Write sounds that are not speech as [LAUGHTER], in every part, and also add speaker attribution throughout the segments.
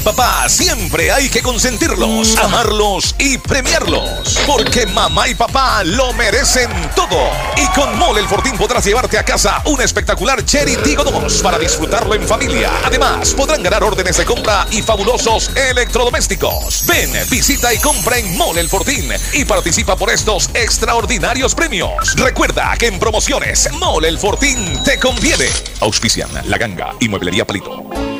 Speaker 1: y papá siempre hay que consentirlos, amarlos y premiarlos. Porque mamá y papá lo merecen todo. Y con Mole el Fortín podrás llevarte a casa un espectacular Cherry Tigo 2 para disfrutarlo en familia. Además, podrán ganar órdenes de compra y fabulosos electrodomésticos. Ven, visita y compra en Mole el Fortín y participa por estos extraordinarios premios. Recuerda que en promociones Mole el Fortín te conviene. Auspician La Ganga y Mueblería Palito.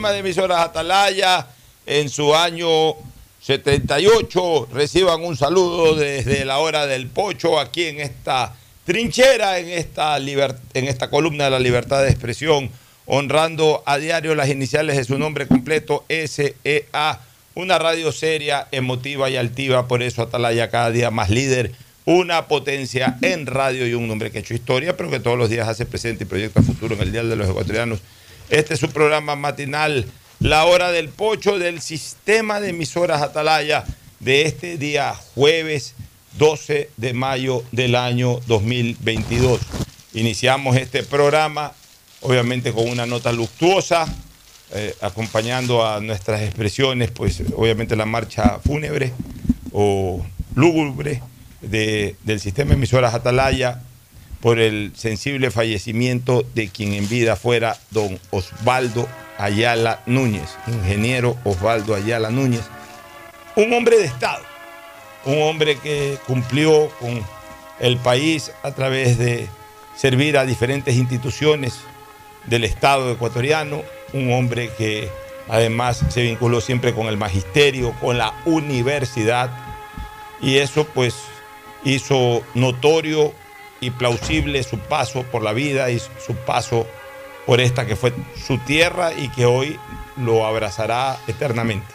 Speaker 2: sistema de emisoras Atalaya. En su año 78 reciban un saludo desde la hora del pocho aquí en esta trinchera, en esta, en esta columna de la libertad de expresión, honrando a diario las iniciales de su nombre completo, SEA. Una radio seria, emotiva y altiva, por eso Atalaya cada día más líder una potencia en radio y un nombre que ha hecho historia, pero que todos los días hace presente y proyecta futuro en el Día de los Ecuatorianos. Este es su programa matinal, La Hora del Pocho del sistema de emisoras Atalaya de este día jueves 12 de mayo del año 2022. Iniciamos este programa, obviamente con una nota luctuosa, eh, acompañando a nuestras expresiones, pues obviamente la marcha fúnebre o lúgubre del sistema de emisoras Atalaya por el sensible fallecimiento de quien en vida fuera don Osvaldo Ayala Núñez, ingeniero Osvaldo Ayala Núñez, un hombre de Estado, un hombre que cumplió con el país a través de servir a diferentes instituciones del Estado ecuatoriano, un hombre que además se vinculó siempre con el magisterio, con la universidad, y eso pues hizo notorio y plausible su paso por la vida y su paso por esta que fue su tierra y que hoy lo abrazará eternamente.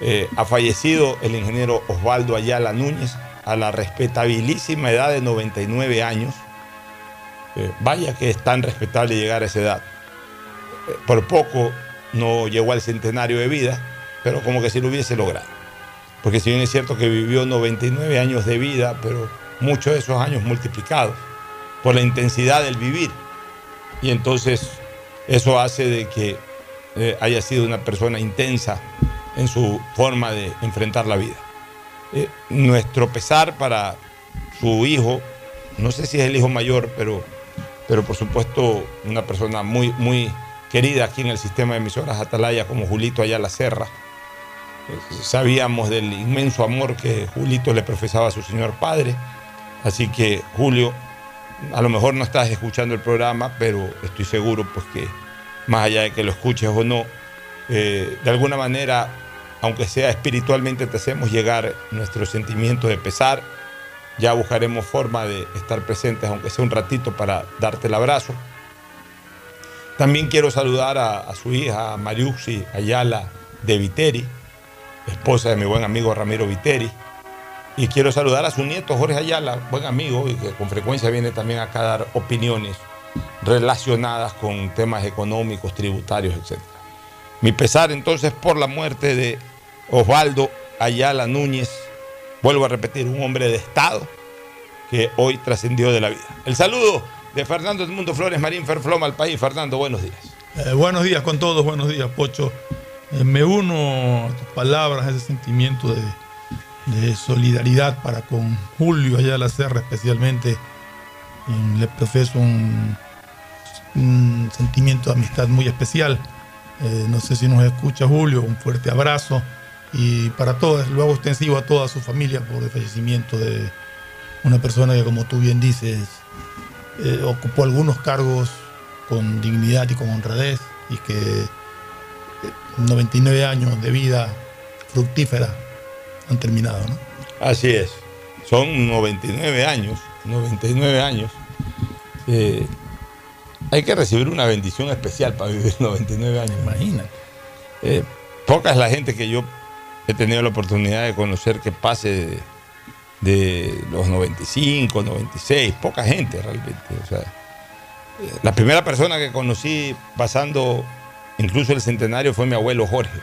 Speaker 2: Eh, ha fallecido el ingeniero Osvaldo Ayala Núñez a la respetabilísima edad de 99 años. Eh, vaya que es tan respetable llegar a esa edad. Eh, por poco no llegó al centenario de vida, pero como que si lo hubiese logrado porque si bien es cierto que vivió 99 años de vida, pero muchos de esos años multiplicados por la intensidad del vivir. Y entonces eso hace de que eh, haya sido una persona intensa en su forma de enfrentar la vida. Eh, nuestro pesar para su hijo, no sé si es el hijo mayor, pero, pero por supuesto una persona muy, muy querida aquí en el sistema de emisoras Atalaya como Julito Ayala Serra sabíamos del inmenso amor que Julito le profesaba a su señor padre. Así que, Julio, a lo mejor no estás escuchando el programa, pero estoy seguro pues que más allá de que lo escuches o no, eh, de alguna manera, aunque sea espiritualmente, te hacemos llegar nuestro sentimiento de pesar. Ya buscaremos forma de estar presentes, aunque sea un ratito, para darte el abrazo. También quiero saludar a, a su hija Mariuxi Ayala de Viteri, esposa de mi buen amigo Ramiro Viteri. Y quiero saludar a su nieto Jorge Ayala, buen amigo, y que con frecuencia viene también acá a dar opiniones relacionadas con temas económicos, tributarios, etc. Mi pesar entonces por la muerte de Osvaldo Ayala Núñez, vuelvo a repetir, un hombre de Estado que hoy trascendió de la vida. El saludo de Fernando Edmundo Flores Marín Ferfloma al país. Fernando, buenos días.
Speaker 3: Eh, buenos días con todos, buenos días, Pocho. Eh, me uno a tus palabras, a ese sentimiento de, solidaridad para con Julio allá la Serra especialmente. le profeso un, sentimiento de amistad muy especial. Eh, no sé si nos escucha Julio, un fuerte abrazo y para todos, lo hago extensivo a toda su familia por el fallecimiento de una persona que como tú bien dices eh, ocupó algunos cargos con dignidad y con honradez y que 99 años de vida fructífera han terminado, ¿no?
Speaker 2: Así es. Son 99 años, 99 años. Eh, hay que recibir una bendición especial para vivir 99 años.
Speaker 3: Imagínate.
Speaker 2: Eh, poca es la gente que yo he tenido la oportunidad de conocer que pase de, los 95, 96, poca gente realmente. O sea, eh, la primera persona que conocí pasando Incluso el centenario fue mi abuelo Jorge,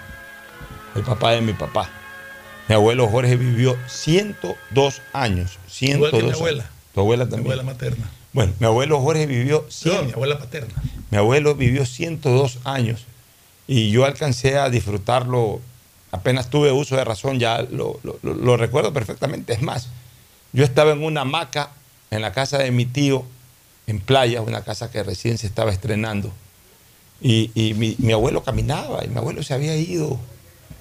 Speaker 2: el papá de mi papá. Mi abuelo Jorge vivió 102 años. 102
Speaker 3: Igual que mi abuela.
Speaker 2: Tu abuela también.
Speaker 3: Mi abuela materna.
Speaker 2: Bueno, mi abuelo Jorge vivió.
Speaker 3: 100, mi abuela paterna.
Speaker 2: Mi abuelo vivió 102 años y yo alcancé a disfrutarlo. Apenas tuve uso de razón, ya lo, lo recuerdo perfectamente. Es más, yo estaba en una hamaca en la casa de mi tío en playa, una casa que recién se estaba estrenando y, mi, abuelo caminaba y mi abuelo se había ido,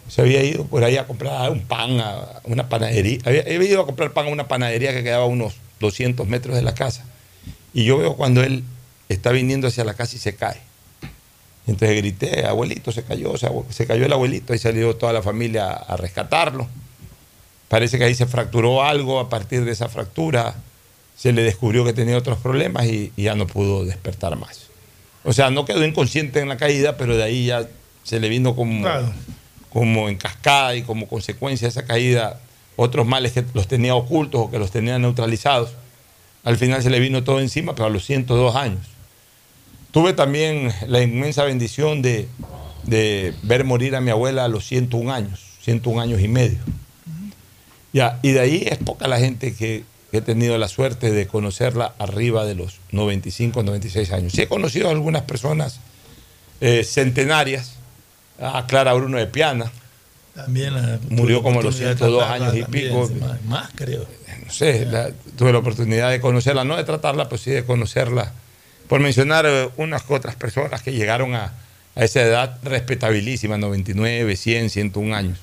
Speaker 2: se había ido por ahí a comprar un pan a una panadería. Había, ido a comprar pan a una panadería que quedaba a unos 200 metros de la casa. Y yo veo cuando él está viniendo hacia la casa y se cae. Entonces grité, abuelito, se cayó, se, cayó el abuelito, y salió toda la familia a rescatarlo. Parece que ahí se fracturó algo, a partir de esa fractura se le descubrió que tenía otros problemas y, y ya no pudo despertar más. O sea, no quedó inconsciente en la caída, pero de ahí ya se le vino como,
Speaker 3: Claro.
Speaker 2: Como en cascada y como consecuencia de esa caída otros males que los tenía ocultos o que los tenía neutralizados. Al final se le vino todo encima, pero a los 102 años. Tuve también la inmensa bendición de, de ver morir a mi abuela a los 101 años, 101 años y medio. Ya, y de ahí es poca la gente que, he tenido la suerte de conocerla arriba de los 95, 96 años. Sí he conocido a algunas personas eh, centenarias, a Clara Bruno de Piana,
Speaker 3: También eh,
Speaker 2: murió como a los
Speaker 3: oportunidad de
Speaker 2: 102
Speaker 3: tratarla
Speaker 2: años y
Speaker 3: también,
Speaker 2: pico.
Speaker 3: Más, más, creo.
Speaker 2: no sé, la- tuve la oportunidad de conocerla, no de tratarla, pues sí de conocerla, por mencionar eh, unas que otras personas que llegaron a, a esa edad respetabilísima, 99, 100, 101 años.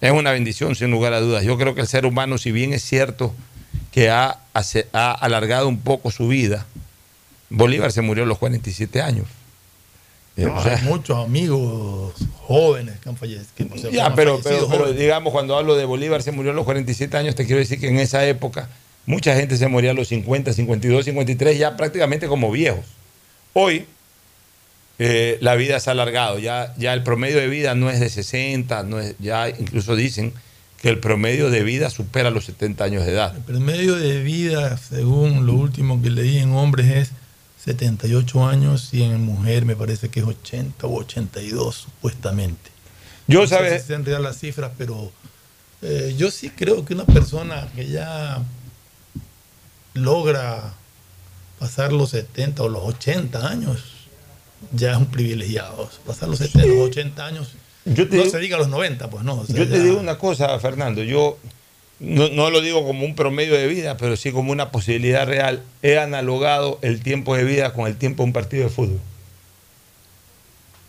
Speaker 2: Es una bendición, sin lugar a dudas. Yo creo que el ser humano, si bien es cierto que ha, hace- ha alargado un poco su vida, Bolívar se murió a los 47 años. Eh,
Speaker 3: No, hay muchos amigos jóvenes que han fallecido. que,
Speaker 2: ya,
Speaker 3: han
Speaker 2: pero,
Speaker 3: fallecido
Speaker 2: pero, digamos, cuando hablo de Bolívar se murió a los 47 años, te quiero decir que en esa época mucha gente se moría a los 50, 52, 53, ya prácticamente como viejos. Hoy eh, la vida se ha alargado, ya, ya el promedio de vida no es de 60, no es, ya incluso dicen que el promedio de vida supera los 70 años de edad.
Speaker 3: El promedio de vida, según lo último que leí en hombres, es 78 años y en mujer me parece que es 80 o 82 supuestamente.
Speaker 2: Yo,
Speaker 3: no sé
Speaker 2: ¿sabes?
Speaker 3: si sean real las cifras, pero eh, yo sí creo que una persona que ya logra pasar los 70 o los 80 años ya es un privilegiado. Pasar los 70 o los 80 años,
Speaker 2: Yo te
Speaker 3: no
Speaker 2: digo-
Speaker 3: se diga los 90, pues no. o sea,
Speaker 2: Yo te
Speaker 3: ya-
Speaker 2: digo una cosa, Fernando, yo no, no lo digo como un promedio de vida, pero sí como una posibilidad real. He analogado el tiempo de vida con el tiempo de un partido de fútbol.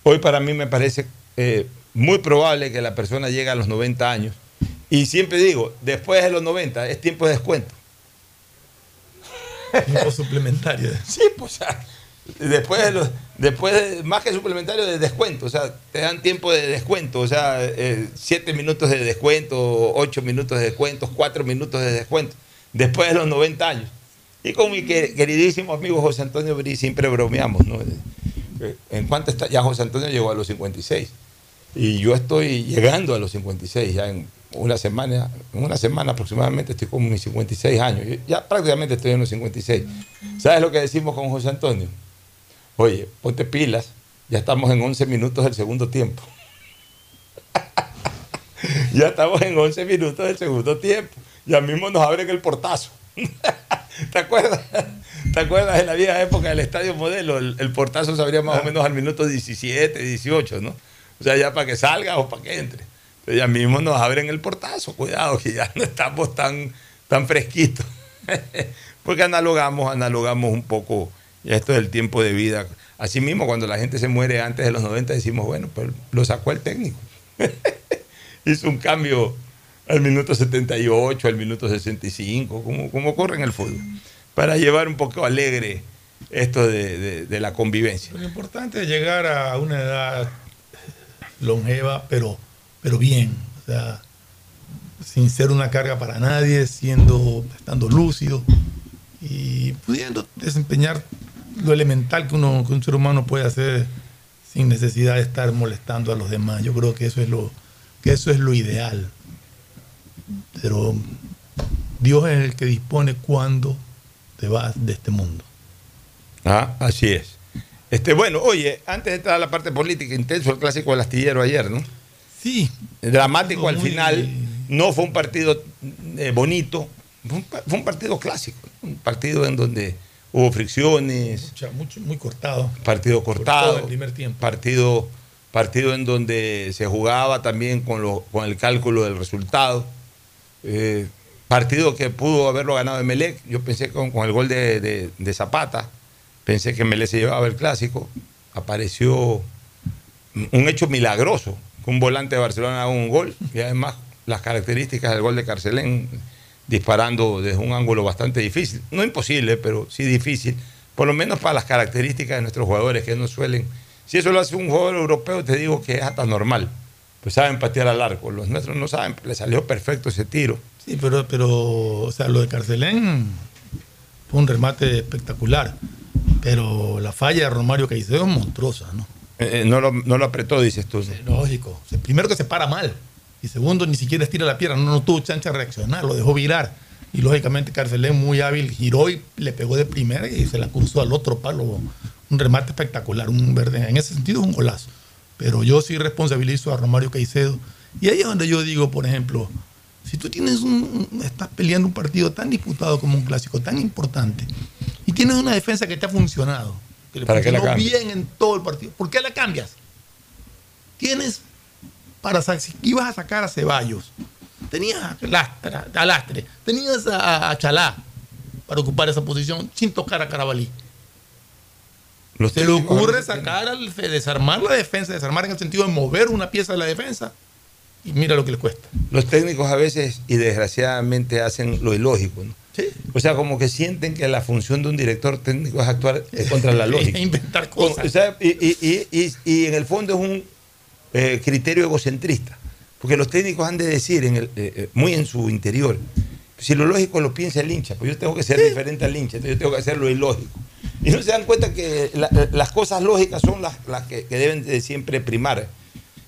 Speaker 2: Hoy para mí me parece eh, muy probable que la persona llegue a los 90 años. Y siempre digo, después de los 90 es tiempo de descuento.
Speaker 3: Tiempo suplementario.
Speaker 2: Sí, pues, después de los, después de- más que suplementario de descuento, o sea, te dan tiempo de descuento, o sea, eh, siete minutos de descuento, ocho minutos de descuento, cuatro minutos de descuento, después de los 90 años. Y con mi que- queridísimo amigo José Antonio Bri siempre bromeamos, ¿no? Eh, ¿En cuánto está? Ya José Antonio llegó a los 56 y yo estoy llegando a los 56 ya en una semana, en una semana aproximadamente estoy con mis 56 años. Ya prácticamente estoy en los 56. ¿Sabes lo que decimos con José Antonio? Oye, ponte pilas, ya estamos en 11 minutos del segundo tiempo. [LAUGHS] ya estamos en 11 minutos del segundo tiempo. Ya mismo nos abren el portazo. [LAUGHS] ¿Te acuerdas? ¿Te acuerdas de la vieja época del estadio modelo? El, el portazo se abría más o menos al minuto 17, 18, ¿no? O sea, ya para que salga o para que entre. Pero ya mismo nos abren el portazo, cuidado, que ya no estamos tan, tan fresquitos. [LAUGHS] Porque analogamos, analogamos un poco ya esto del tiempo de vida. Asimismo, cuando la gente se muere antes de los 90, decimos, bueno, pues lo sacó el técnico. [LAUGHS] Hizo un cambio al minuto 78, al minuto 65, como, como ocurre en el fútbol, para llevar un poco alegre esto de, de- la convivencia.
Speaker 3: Lo importante es llegar a una edad longeva, pero, pero bien. Sin ser una carga para nadie, siendo, estando lúcido y pudiendo desempeñar lo elemental que, uno, que un ser humano puede hacer sin necesidad de estar molestando a los demás. Yo creo que eso es lo, que eso es lo ideal. Pero Dios es el que dispone cuándo te vas de este mundo.
Speaker 2: Ah, así es. Este, bueno, oye, antes de entrar a la parte política, intenso el clásico del astillero ayer, ¿no?
Speaker 3: Sí.
Speaker 2: Dramático al
Speaker 3: Muy-
Speaker 2: final, no fue un partido eh, bonito, fue un, pa- fue un partido clásico, un partido en donde hubo fricciones,
Speaker 3: Mucha- mucho, muy cortado.
Speaker 2: partido cortado,
Speaker 3: el primer tiempo.
Speaker 2: partido, partido en donde se jugaba también con, lo- con el cálculo del resultado. Eh, partido que pudo haberlo ganado Emelec. Yo pensé con, con el gol de, de- de Zapata, pensé que Emelec se llevaba el clásico. Apareció un hecho milagroso, un volante de Barcelona haga un gol y además las características del gol de Carcelén disparando desde un ángulo bastante difícil. No imposible, pero sí difícil. Por lo menos para las características de nuestros jugadores que no suelen Si eso lo hace un jugador europeo, te digo que es hasta normal. Pues saben patear al arco. Los nuestros no saben, le salió perfecto ese tiro.
Speaker 3: Sí, pero, pero, o sea, lo de Carcelén fue un remate espectacular. Pero la falla de Romario Caicedo es monstruosa, ¿no?
Speaker 2: Eh, eh, no, lo, no lo apretó, dices tú.
Speaker 3: Lógico. Primero que se para mal. Y segundo, ni siquiera estira la pierna. No, no tuvo chance de reaccionar, lo dejó virar. Y lógicamente Carcelén muy hábil, giró y le pegó de primera y se la cruzó al otro palo. Un remate espectacular, un verde. En ese sentido es un golazo. Pero yo sí responsabilizo a Romario Caicedo. Y ahí es donde yo digo, por ejemplo, si tú tienes un, estás peleando un partido tan disputado como un clásico, tan importante, y tienes una defensa que te ha funcionado, que le
Speaker 2: ¿Para qué la
Speaker 3: funcionó bien en todo el partido, ¿por qué la cambias? Tienes para si ibas a sacar a Ceballos, tenías a Lastra, a Lastre, tenías a, a Chalá para ocupar esa posición sin tocar a Carabalí.
Speaker 2: Los
Speaker 3: Se le ocurre sacar, al, desarmar la defensa, desarmar en el sentido de mover una pieza de la defensa y mira lo que le cuesta.
Speaker 2: Los técnicos a veces, y desgraciadamente, hacen lo ilógico. ¿no? O sea, como que sienten que la función de un director técnico es actuar eh, contra la [LAUGHS] lógica.
Speaker 3: Inventar cosas.
Speaker 2: o sea, y, y- y- y- y en el fondo es un eh, criterio egocentrista. Porque los técnicos han de decir, en el, eh, eh, muy en su interior, si lo lógico lo piensa el hincha, pues yo tengo que ser diferente al hincha, entonces yo tengo que hacer lo ilógico. Y no se dan cuenta que la- las cosas lógicas son las, las que, que deben de siempre primar.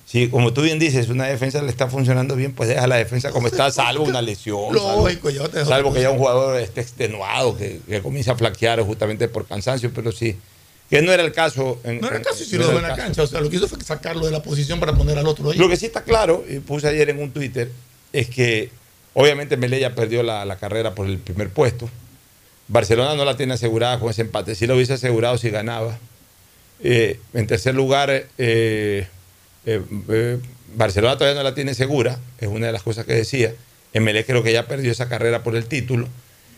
Speaker 2: Si, como tú bien dices, una defensa le está funcionando bien, pues deja la defensa como está, salvo una lesión. salvo-
Speaker 3: Lógico,
Speaker 2: Salvo
Speaker 3: otra
Speaker 2: que ya un jugador esté extenuado, que, que comience a flaquear justamente por cansancio, pero sí, que no era el caso. En,
Speaker 3: No era
Speaker 2: en-
Speaker 3: casi si
Speaker 2: no
Speaker 3: lo en
Speaker 2: el
Speaker 3: la
Speaker 2: caso.
Speaker 3: cancha. O sea, lo que hizo fue sacarlo de la posición para poner al otro ahí.
Speaker 2: Lo que sí está claro, y puse ayer en un Twitter, es que obviamente Melella perdió la, la carrera por el primer puesto. Barcelona no la tiene asegurada con ese empate. Sí lo hubiese asegurado si ganaba. Eh, en tercer lugar, eh, eh, Barcelona todavía no la tiene segura, es una de las cosas que decía. Emelec creo que ya perdió esa carrera por el título.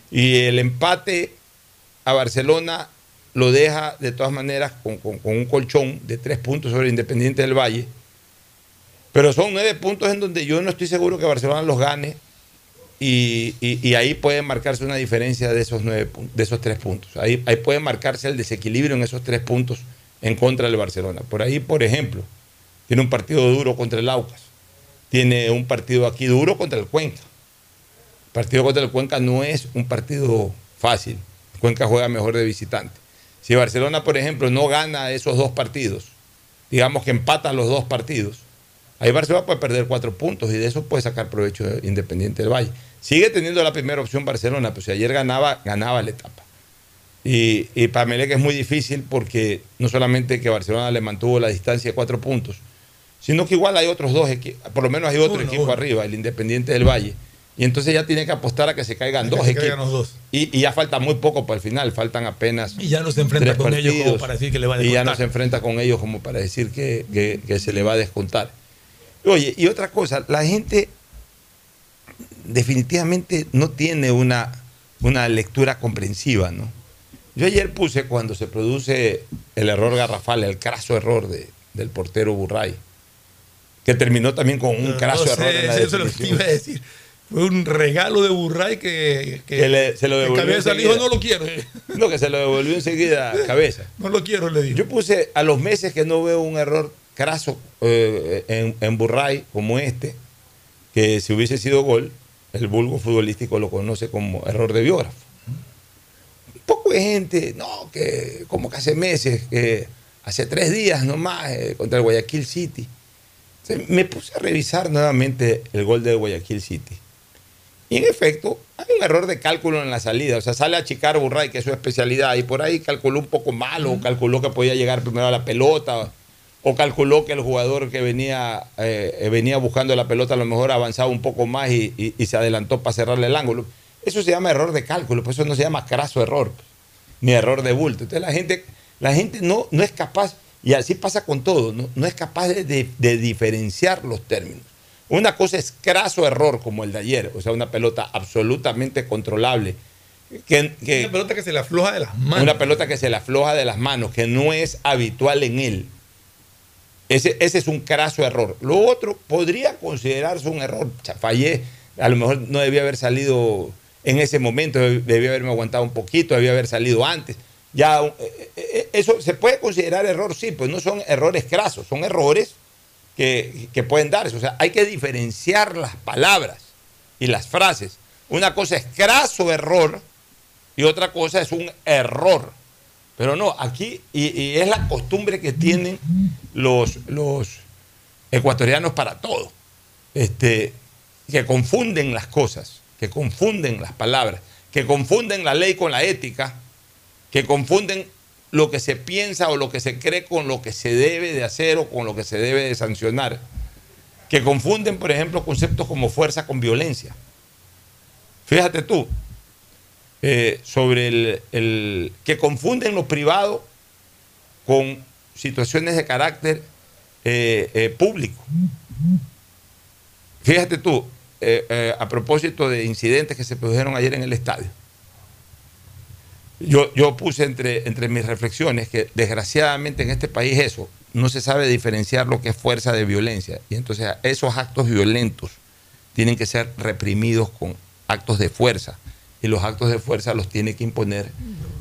Speaker 2: Y el empate a Barcelona lo deja de todas maneras con, con- un colchón de tres puntos sobre Independiente del Valle. Pero son nueve puntos en donde yo no estoy seguro que Barcelona los gane. Y, y- ahí puede marcarse una diferencia de esos, nueve, de esos tres puntos. Ahí, ahí puede marcarse el desequilibrio en esos tres puntos en contra del Barcelona. Por ahí, por ejemplo, tiene un partido duro contra el Aucas. Tiene un partido aquí duro contra el Cuenca. El partido contra el Cuenca no es un partido fácil. El Cuenca juega mejor de visitante. Si Barcelona, por ejemplo, no gana esos dos partidos, digamos que empata los dos partidos, ahí Barcelona puede perder cuatro puntos y de eso puede sacar provecho Independiente del Valle. Sigue teniendo la primera opción Barcelona, pues si ayer ganaba, ganaba la etapa. Y, y para Melec es muy difícil porque no solamente que Barcelona le mantuvo la distancia de cuatro puntos, sino que igual hay otros dos equipos, por lo menos hay otro
Speaker 3: Uno,
Speaker 2: equipo
Speaker 3: uno.
Speaker 2: arriba, el Independiente del Valle. Y entonces ya tiene que apostar a que se caigan
Speaker 3: Que
Speaker 2: dos
Speaker 3: se
Speaker 2: equipos.
Speaker 3: caigan los dos.
Speaker 2: Y, y ya falta muy poco para el final, faltan apenas.
Speaker 3: Y ya no se enfrenta
Speaker 2: tres
Speaker 3: con ellos como para decir que le va a
Speaker 2: Y ya no
Speaker 3: descontar.
Speaker 2: se enfrenta con ellos como para decir que, que- que se le va a descontar. Oye, y otra cosa, la gente definitivamente no tiene una, una lectura comprensiva, ¿no? Yo ayer puse cuando se produce el error garrafal, el craso error de- del portero Burray, que terminó también con un
Speaker 3: No
Speaker 2: craso
Speaker 3: sé,
Speaker 2: error en la
Speaker 3: eso es lo que iba a decir. Fue un regalo de Burray que, que,
Speaker 2: Que le- se lo
Speaker 3: que
Speaker 2: devolvió
Speaker 3: Cabeza le dijo, no lo quiero.
Speaker 2: No, que se lo devolvió enseguida a [LAUGHS] cabeza.
Speaker 3: No lo quiero, le dijo.
Speaker 2: Yo puse a los meses que no veo un error craso eh, en, en Burray como este, que si hubiese sido gol, el vulgo futbolístico lo conoce como error de biógrafo. Un poco de gente, no, que como que hace meses, que hace tres días nomás eh, contra el Guayaquil City. Entonces, me puse a revisar nuevamente el gol de Guayaquil City. Y en efecto, hay un error de cálculo en la salida. O sea, sale a achicar Burray, que es su especialidad, y por ahí calculó un poco mal, o calculó que podía llegar primero a la pelota, o calculó que el jugador que venía, eh, venía buscando la pelota a lo mejor avanzaba un poco más y, y- y se adelantó para cerrarle el ángulo. Eso se llama error de cálculo, pues eso no se llama craso error, ni error de bulto. Entonces la gente, la gente no, no es capaz, y así pasa con todo, no, no es capaz de, de- de diferenciar los términos. Una cosa es craso error como el de ayer, o sea, una pelota absolutamente controlable. Que, que-
Speaker 3: Una pelota que se le afloja de las manos.
Speaker 2: una pelota que se le afloja de las manos, que no es habitual en él. Ese, ese es un craso error. Lo otro podría considerarse un error. O sea, fallé, a lo mejor no debía haber salido en ese momento, debía haberme aguantado un poquito, debía haber salido antes. ya eh, eh, eh, eso se puede considerar error, sí, pues no son errores crasos, son errores que, pueden darse. O sea, hay que diferenciar las palabras y las frases. Una cosa es craso error y otra cosa es un error. Pero no, aquí, y, y es la costumbre que tienen los, los ecuatorianos para todo. Este, que confunden las cosas, que confunden las palabras, que confunden la ley con la ética, que confunden lo que se piensa o lo que se cree con lo que se debe de hacer o con lo que se debe de sancionar, que confunden, por ejemplo, conceptos como fuerza con violencia. Fíjate tú, eh, sobre el, que confunden lo privado con situaciones de carácter eh, eh, público. Fíjate tú, a propósito de incidentes que se produjeron ayer en el estadio. Yo, yo puse entre, entre mis reflexiones que desgraciadamente en este país eso, no se sabe diferenciar lo que es fuerza de violencia. Y entonces esos actos violentos tienen que ser reprimidos con actos de fuerza. Y los actos de fuerza los tiene que imponer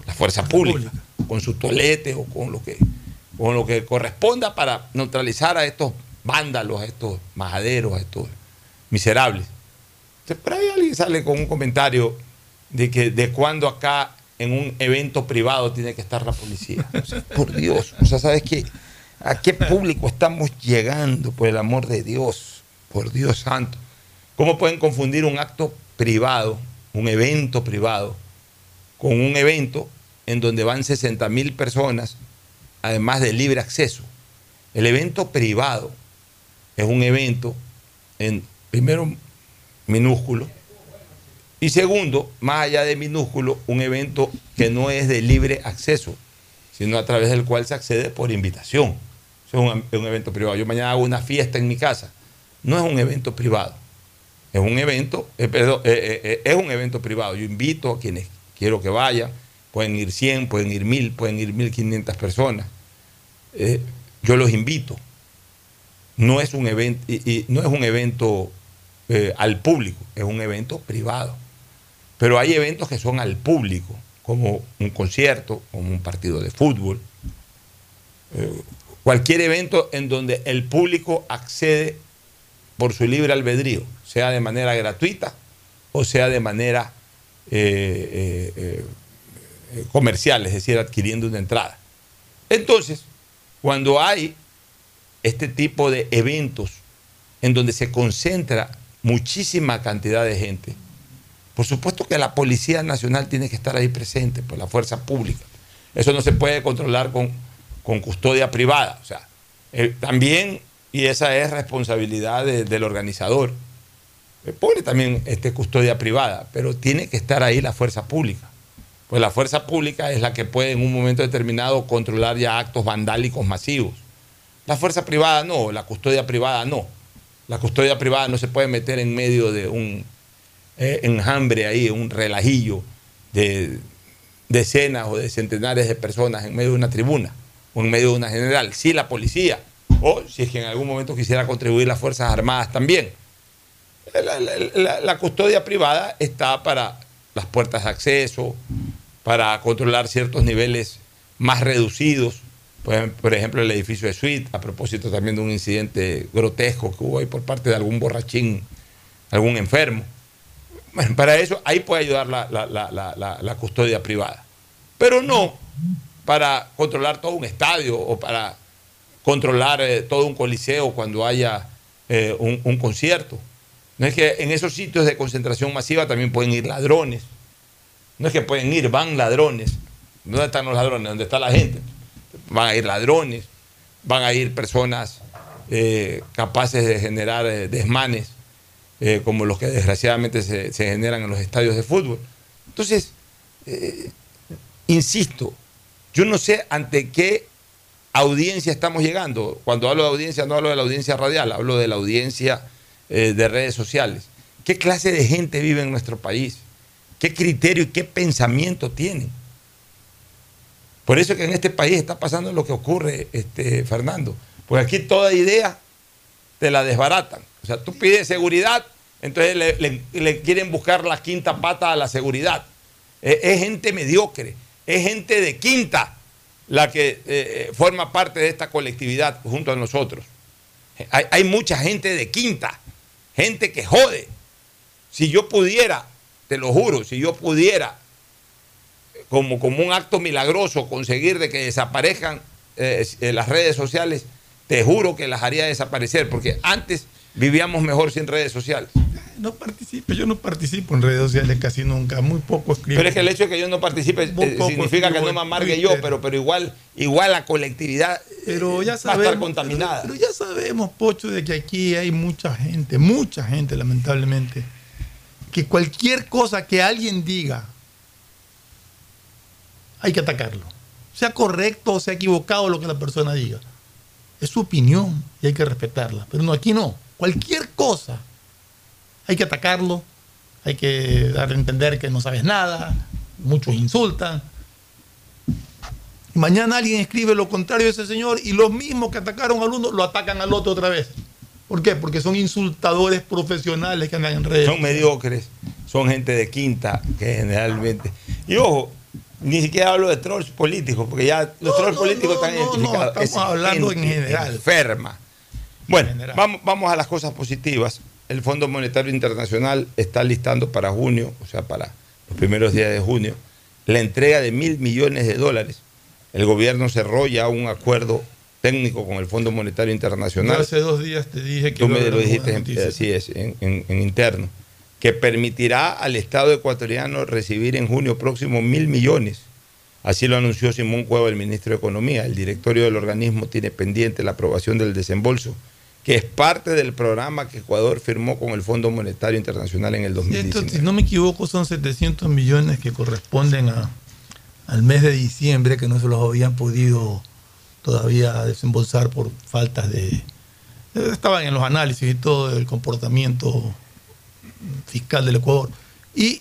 Speaker 2: la fuerza pública, con su tolete o con lo que, con lo que corresponda para neutralizar a estos vándalos, a estos majaderos, a estos miserables. Por ahí alguien sale con un comentario de que de cuando acá en un evento privado tiene que estar la policía. O sea, [LAUGHS] por Dios, o sea, ¿sabes qué? ¿A qué público estamos llegando, por el amor de Dios? Por Dios santo. ¿Cómo pueden confundir un acto privado, un evento privado, con un evento en donde van 60 mil personas, además de libre acceso? El evento privado es un evento, en, primero, minúsculo, y segundo, más allá de minúsculo, un evento que no es de libre acceso, sino a través del cual se accede por invitación. Eso es un, evento privado. Yo mañana hago una fiesta en mi casa. No es un evento privado. Es un evento, eh, eh, eh, es un evento privado. Yo invito a quienes quiero que vayan. Pueden ir 100, pueden ir 1000, pueden ir 1500 personas. Yo los invito. No es un evento, y, no es un evento al público, es un evento privado. Pero hay eventos que son al público, como un concierto, como un partido de fútbol, eh, cualquier evento en donde el público accede por su libre albedrío, sea de manera gratuita o sea de manera eh, eh, comercial, es decir, adquiriendo una entrada. Entonces, cuando hay este tipo de eventos en donde se concentra muchísima cantidad de gente, por supuesto que la Policía Nacional tiene que estar ahí presente, pues la fuerza pública. Eso no se puede controlar con, con custodia privada. O sea, eh, también, y esa es responsabilidad de- del organizador, eh, pone también este, custodia privada, pero tiene que estar ahí la fuerza pública. Pues la fuerza pública es la que puede en un momento determinado controlar ya actos vandálicos masivos. La fuerza privada no, la custodia privada no. La custodia privada no se puede meter en medio de un eh, enjambre ahí, un relajillo de decenas o de centenares de personas en medio de una tribuna o en medio de una general. Sí, la policía, o si es que en algún momento quisiera contribuir las Fuerzas Armadas también. La, custodia privada está para las puertas de acceso, para controlar ciertos niveles más reducidos. Ejem- por ejemplo, el edificio de Suite, a propósito también de un incidente grotesco que hubo ahí por parte de algún borrachín, algún enfermo. Bueno, para eso ahí puede ayudar la, la- la- la- custodia privada. Pero no para controlar todo un estadio o para controlar eh, todo un coliseo cuando haya eh, un, un concierto. No es que en esos sitios de concentración masiva también pueden ir ladrones. No es que pueden ir, van ladrones. ¿Dónde están los ladrones? ¿Dónde está la gente? Van a ir ladrones, van a ir personas eh, capaces de generar desmanes, eh, como los que desgraciadamente se, generan en los estadios de fútbol. Entonces, eh, insisto, yo no sé ante qué audiencia estamos llegando. Cuando hablo de audiencia, no hablo de la audiencia radial, hablo de la audiencia eh, de redes sociales. ¿Qué clase de gente vive en nuestro país? ¿Qué criterio y qué pensamiento tienen? Por eso que en este país está pasando lo que ocurre, este, Fernando. Porque aquí toda idea te la desbaratan. O sea, tú pides seguridad, entonces le, quieren buscar la quinta pata a la seguridad. Es, es gente mediocre, es gente de quinta la que eh, forma parte de esta colectividad junto a nosotros. Hay, mucha gente de quinta, gente que jode. Si yo pudiera, te lo juro, si yo pudiera, como, como un acto milagroso, conseguir de que desaparezcan eh, eh, las redes sociales, te juro que las haría desaparecer, porque antes vivíamos mejor sin redes sociales.
Speaker 3: No participo, yo no participo en redes sociales casi nunca, muy poco escribo.
Speaker 2: Pero es que el hecho de que yo no participe eh, significa que no me
Speaker 3: en
Speaker 2: amargue yo, pero, pero igual, igual la colectividad
Speaker 3: Pero ya
Speaker 2: va a estar
Speaker 3: sabemos,
Speaker 2: contaminada.
Speaker 3: Pero ya sabemos, Pocho, de que aquí hay mucha gente, mucha gente, lamentablemente, que cualquier cosa que alguien diga, hay que atacarlo. Sea correcto o sea equivocado lo que la persona diga. Es su opinión y hay que respetarla. Pero no, aquí no. Cualquier cosa hay que atacarlo, hay que dar a entender que no sabes nada, muchos insultan. Y mañana alguien escribe lo contrario de ese señor y los mismos que atacaron al uno lo atacan al otro otra vez. ¿Por qué? Porque son insultadores profesionales que andan en redes.
Speaker 2: Son mediocres, son gente de quinta, que generalmente. Y ojo, ni siquiera hablo de trolls políticos, porque ya los trolls políticos están
Speaker 3: no, no,
Speaker 2: identificados.
Speaker 3: estamos
Speaker 2: Es
Speaker 3: hablando en general.
Speaker 2: Enferma. Bueno, vamos, vamos a las cosas positivas. El Fondo Monetario Internacional está listando para junio, o sea, para los primeros días de junio, la entrega de mil millones de dólares. El gobierno cerró ya un acuerdo técnico con el Fondo Monetario
Speaker 3: Yo
Speaker 2: Internacional.
Speaker 3: hace dos días te dije que
Speaker 2: Tú me lo dijiste, en- así es, en, en- en interno, que permitirá al Estado ecuatoriano recibir en junio próximo mil millones. Así lo anunció Simón Cueva, el ministro de Economía. El directorio del organismo tiene pendiente la aprobación del desembolso, que es parte del programa que Ecuador firmó con el Fondo Monetario Internacional en el
Speaker 3: Y esto,
Speaker 2: 2019.
Speaker 3: si no me equivoco, son 700 millones que corresponden a, al mes de diciembre, que no se los habían podido todavía desembolsar por faltas de... eh, Estaban en los análisis y todo del comportamiento fiscal del Ecuador. Y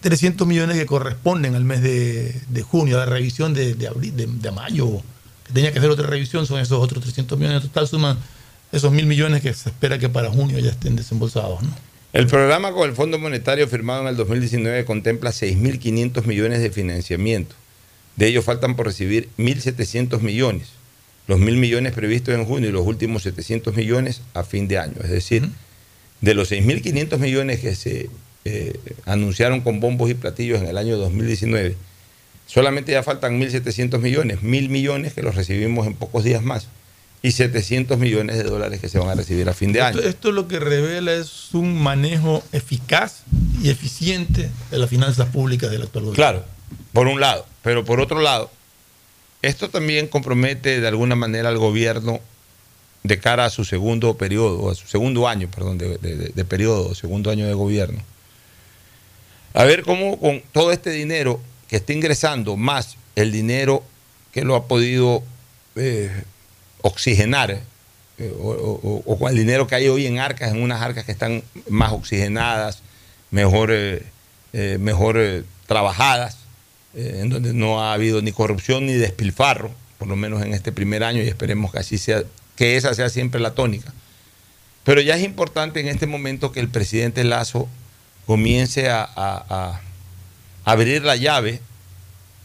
Speaker 3: 300 millones que corresponden al mes de, de junio, a la revisión de, de abril, de, de mayo, que tenía que hacer otra revisión, son esos otros 300 millones. En total suman esos mil millones que se espera que para junio ya estén desembolsados. ¿no?
Speaker 2: El programa con el Fondo Monetario firmado en el 2019 contempla 6.500 millones de financiamiento. De ellos faltan por recibir 1.700 millones. Los 1.000 millones previstos en junio y los últimos 700 millones a fin de año. Es decir, de los 6.500 millones que se eh, anunciaron con bombos y platillos en el año 2019, solamente ya faltan 1.700 millones. 1.000 millones que los recibimos en pocos días más. Y 700 millones de dólares que se van a recibir a fin de año.
Speaker 3: Esto, esto lo que revela es un manejo eficaz y eficiente de las finanzas públicas del actual gobierno.
Speaker 2: Claro, por un lado. Pero por otro lado, esto también compromete de alguna manera al gobierno de cara a su segundo periodo, a su segundo año, perdón, de, de- de- de periodo, segundo año de gobierno. A ver cómo con todo este dinero que está ingresando, más el dinero que lo ha podido eh, oxigenar, eh, o, con el dinero que hay hoy en arcas, en unas arcas que están más oxigenadas, mejor, eh, eh, trabajadas, en donde no ha habido ni corrupción ni despilfarro, por lo menos en este primer año, y esperemos que así sea, que esa sea siempre la tónica. Pero ya es importante en este momento que el presidente Lazo comience a abrir la llave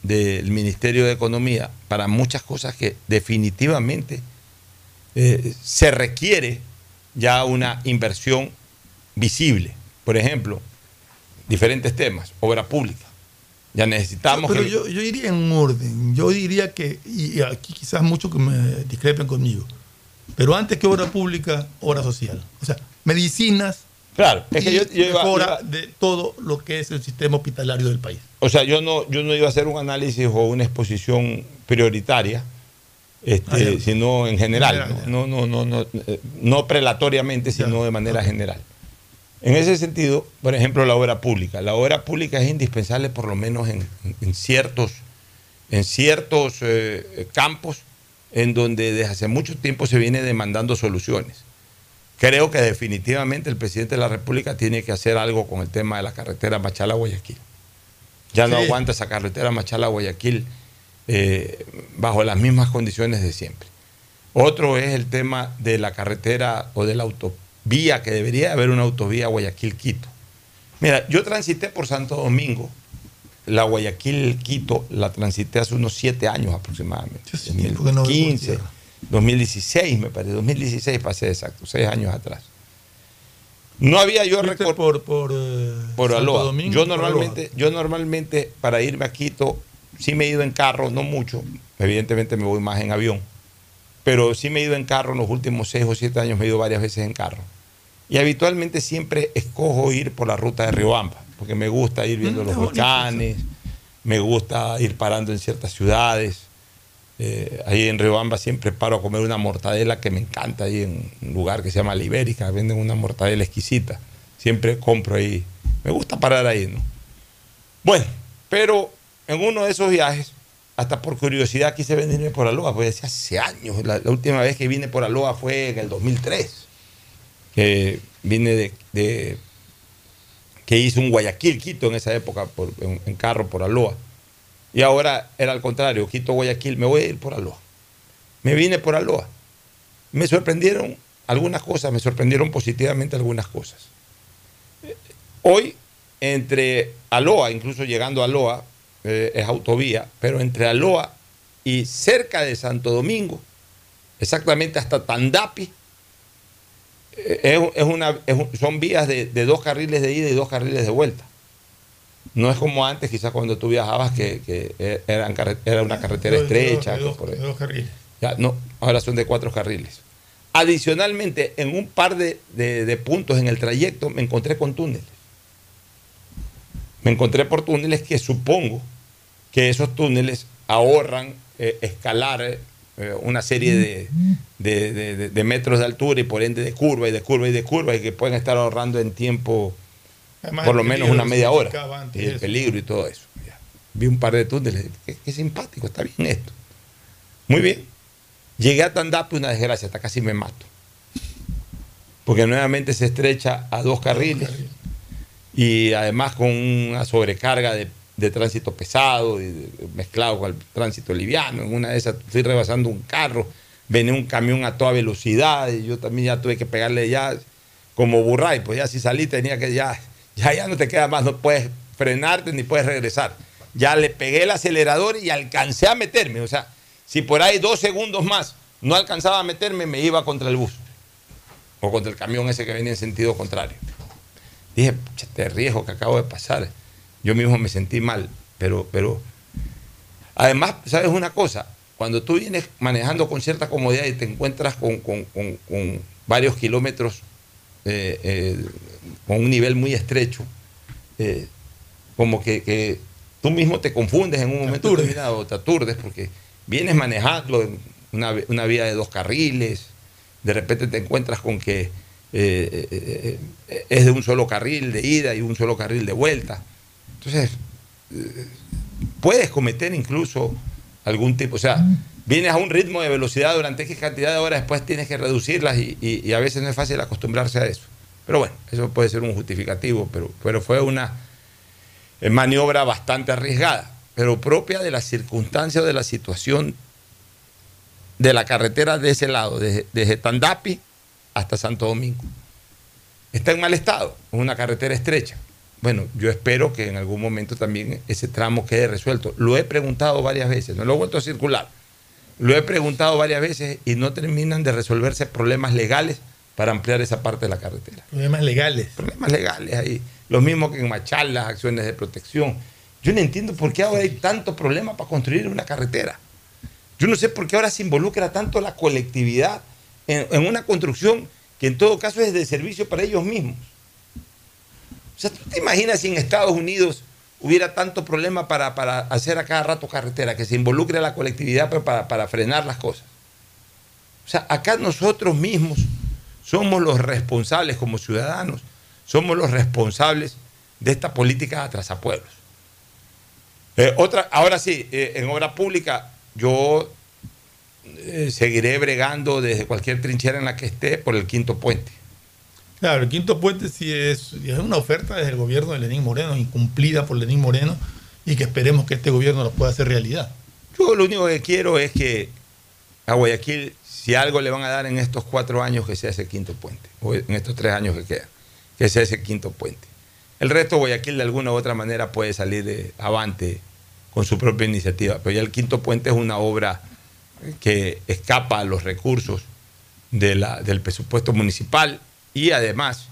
Speaker 2: del Ministerio de Economía para muchas cosas que definitivamente eh, se requiere ya una inversión visible. Por ejemplo, diferentes temas, obra pública. Ya necesitamos
Speaker 3: Pero
Speaker 2: que-
Speaker 3: yo, yo iría en un orden. Yo diría que, y aquí quizás muchos que me discrepen conmigo, pero antes que obra pública, obra social. O sea, medicinas.
Speaker 2: Claro, es que yo- yo iba-
Speaker 3: mejora
Speaker 2: iba-
Speaker 3: de todo lo que es el sistema hospitalario del país.
Speaker 2: O sea, yo no, yo no iba a hacer un análisis o una exposición prioritaria, este,
Speaker 3: Ah, ya.
Speaker 2: sino en general,
Speaker 3: General,
Speaker 2: ¿no? No, no, no, no, eh, no prelatoriamente, sino de manera general. En ese sentido, por ejemplo, la obra pública. La obra pública es indispensable por lo menos en, en ciertos, en ciertos eh, campos en donde desde hace mucho tiempo se viene demandando soluciones. Creo que definitivamente el presidente de la República tiene que hacer algo con el tema de la carretera Machala-Guayaquil. Ya no
Speaker 3: Sí.
Speaker 2: aguanta esa carretera Machala-Guayaquil eh, bajo las mismas condiciones de siempre. Otro es el tema de la carretera o de la autovía, que debería haber una autovía Guayaquil-Quito. Mira, yo transité por Santo Domingo la Guayaquil-Quito la transité hace unos siete años aproximadamente.
Speaker 3: tiempo que no voy por
Speaker 2: 2015,
Speaker 3: tierra.
Speaker 2: 2016 me parece, 2016 pasé exacto, seis años atrás. No había yo
Speaker 3: Fuiste
Speaker 2: recor-
Speaker 3: por, por, eh,
Speaker 2: por Aloha.
Speaker 3: Domingo,
Speaker 2: yo normalmente, yo normalmente para irme a Quito, sí me he ido en carro, no mucho, evidentemente me voy más en avión, pero sí me he ido en carro en los últimos seis o siete años, me he ido varias veces en carro. Y habitualmente siempre escojo ir por la ruta de Riobamba, porque me gusta ir viendo
Speaker 3: Mm,
Speaker 2: los volcanes, me gusta ir parando en ciertas ciudades. Eh, ahí en Riobamba siempre paro a comer una mortadela que me encanta, ahí en un lugar que se llama La Ibérica, venden una mortadela exquisita. Siempre compro ahí. Me gusta parar ahí, ¿no? Bueno, pero en uno de esos viajes, hasta por curiosidad quise venirme por Aloha, porque hace años, la, última vez que vine por Aloha fue en el 2003, que vine de, que hice un Guayaquil, Quito en esa época, en, en carro por Aloha. Y ahora era al contrario, Quito, Guayaquil, me voy a ir por Aloha. Me vine por Aloha. Me sorprendieron algunas cosas, me sorprendieron positivamente algunas cosas. Hoy, entre Aloha, incluso llegando a Aloha, eh, es autovía, pero entre Aloha y cerca de Santo Domingo, exactamente hasta Tandapi, eh, es, una, son vías de dos carriles de ida y dos carriles de vuelta. No es como antes, quizás cuando tú viajabas, que, que eran era una carretera estrecha.
Speaker 3: de dos-
Speaker 2: por ahí.
Speaker 3: de dos carriles.
Speaker 2: Ya, no, ahora son de cuatro carriles. Adicionalmente, en un par de, de- de puntos en el trayecto me encontré con túneles. Me encontré por túneles que supongo que esos túneles ahorran eh, escalar eh, una serie de- de metros de altura y por ende de curva y de curva y de curva y que pueden estar ahorrando en tiempo
Speaker 3: Además,
Speaker 2: por lo menos una media hora. Y el
Speaker 3: eso.
Speaker 2: peligro y todo eso. Ya. Vi un par de túneles. Qué, qué simpático, está bien esto. Muy bien. Llegué a Tandapi, una desgracia, hasta casi me mato. Porque nuevamente se estrecha a dos carriles y además con una sobrecarga de, de tránsito pesado y de- mezclado con el tránsito liviano. En una de esas fui rebasando un carro, venía un camión a toda velocidad y yo también ya tuve que pegarle ya como burray, pues ya si salí tenía que ya, ya, ya no te queda más, no puedes frenarte ni puedes regresar. Ya le pegué el acelerador y alcancé a meterme, o sea, si por ahí dos segundos más no alcanzaba a meterme, me iba contra el bus o contra el camión ese que venía en sentido contrario. Dije, "Pucha, este riesgo que acabo de pasar. Yo mismo me sentí mal, pero, pero además, ¿sabes una cosa? Cuando tú vienes manejando con cierta comodidad y te encuentras con, con- con- con varios kilómetros, eh, eh, con un nivel muy estrecho, eh, como que, que tú mismo te confundes en un momento
Speaker 3: aturdes.
Speaker 2: determinado, te aturdes, porque vienes manejando en una, una vía de dos carriles, de repente te encuentras con que eh, eh, eh, es de un solo carril de ida y un solo carril de vuelta. Entonces, puedes cometer incluso algún tipo, o sea, vienes a un ritmo de velocidad durante X cantidad de horas, después tienes que reducirlas y, y- y a veces no es fácil acostumbrarse a eso. Pero bueno, eso puede ser un justificativo, pero, pero fue una eh, maniobra bastante arriesgada, pero propia de las circunstancias de la situación de la carretera de ese lado, desde, desde Tandapi hasta Santo Domingo. Está en mal estado, es una carretera estrecha. Bueno, yo espero que en algún momento también ese tramo quede resuelto. Lo he preguntado varias veces, no lo he vuelto a circular. Lo he preguntado varias veces y no terminan de resolverse problemas legales para ampliar esa parte de la carretera.
Speaker 3: Problemas legales.
Speaker 2: Problemas legales ahí. Lo mismo que en Machal, las acciones de protección. Yo no entiendo por qué ahora hay tanto problema para construir una carretera. Yo no sé por qué ahora se involucra tanto la colectividad en, en una construcción que en todo caso es de servicio para ellos mismos. O sea, ¿tú te imaginas si en Estados Unidos hubiera tanto problema para, para hacer a cada rato carretera, que se involucre a la colectividad para, para frenar las cosas? O sea, acá nosotros mismos somos los responsables como ciudadanos, somos los responsables de esta política de atrasapueblos. Eh, otra, ahora sí, eh, en obra pública yo eh, seguiré bregando desde cualquier trinchera en la que esté por el quinto puente.
Speaker 3: Claro, el quinto puente sí es, es una oferta desde el gobierno de Lenín Moreno, incumplida por Lenín Moreno, y que esperemos que este gobierno lo pueda hacer realidad.
Speaker 2: Yo lo único que quiero es que a Guayaquil, si algo le van a dar en estos cuatro años, que sea ese quinto puente, o en estos tres años que quedan, que sea ese quinto puente. El resto, Guayaquil de alguna u otra manera puede salir eh, avante con su propia iniciativa. Pero ya el quinto puente es una obra que escapa a los recursos de del presupuesto municipal y además,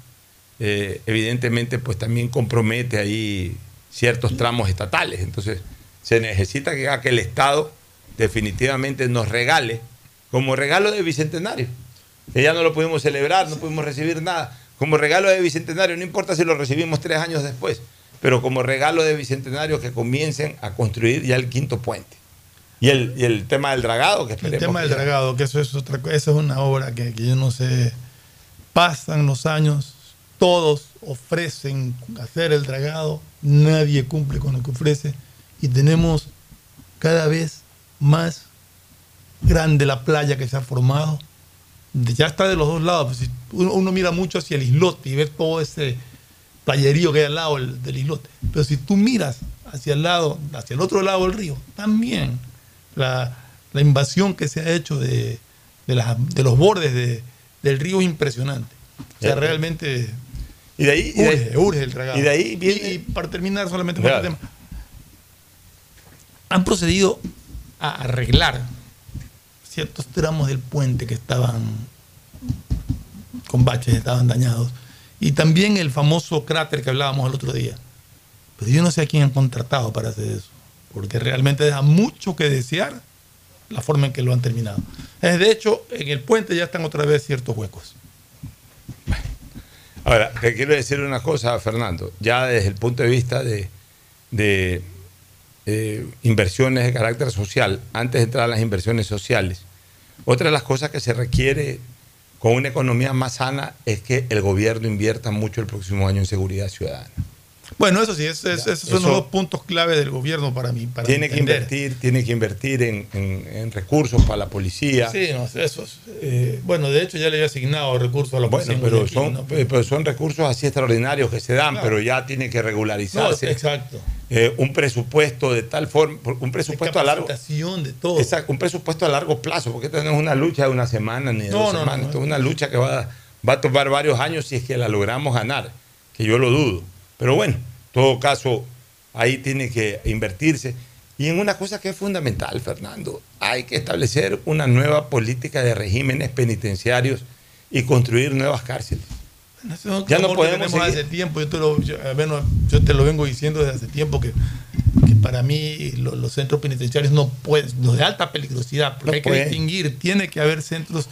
Speaker 2: eh, evidentemente, pues también compromete ahí ciertos tramos estatales. Entonces, se necesita que, que el Estado definitivamente nos regale, como regalo de bicentenario, ya no lo pudimos celebrar, no pudimos recibir nada, como regalo de bicentenario, no importa si lo recibimos tres años después, pero como regalo de bicentenario que comiencen a construir ya el quinto puente. Y el, y el tema del dragado, que
Speaker 3: El
Speaker 2: esperemos
Speaker 3: tema del
Speaker 2: que
Speaker 3: dragado, que eso es otra cosa, esa es una obra que, que yo no sé, pasan los años, todos ofrecen hacer el dragado, nadie cumple con lo que ofrece y tenemos cada vez más grande la playa que se ha formado. Ya está de los dos lados, pues, si uno, uno mira mucho hacia el islote y ve todo ese playerío que hay al lado del, del islote, pero si tú miras hacia el lado, hacia el otro lado del río, también la, la invasión que se ha hecho de, de, las- de los bordes de- del río es impresionante. O sea,
Speaker 2: Eh,
Speaker 3: realmente
Speaker 2: y de ahí, y de-
Speaker 3: urge, urge el dragado.
Speaker 2: y de ahí viene-
Speaker 3: Y, y para terminar solamente con
Speaker 2: Claro.
Speaker 3: este tema, han procedido a arreglar ciertos tramos del puente que estaban con baches, estaban dañados. Y también el famoso cráter que hablábamos el otro día. Pero yo no sé a quién han contratado para hacer eso, porque realmente deja mucho que desear la forma en que lo han terminado. De hecho, en el puente ya están otra vez ciertos huecos.
Speaker 2: Ahora, te quiero decir una cosa, Fernando. Ya desde el punto de vista de, de, eh, inversiones de carácter social, antes de entrar a las inversiones sociales, otra de las cosas que se requiere con una economía más sana es que el gobierno invierta mucho el próximo año en seguridad ciudadana.
Speaker 3: Bueno, eso sí, es- es- esos son
Speaker 2: eso-
Speaker 3: los dos puntos clave del gobierno para mí. Para
Speaker 2: tiene que invertir, tiene que invertir en, en- en recursos para la policía.
Speaker 3: Sí, no, eso es, eh, bueno, de hecho ya le había asignado recursos a la
Speaker 2: Bueno,
Speaker 3: policía en
Speaker 2: pero son,
Speaker 3: ¿no?
Speaker 2: pero son recursos así extraordinarios que se dan,
Speaker 3: Claro.
Speaker 2: pero ya tiene que regularizarse.
Speaker 3: No, exacto.
Speaker 2: Eh, un presupuesto de tal forma, un presupuesto a largo
Speaker 3: de todo.
Speaker 2: Exacto, un presupuesto a largo plazo, porque esto no es una lucha de una semana ni de
Speaker 3: No,
Speaker 2: dos semanas, esto es una lucha que va, va a tomar varios años si es que la logramos ganar, que yo lo dudo. Pero bueno, en todo caso, ahí tiene que invertirse. Y en una cosa que es fundamental, Fernando, hay que establecer una nueva política de regímenes penitenciarios y construir nuevas cárceles.
Speaker 3: Eso
Speaker 2: Ya no podemos seguir.
Speaker 3: hace tiempo. Yo te, lo, yo, al menos yo te lo vengo diciendo desde hace tiempo que, que para mí lo- los centros penitenciarios no pueden, los de alta peligrosidad, porque
Speaker 2: No
Speaker 3: hay que distinguir, tiene que haber centros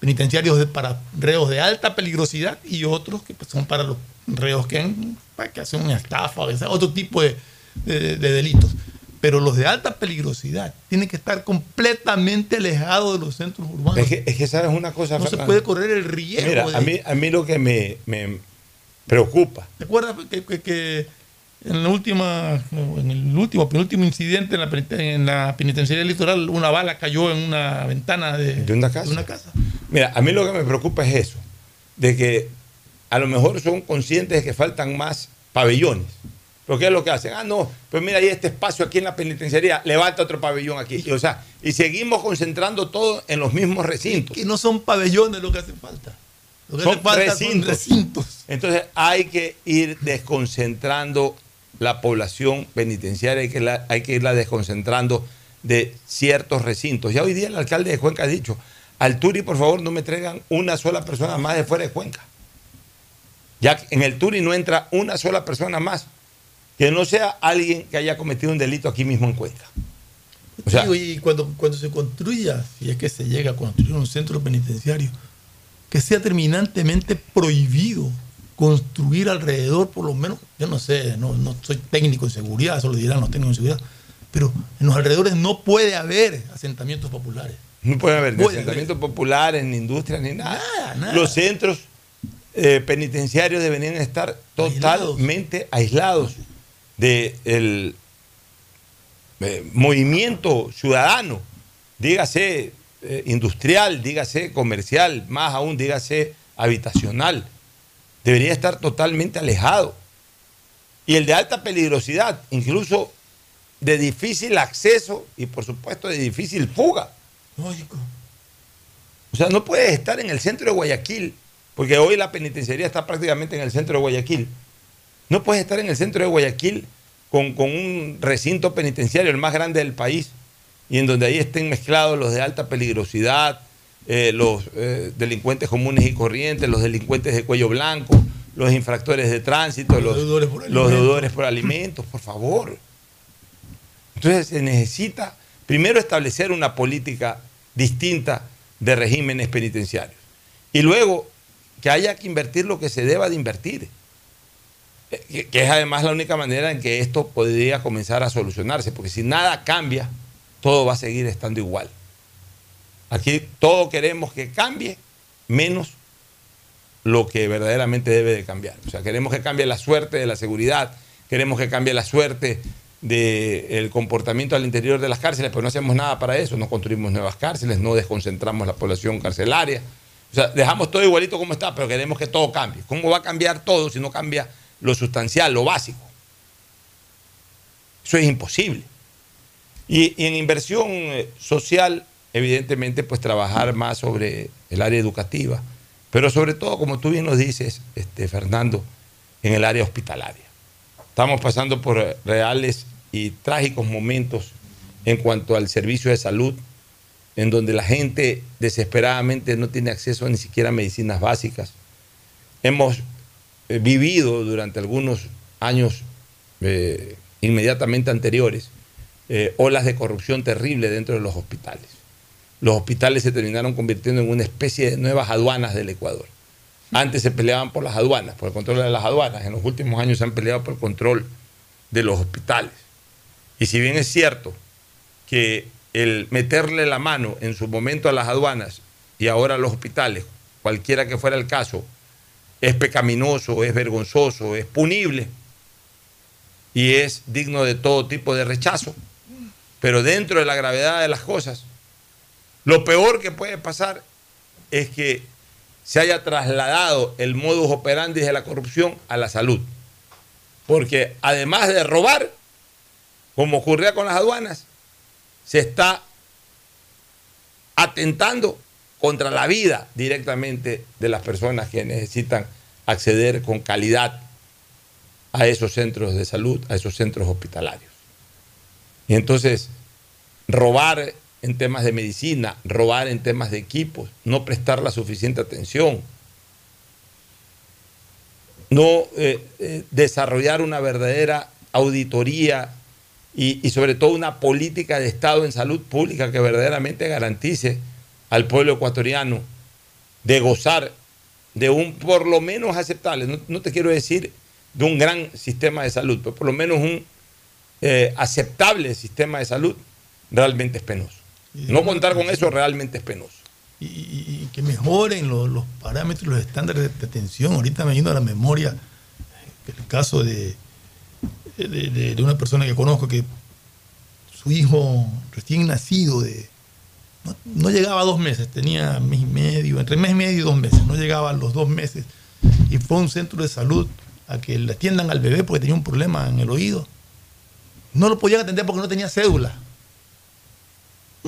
Speaker 3: penitenciarios de- para reos de alta peligrosidad y otros que pues, son para los reos que, han- para que hacen una estafa, o sea, otro tipo de, de- de delitos. Pero los de alta peligrosidad tienen que estar completamente alejados de los centros urbanos.
Speaker 2: Es que, es que sabes una cosa,
Speaker 3: no se puede correr el riesgo.
Speaker 2: Mira,
Speaker 3: de-
Speaker 2: a mí, a mí lo que me, me preocupa
Speaker 3: ¿Te acuerdas que, que- que en la última, en el último, penúltimo incidente en la, en la penitenciaría litoral, una bala cayó en una ventana de,
Speaker 2: de una casa.
Speaker 3: de una casa?
Speaker 2: Mira, a mí lo que me preocupa es eso, de que a lo mejor son conscientes de que faltan más pabellones. ¿Pero qué es lo que hacen? Ah, no, pues mira, hay este espacio aquí en la penitenciaría, levanta otro pabellón aquí. Y, o sea, y seguimos concentrando todo en los mismos recintos.
Speaker 3: Que no son pabellones lo que hace falta. Lo que
Speaker 2: Son
Speaker 3: hace falta
Speaker 2: recintos.
Speaker 3: son recintos.
Speaker 2: Entonces hay que ir desconcentrando la población penitenciaria, hay que, hay que irla desconcentrando de ciertos recintos. Ya hoy día el alcalde de Cuenca ha dicho, al Turi por favor no me traigan una sola persona más de fuera de Cuenca. Ya en el Turi no entra una sola persona más que no sea alguien que haya cometido un delito aquí mismo en Cuenca.
Speaker 3: Y cuando, cuando se construya, si es que se llega a construir un centro penitenciario, que sea terminantemente prohibido construir alrededor, por lo menos, yo no sé, no, no soy técnico en seguridad, eso lo dirán los técnicos en seguridad, pero en los alrededores no puede haber asentamientos populares.
Speaker 2: No puede haber ni
Speaker 3: Puede
Speaker 2: asentamientos populares, ni industrias, ni nada.
Speaker 3: Nada, nada.
Speaker 2: Los centros eh, penitenciarios deberían estar totalmente aislados del movimiento ciudadano, dígase eh, industrial, dígase comercial, más aún dígase habitacional. Debería estar totalmente alejado. Y el de alta peligrosidad, incluso de difícil acceso y por supuesto de difícil fuga.
Speaker 3: Lógico.
Speaker 2: O sea, no puedes estar en el centro de Guayaquil, porque hoy la penitenciaría está prácticamente en el centro de Guayaquil. No puedes estar en el centro de Guayaquil con, con un recinto penitenciario, el más grande del país, y en donde ahí estén mezclados los de alta peligrosidad, eh, los eh, delincuentes comunes y corrientes, los delincuentes de cuello blanco, los infractores de tránsito, los,
Speaker 3: deudores por
Speaker 2: los
Speaker 3: alimentos.
Speaker 2: deudores por alimentos, por favor. Entonces se necesita primero establecer una política distinta de regímenes penitenciarios y luego que haya que invertir lo que se deba de invertir, Eh, que, que es además la única manera en que esto podría comenzar a solucionarse, porque si nada cambia, todo va a seguir estando igual. Aquí todos queremos que cambie, menos lo que verdaderamente debe de cambiar. O sea, queremos que cambie la suerte de la seguridad, queremos que cambie la suerte del comportamiento al interior de las cárceles, pero no hacemos nada para eso, no construimos nuevas cárceles, no desconcentramos la población carcelaria. O sea, dejamos todo igualito como está, pero queremos que todo cambie. ¿Cómo va a cambiar todo si no cambia lo sustancial, lo básico? Eso es imposible. Y, y en inversión eh, social, evidentemente, pues trabajar más sobre el área educativa, pero sobre todo, como tú bien nos dices, este, Fernando, en el área hospitalaria. Estamos pasando por reales y trágicos momentos en cuanto al servicio de salud, en donde la gente desesperadamente no tiene acceso ni siquiera a medicinas básicas. Hemos eh, vivido durante algunos años eh, inmediatamente anteriores eh, olas de corrupción terrible dentro de los hospitales. Los hospitales se terminaron convirtiendo en una especie de nuevas aduanas del Ecuador. Antes se peleaban por las aduanas, por el control de las aduanas. En los últimos años se han peleado por el control de los hospitales. Y si bien es cierto que el meterle la mano en su momento a las aduanas y ahora a los hospitales, cualquiera que fuera el caso, es pecaminoso, es vergonzoso, es punible y es digno de todo tipo de rechazo. Pero dentro de la gravedad de las cosas, lo peor que puede pasar es que se haya trasladado el modus operandi de la corrupción a la salud. Porque además de robar, como ocurría con las aduanas, se está atentando contra la vida directamente de las personas que necesitan acceder con calidad a esos centros de salud, a esos centros hospitalarios. Y entonces, robar en temas de medicina, robar en temas de equipos, no prestar la suficiente atención, no eh, eh, desarrollar una verdadera auditoría y, y sobre todo una política de Estado en salud pública que verdaderamente garantice al pueblo ecuatoriano de gozar de un por lo menos aceptable, no, no te quiero decir de un gran sistema de salud, pero por lo menos un eh, aceptable sistema de salud, realmente es penoso. No contar con eso realmente es penoso.
Speaker 3: y, y- y que mejoren los, los parámetros, los estándares de atención. Ahorita me vino a la memoria el caso de, de, de- de una persona que conozco que su hijo recién nacido de no, no llegaba a dos meses, tenía mes y medio, entre mes y medio y dos meses, no llegaba a los dos meses y fue a un centro de salud a que le atiendan al bebé porque tenía un problema en el oído. No lo podían atender porque no tenía cédula.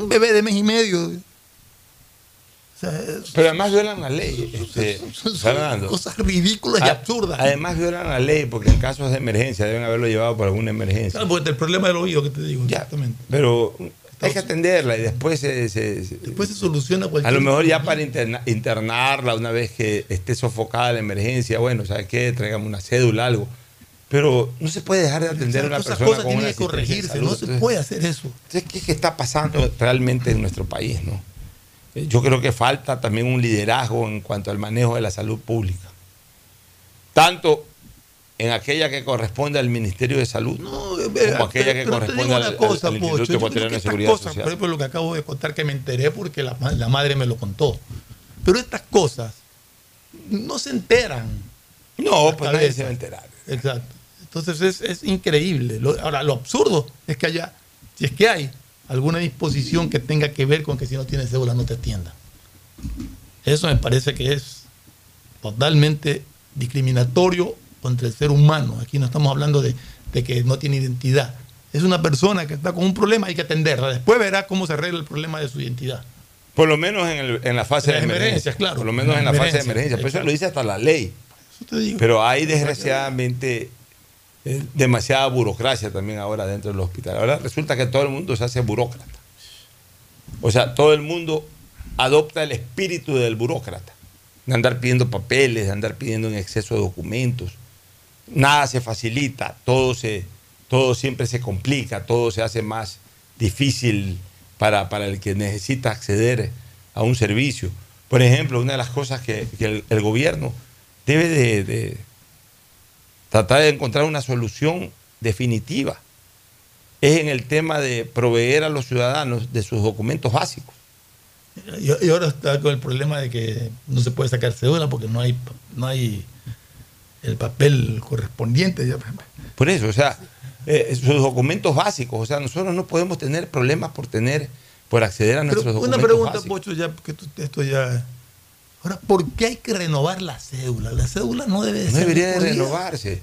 Speaker 3: Un bebé de mes y medio. O sea, es-
Speaker 2: Pero además violan la ley, este, Fernando.
Speaker 3: cosas ridículas y
Speaker 2: A-
Speaker 3: absurdas.
Speaker 2: Además violan la ley porque en casos de emergencia deben haberlo llevado por alguna emergencia.
Speaker 3: Claro, porque el problema del oído que te digo, exactamente.
Speaker 2: Pero hay que atenderla y después se, se- se-
Speaker 3: Después se soluciona cualquier
Speaker 2: a lo mejor ya para interna- internarla una vez que esté sofocada la emergencia, bueno, ¿sabes qué? Tráigame una cédula, algo. Pero no se puede dejar de atender a una
Speaker 3: Esas
Speaker 2: persona
Speaker 3: cosas
Speaker 2: con
Speaker 3: tienen
Speaker 2: una
Speaker 3: que corregirse, no se puede hacer eso.
Speaker 2: entonces, ¿qué, qué está pasando realmente en nuestro país? ¿no? Eh, Yo creo que falta también un liderazgo en cuanto al manejo de la salud pública. Tanto en aquella que corresponde al Ministerio de Salud, como aquella que
Speaker 3: Pero
Speaker 2: corresponde al,
Speaker 3: cosa,
Speaker 2: al
Speaker 3: Pocho,
Speaker 2: Instituto Ecuatoriano de Seguridad
Speaker 3: cosas,
Speaker 2: Social.
Speaker 3: Por ejemplo, lo que acabo de contar que me enteré porque la, la madre me lo contó. Pero estas cosas no se enteran.
Speaker 2: No, pues nadie se va a enterar.
Speaker 3: Exacto. Entonces es, es increíble. Lo- ahora, lo absurdo es que haya, si es que hay alguna disposición que tenga que ver con que si no tienes cédula no te atiendan. Eso me parece que es totalmente discriminatorio contra el ser humano. Aquí no estamos hablando de, de que no tiene identidad. Es una persona que está con un problema, hay que atenderla. Después verá cómo se arregla el problema de su identidad.
Speaker 2: Por lo menos en, el- en la fase
Speaker 3: En
Speaker 2: de emergencia.
Speaker 3: claro.
Speaker 2: Por lo menos en la fase de
Speaker 3: Emergencia.
Speaker 2: Pero eso lo dice hasta la ley.
Speaker 3: te digo.
Speaker 2: Pero hay desgraciadamente demasiada burocracia también ahora dentro del hospital. Ahora resulta que todo el mundo se hace burócrata. O sea, todo el mundo adopta el espíritu del burócrata, de andar pidiendo papeles, de andar pidiendo en exceso de documentos. Nada se facilita, todo, se, todo siempre se complica, todo se hace más difícil para, para el que necesita acceder a un servicio. Por ejemplo, una de las cosas que, el, gobierno debe de, de tratar de encontrar una solución definitiva es en el tema de proveer a los ciudadanos de sus documentos básicos.
Speaker 3: Y, y ahora está con el problema de que no se puede sacar cédula porque no hay, no hay el papel correspondiente. Ya.
Speaker 2: Por eso, o sea, eh, sus documentos básicos, o sea, nosotros no podemos tener problemas por tener, por acceder a nuestros documentos
Speaker 3: una pregunta,
Speaker 2: básicos.
Speaker 3: Pocho, ya porque tú- esto ya. Ahora, ¿por qué hay que renovar la cédula? La cédula no debe de
Speaker 2: No
Speaker 3: ser
Speaker 2: debería de renovarse.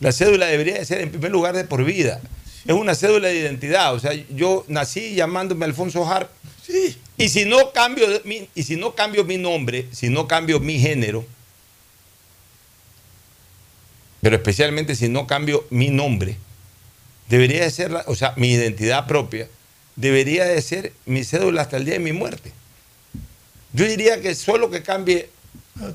Speaker 2: La cédula debería de ser en primer lugar de por vida. Es una cédula de identidad. O sea, yo nací llamándome Alfonso Harp. Y si no cambio mi, y si no cambio mi nombre, si no cambio mi género, pero especialmente si no cambio mi nombre, debería de ser, la- o sea, mi identidad propia, debería de ser mi cédula hasta el día de mi muerte. Yo diría que solo que cambie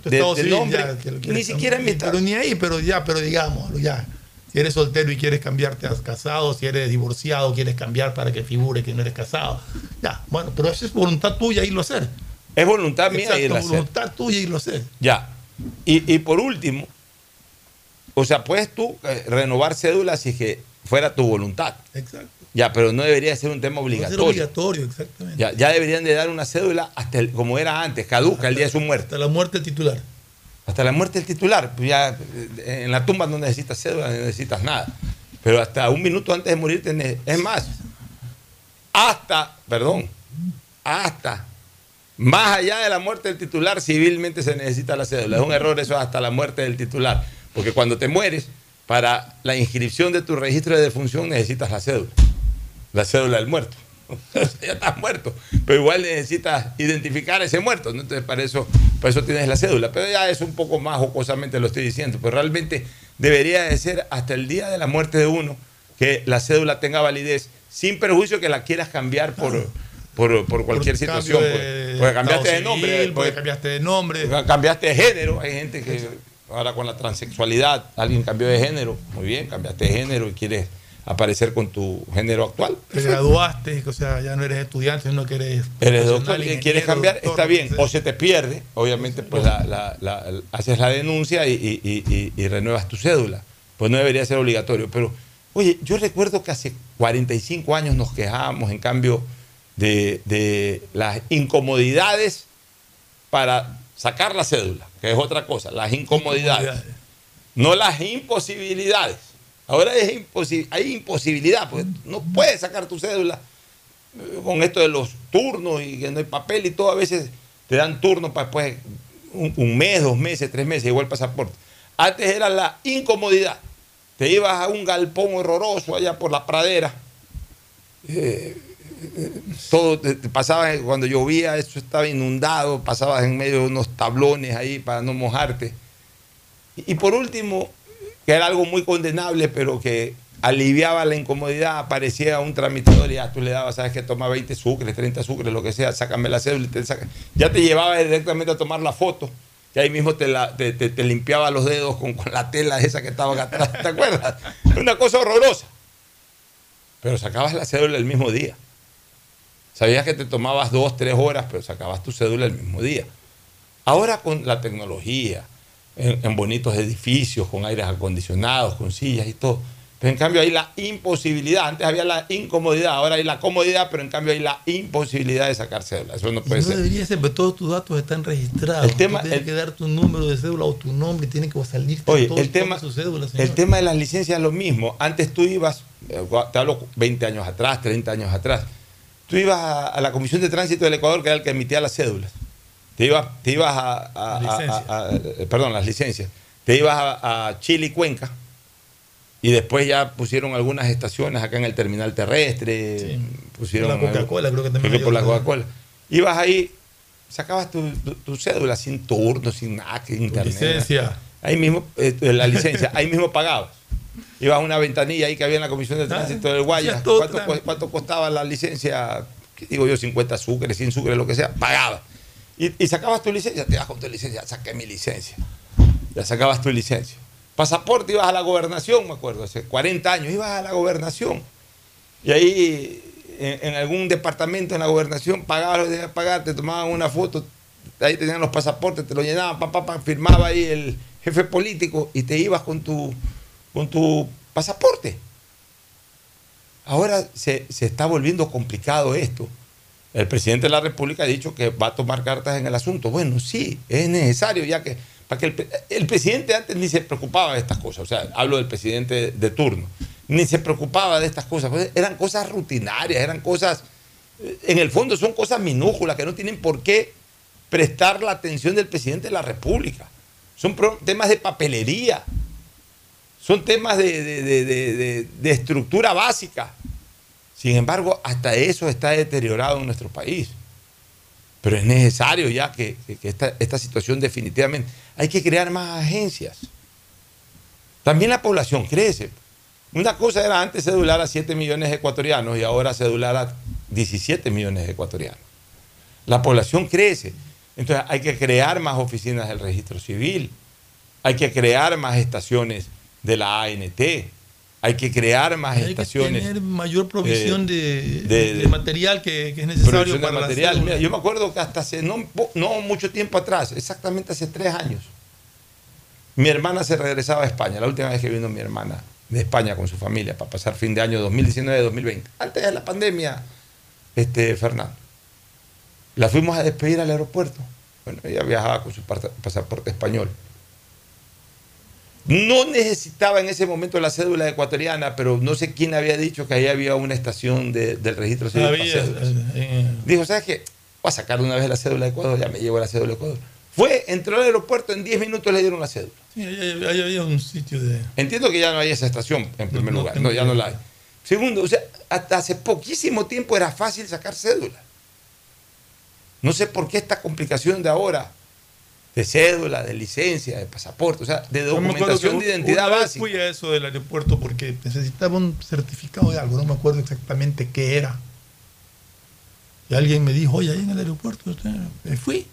Speaker 2: de, de nombre,
Speaker 3: ya, que lo
Speaker 2: ni siquiera en mi
Speaker 3: cambiar. Pero ni ahí, pero ya, pero digamos, ya. Si eres soltero y quieres cambiarte a casado, si eres divorciado, quieres cambiar para que figure que no eres casado. Ya, bueno, pero eso es voluntad tuya irlo a hacer.
Speaker 2: Es voluntad mía
Speaker 3: Exacto,
Speaker 2: irlo a hacer.
Speaker 3: voluntad tuya irlo a hacer.
Speaker 2: Ya. Y, y por último, o sea, puedes tú eh, renovar cédulas si es que fuera tu voluntad.
Speaker 3: Exacto.
Speaker 2: Ya, pero no debería ser un tema
Speaker 3: a ser
Speaker 2: obligatorio.
Speaker 3: obligatorio, exactamente.
Speaker 2: Ya, ya deberían de dar una cédula hasta el- como era antes, caduca el día de su muerte.
Speaker 3: Hasta la muerte del titular.
Speaker 2: Hasta la muerte del titular. Pues ya en la tumba no necesitas cédula, no necesitas nada. Pero hasta un minuto antes de morir, tenés- es más, hasta, perdón, hasta, más allá de la muerte del titular, civilmente se necesita la cédula. Es un error eso hasta la muerte del titular. Porque cuando te mueres, para la inscripción de tu registro de defunción necesitas la cédula. La cédula del muerto. [LAUGHS] ya estás muerto. Pero igual necesitas identificar a ese muerto. ¿no? Entonces, para eso, para eso tienes la cédula. Pero ya es un poco más jocosamente lo estoy diciendo. Pero realmente debería de ser hasta el día de la muerte de uno que la cédula tenga validez, sin perjuicio que la quieras cambiar por, por, por cualquier
Speaker 3: Por
Speaker 2: situación. Porque,
Speaker 3: de
Speaker 2: porque cambiaste de nombre.
Speaker 3: porque
Speaker 2: porque
Speaker 3: cambiaste de nombre.
Speaker 2: cambiaste de género. Hay gente que ahora con la transexualidad, alguien cambió de género. Muy bien, cambiaste de género y quieres aparecer con tu género actual.
Speaker 3: Te graduaste, o sea, ya no eres estudiante, sino que eres.
Speaker 2: Eres doctor y
Speaker 3: ingeniero,
Speaker 2: quieres cambiar,
Speaker 3: doctor,
Speaker 2: está bien. O se te pierde, obviamente, pues la- la- la- haces la denuncia y, y- y- y- y renuevas tu cédula. Pues no debería ser obligatorio. Pero, oye, yo recuerdo que hace 45 años nos quejábamos, en cambio, de, de las incomodidades para sacar la cédula, que es otra cosa, las incomodidades, no las imposibilidades. Ahora es imposi- hay imposibilidad, porque no puedes sacar tu cédula eh, con esto de los turnos y que no hay papel y todo, a veces te dan turnos para después un, un mes, dos meses, tres meses, igual pasaporte. Antes era la incomodidad. Te ibas a un galpón horroroso allá por la pradera. Eh, todo te pasabas cuando llovía, eso estaba inundado, pasabas en medio de unos tablones ahí para no mojarte. Y, por último, que era algo muy condenable, pero que aliviaba la incomodidad, aparecía un tramitador y ya tú le dabas, sabes que toma 20 sucres, 30 sucres, lo que sea, sácame la cédula te saca. Ya te llevaba directamente a tomar la foto. Y ahí mismo te, la- te, te- te limpiaba los dedos con, con la tela esa que estaba atrás. ¿Te acuerdas? Una cosa horrorosa. Pero sacabas la cédula el mismo día. Sabías que te tomabas dos, tres horas, pero sacabas tu cédula el mismo día. Ahora con la tecnología, en, en bonitos edificios, con aires acondicionados, con sillas y todo. Pero en cambio hay la imposibilidad. Antes había la incomodidad, ahora hay la comodidad, pero en cambio hay la imposibilidad de sacar cédula. Eso no puede
Speaker 3: no
Speaker 2: ser.
Speaker 3: debería ser, pero todos tus datos están registrados.
Speaker 2: El tema-
Speaker 3: Tú tienes
Speaker 2: el-
Speaker 3: que dar tu número de cédula o tu nombre y tiene que salir
Speaker 2: Oye,
Speaker 3: todo,
Speaker 2: el tema,
Speaker 3: su cédula, señor.
Speaker 2: el tema de las licencias es lo mismo. Antes tú ibas, eh, te hablo 20 años atrás, 30 años atrás, tú ibas a, a la Comisión de Tránsito del Ecuador, que era el que emitía las cédulas. Te ibas, te ibas a, eh, perdón, las licencias. Te ibas a, Chile y Cuenca y después ya pusieron algunas estaciones acá en el terminal terrestre. Pusieron
Speaker 3: La Coca-Cola creo que también
Speaker 2: creo que por la. Coca-Cola. Ibas ahí, sacabas tu, tu- tu cédula sin turno, sin nada, sin internet.
Speaker 3: licencia.
Speaker 2: Ahí mismo, eh, la licencia, ahí mismo pagabas. Ibas a una ventanilla ahí que había en la Comisión de Tránsito del Guayas. ¿Cuánto, costaba la licencia? ¿Qué digo yo? 50 sucres, 100 sucres, lo que sea. Pagaba. Y, y sacabas tu licencia, te vas con tu licencia, saqué mi licencia. Ya sacabas tu licencia. Pasaporte, ibas a la gobernación, me acuerdo, hace 40 años, ibas a la gobernación. Y ahí, en, en algún departamento en la gobernación, pagabas lo que que pagar, te tomaban una foto, ahí tenían los pasaportes, te lo llenaban, papá, papá, firmaba ahí el jefe político y te ibas con tu, con tu pasaporte. Ahora se, se está volviendo complicado esto. El presidente de la República ha dicho que va a tomar cartas en el asunto. Bueno, sí, es necesario ya que, para que el, el presidente antes ni se preocupaba de estas cosas. O sea, hablo del presidente de turno. Ni se preocupaba de estas cosas. pues, eran cosas rutinarias, eran cosas, eh, en el fondo son cosas minúsculas que no tienen por qué prestar la atención del presidente de la República. Son temas de papelería. Son temas de, de- de- de- estructura básica. Sin embargo, hasta eso está deteriorado en nuestro país. Pero es necesario ya que, que- que esta, esta situación definitivamente... Hay que crear más agencias. También la población crece. Una cosa era antes cedular a 7 millones de ecuatorianos y ahora cedular a 17 millones de ecuatorianos. La población crece. Entonces hay que crear más oficinas del registro civil. Hay que crear más estaciones de la ANT. Hay que crear más
Speaker 3: Hay que
Speaker 2: estaciones.
Speaker 3: tener mayor provisión
Speaker 2: eh,
Speaker 3: de,
Speaker 2: de-
Speaker 3: de material que, que es necesario para
Speaker 2: material. Mira, yo me acuerdo que hasta hace no, mucho tiempo atrás, exactamente hace tres años, mi hermana se regresaba a España, la última vez que vino mi hermana de España con su familia para pasar fin de año 2019-2020, antes de la pandemia, este, Fernando. La fuimos a despedir al aeropuerto. Bueno, ella viajaba con su pasaporte español. No necesitaba en ese momento la cédula ecuatoriana, pero no sé quién había dicho que ahí había una estación de- del registro civil. para
Speaker 3: Había,
Speaker 2: cédulas.
Speaker 3: eh,
Speaker 2: Dijo, ¿sabes qué? Voy a sacar una vez la cédula de Ecuador, ya me llevo la cédula de Ecuador. Fue, entró al aeropuerto, en 10 minutos le dieron la cédula.
Speaker 3: sí, ahí, ahí había un sitio de...
Speaker 2: Entiendo que ya no hay esa estación, en primer
Speaker 3: no
Speaker 2: lugar. No, ya no la hay. Segundo, o sea, hasta hace poquísimo tiempo era fácil sacar cédula. No sé por qué esta complicación de ahora, de cédula, de licencia, de pasaporte, o sea, de
Speaker 3: me
Speaker 2: documentación de identidad
Speaker 3: una vez
Speaker 2: básica.
Speaker 3: Fui a eso del aeropuerto porque necesitaba un certificado de algo, no me acuerdo exactamente qué era. Y alguien me dijo, oye, ahí en el aeropuerto, usted", y fui.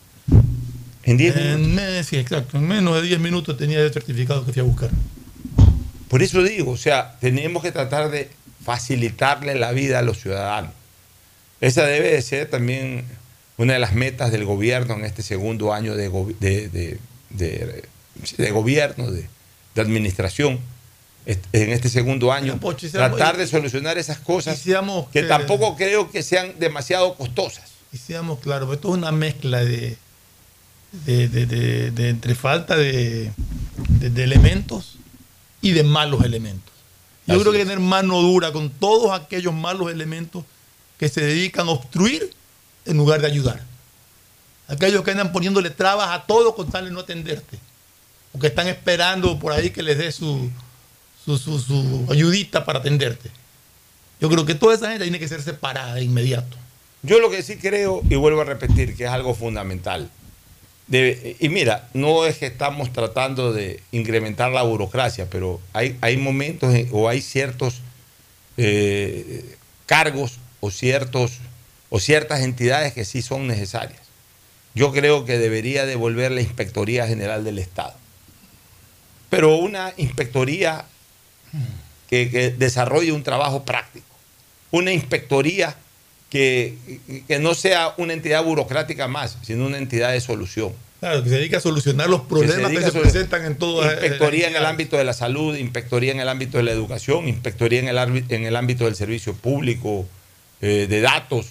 Speaker 2: En 10
Speaker 3: En me- sí, exacto, en menos de 10 minutos tenía el certificado que fui a buscar.
Speaker 2: Por eso digo, o sea, tenemos que tratar de facilitarle la vida a los ciudadanos. Esa debe de ser también una de las metas del gobierno en este segundo año de, de- de- gobierno, de, administración. En este segundo año,
Speaker 3: Pocho, seamos-
Speaker 2: tratar de solucionar esas cosas que
Speaker 3: que-
Speaker 2: tampoco creo que sean demasiado costosas.
Speaker 3: Y seamos claros, esto es una mezcla de, de, de- de- de entre falta de, elementos y de malos elementos. Yo
Speaker 2: Así
Speaker 3: creo que tener mano dura con todos aquellos malos elementos que se dedican a obstruir en lugar de ayudar. Aquellos que andan poniéndole trabas a todo con tal de no atenderte. O que están esperando por ahí que les dé su, su, su- ayudita para atenderte. Yo creo que toda esa gente tiene que ser separada de inmediato.
Speaker 2: Yo lo que sí creo, y vuelvo a repetir, que es algo fundamental. de- y mira, no es que estamos tratando de incrementar la burocracia, pero hay, hay momentos en- o hay ciertos eh, cargos o, ciertos, o ciertas entidades que sí son necesarias. Yo creo que debería devolver la Inspectoría General del Estado. Pero una inspectoría que, que desarrolle un trabajo práctico. Una inspectoría que, que no sea una entidad burocrática más, sino una entidad de solución.
Speaker 3: Claro, que se dedica a solucionar los problemas que se, presentan en todas
Speaker 2: Inspectoría en el ámbito de la salud, inspectoría en el ámbito de la educación, inspectoría en el, arbi- en el ámbito del servicio público, eh, de datos,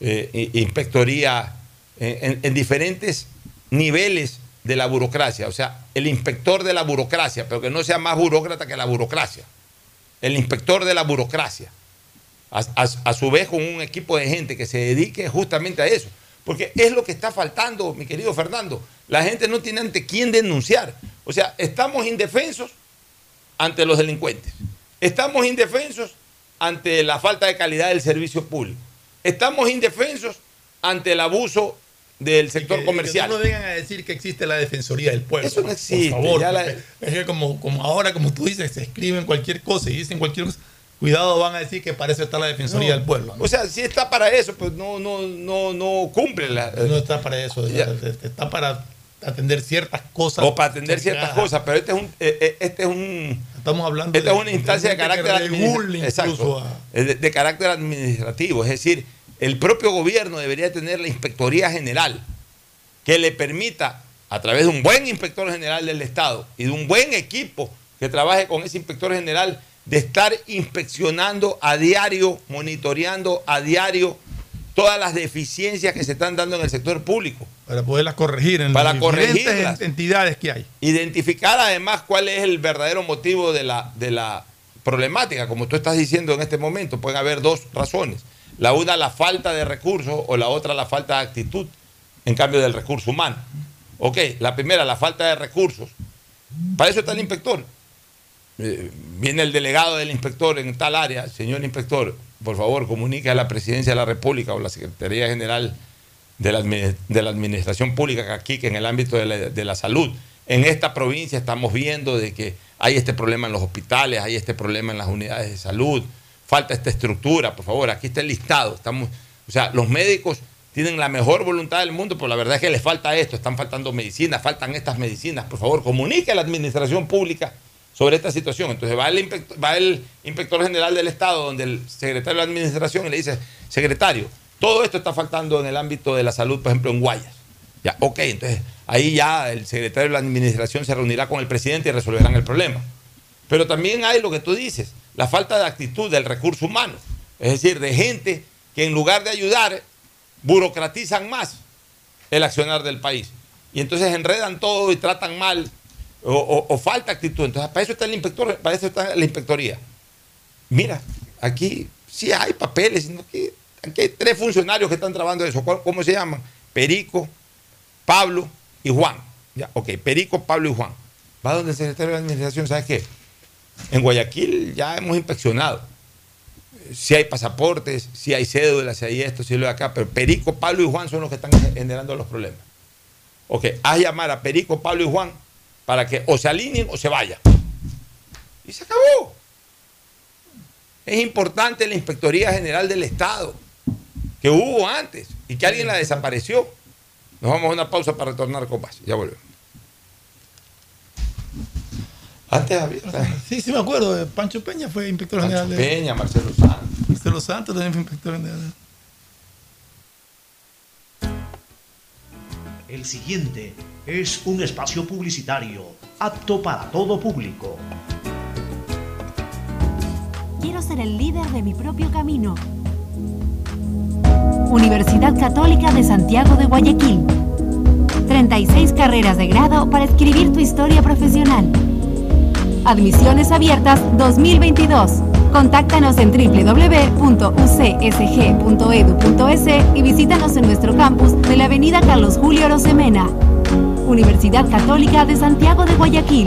Speaker 2: eh, inspectoría en, en- en diferentes niveles de la burocracia. O sea, el inspector de la burocracia, pero que no sea más burócrata que la burocracia. El inspector de la burocracia. A- a su vez con un equipo de gente que se dedique justamente a eso. Porque es lo que está faltando, mi querido Fernando. La gente no tiene ante quién denunciar. O sea, estamos indefensos ante los delincuentes. Estamos indefensos ante la falta de calidad del servicio público. Estamos indefensos ante el abuso del sector
Speaker 3: Que-
Speaker 2: comercial.
Speaker 3: Que no vengan a decir que existe la Defensoría del Pueblo.
Speaker 2: Eso no existe,
Speaker 3: Por favor,
Speaker 2: la-
Speaker 3: es que como, como ahora, como tú dices, se escriben cualquier cosa y dicen cualquier cosa. Cuidado, van a decir que para eso está la Defensoría
Speaker 2: No.
Speaker 3: del Pueblo. ¿no?
Speaker 2: O sea, si está para eso, pues no, no, no, no cumple la.
Speaker 3: no está para eso. Está para atender ciertas cosas.
Speaker 2: o para atender ciertas cosas, pero este es un, eh, eh, este es un
Speaker 3: Estamos hablando
Speaker 2: esta es
Speaker 3: de-
Speaker 2: una instancia de carácter. Exacto.
Speaker 3: a-
Speaker 2: Es de, de carácter administrativo, es decir, el propio gobierno debería tener la inspectoría general que le permita a través de un buen inspector general del Estado y de un buen equipo que trabaje con ese inspector general de estar inspeccionando a diario, monitoreando a diario todas las deficiencias que se están dando en el sector público.
Speaker 3: Para poderlas corregir en
Speaker 2: Para
Speaker 3: las diferentes entidades que hay.
Speaker 2: Identificar además cuál es el verdadero motivo de la, de la problemática. Como tú estás diciendo en este momento, pueden haber dos razones. La una, la falta de recursos o la otra, la falta de actitud en cambio del recurso humano. Ok, la primera, la falta de recursos. Para eso está el inspector. Eh, viene el delegado del inspector en tal área, señor inspector, por favor comunique a la presidencia de la República o la Secretaría General de la, de la Administración Pública aquí, que en el ámbito de la, de la salud, en esta provincia estamos viendo de que hay este problema en los hospitales, hay este problema en las unidades de salud, falta esta estructura, por favor, aquí está el listado. Estamos, o sea, los médicos tienen la mejor voluntad del mundo, pero la verdad es que les falta esto, están faltando medicinas, faltan estas medicinas, por favor, comunique a la administración pública sobre esta situación. Entonces va el, inspector, va el inspector general del Estado, donde el secretario de la administración y le dice, secretario, todo esto está faltando en el ámbito de la salud, por ejemplo, en Guayas. Ya, ok, entonces ahí ya el secretario de la administración se reunirá con el presidente y resolverán el problema. Pero también hay lo que tú dices, la falta de actitud del recurso humano. Es decir, de gente que en lugar de ayudar, burocratizan más el accionar del país. Y entonces enredan todo y tratan mal o, falta actitud. Entonces, para eso está el inspector, para eso está la inspectoría. Mira, aquí sí hay papeles, sino que aquí hay tres funcionarios que están trabajando eso. ¿Cuál- ¿Cómo se llaman? Perico, Pablo y Juan. Ya, ok, Perico, Pablo y Juan. Va donde el secretario de administración, ¿sabes qué? En Guayaquil ya hemos inspeccionado. Si hay pasaportes, si hay cédulas, si hay esto, si lo de acá, pero Perico, Pablo y Juan son los que están generando los problemas. Ok, haz llamar a Perico, Pablo y Juan para que o se alineen o se vayan. Y se acabó. Es importante la Inspectoría General del Estado, que hubo antes y que alguien la desapareció. Nos vamos a una pausa para retornar con más. Ya volvemos. Antes había.
Speaker 3: Sí, sí me acuerdo. eh, Pancho Peña fue inspector
Speaker 2: Pancho
Speaker 3: general. de-
Speaker 2: Peña, Marcelo Santos.
Speaker 3: Marcelo Santos también fue inspector general.
Speaker 4: El siguiente es un espacio publicitario apto para todo público.
Speaker 5: Quiero ser el líder de mi propio camino. Universidad Católica de Santiago de Guayaquil. 36 carreras de grado para escribir tu historia profesional. Admisiones abiertas 2022. Contáctanos en www.ucsg.edu.es y visítanos en nuestro campus de la Avenida Carlos Julio Rosemena. Universidad Católica de Santiago de Guayaquil.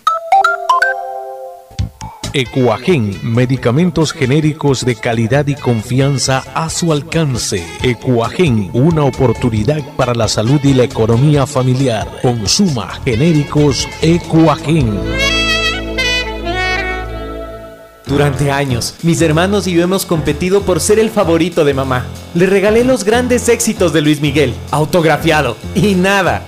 Speaker 6: Ecuagen, medicamentos genéricos de calidad y confianza a su alcance. Ecuagen, una oportunidad para la salud y la economía familiar. Consuma genéricos Ecuagen.
Speaker 7: Durante años, mis hermanos y yo hemos competido por ser el favorito de mamá. Le regalé los grandes éxitos de Luis Miguel, autografiado, y nada.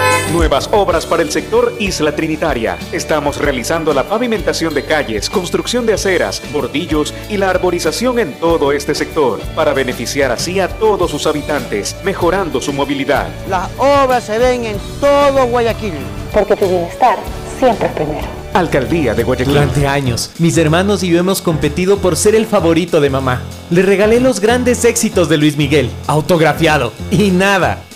Speaker 8: Nuevas obras para el sector Isla Trinitaria. Estamos realizando la pavimentación de calles, construcción de aceras, bordillos y la arborización en todo este sector para beneficiar así a todos sus habitantes, mejorando su movilidad.
Speaker 9: Las obras se ven en todo Guayaquil.
Speaker 10: Porque tu bienestar siempre es primero.
Speaker 8: Alcaldía de Guayaquil.
Speaker 7: Durante años, mis hermanos y yo hemos competido por ser el favorito de mamá. Le regalé los grandes éxitos de Luis Miguel, autografiado. Y nada,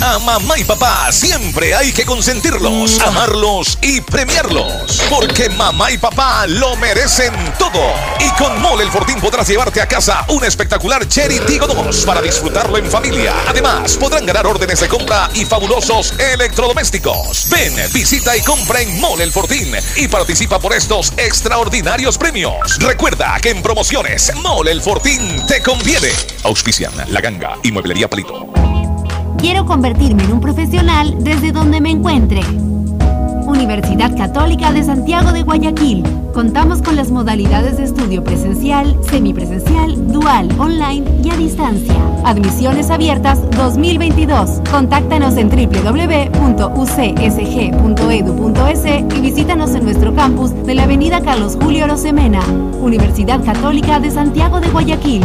Speaker 1: A mamá y papá siempre hay que consentirlos, amarlos y premiarlos. Porque mamá y papá lo merecen todo. Y con Mole el Fortín podrás llevarte a casa un espectacular Cherry Tigo 2 para disfrutarlo en familia. Además, podrán ganar órdenes de compra y fabulosos electrodomésticos. Ven, visita y compra en Mole el Fortín y participa por estos extraordinarios premios. Recuerda que en promociones Mole el Fortín te conviene. Auspician La Ganga y Mueblería Palito.
Speaker 5: Quiero convertirme en un profesional desde donde me encuentre. Universidad Católica de Santiago de Guayaquil. Contamos con las modalidades de estudio presencial presencial, semipresencial, dual, online y a distancia. Admisiones abiertas 2022. Contáctanos en www.ucsg.edu.es e y visítanos en nuestro campus de la Avenida Carlos Julio Rosemena, Universidad Católica de Santiago de Guayaquil.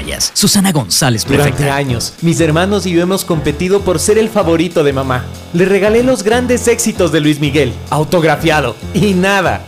Speaker 11: Susana González,
Speaker 7: Durante
Speaker 11: prefecta.
Speaker 7: años, mis hermanos y yo hemos competido por ser el favorito de mamá. Le regalé los grandes éxitos de Luis Miguel, autografiado. Y nada.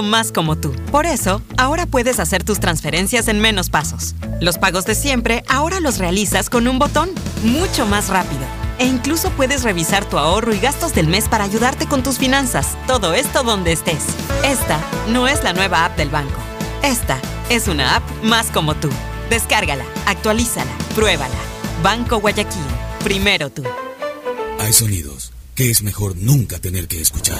Speaker 12: más como tú. Por eso, ahora puedes hacer tus transferencias en menos pasos. Los pagos de siempre ahora los realizas con un botón, mucho más rápido. E incluso puedes revisar tu ahorro y gastos del mes para ayudarte con tus finanzas. Todo esto donde estés. Esta no es la nueva app del banco. Esta es una app más como tú. Descárgala, actualízala, pruébala. Banco Guayaquil. Primero tú.
Speaker 13: Hay sonidos que es mejor nunca tener que escuchar.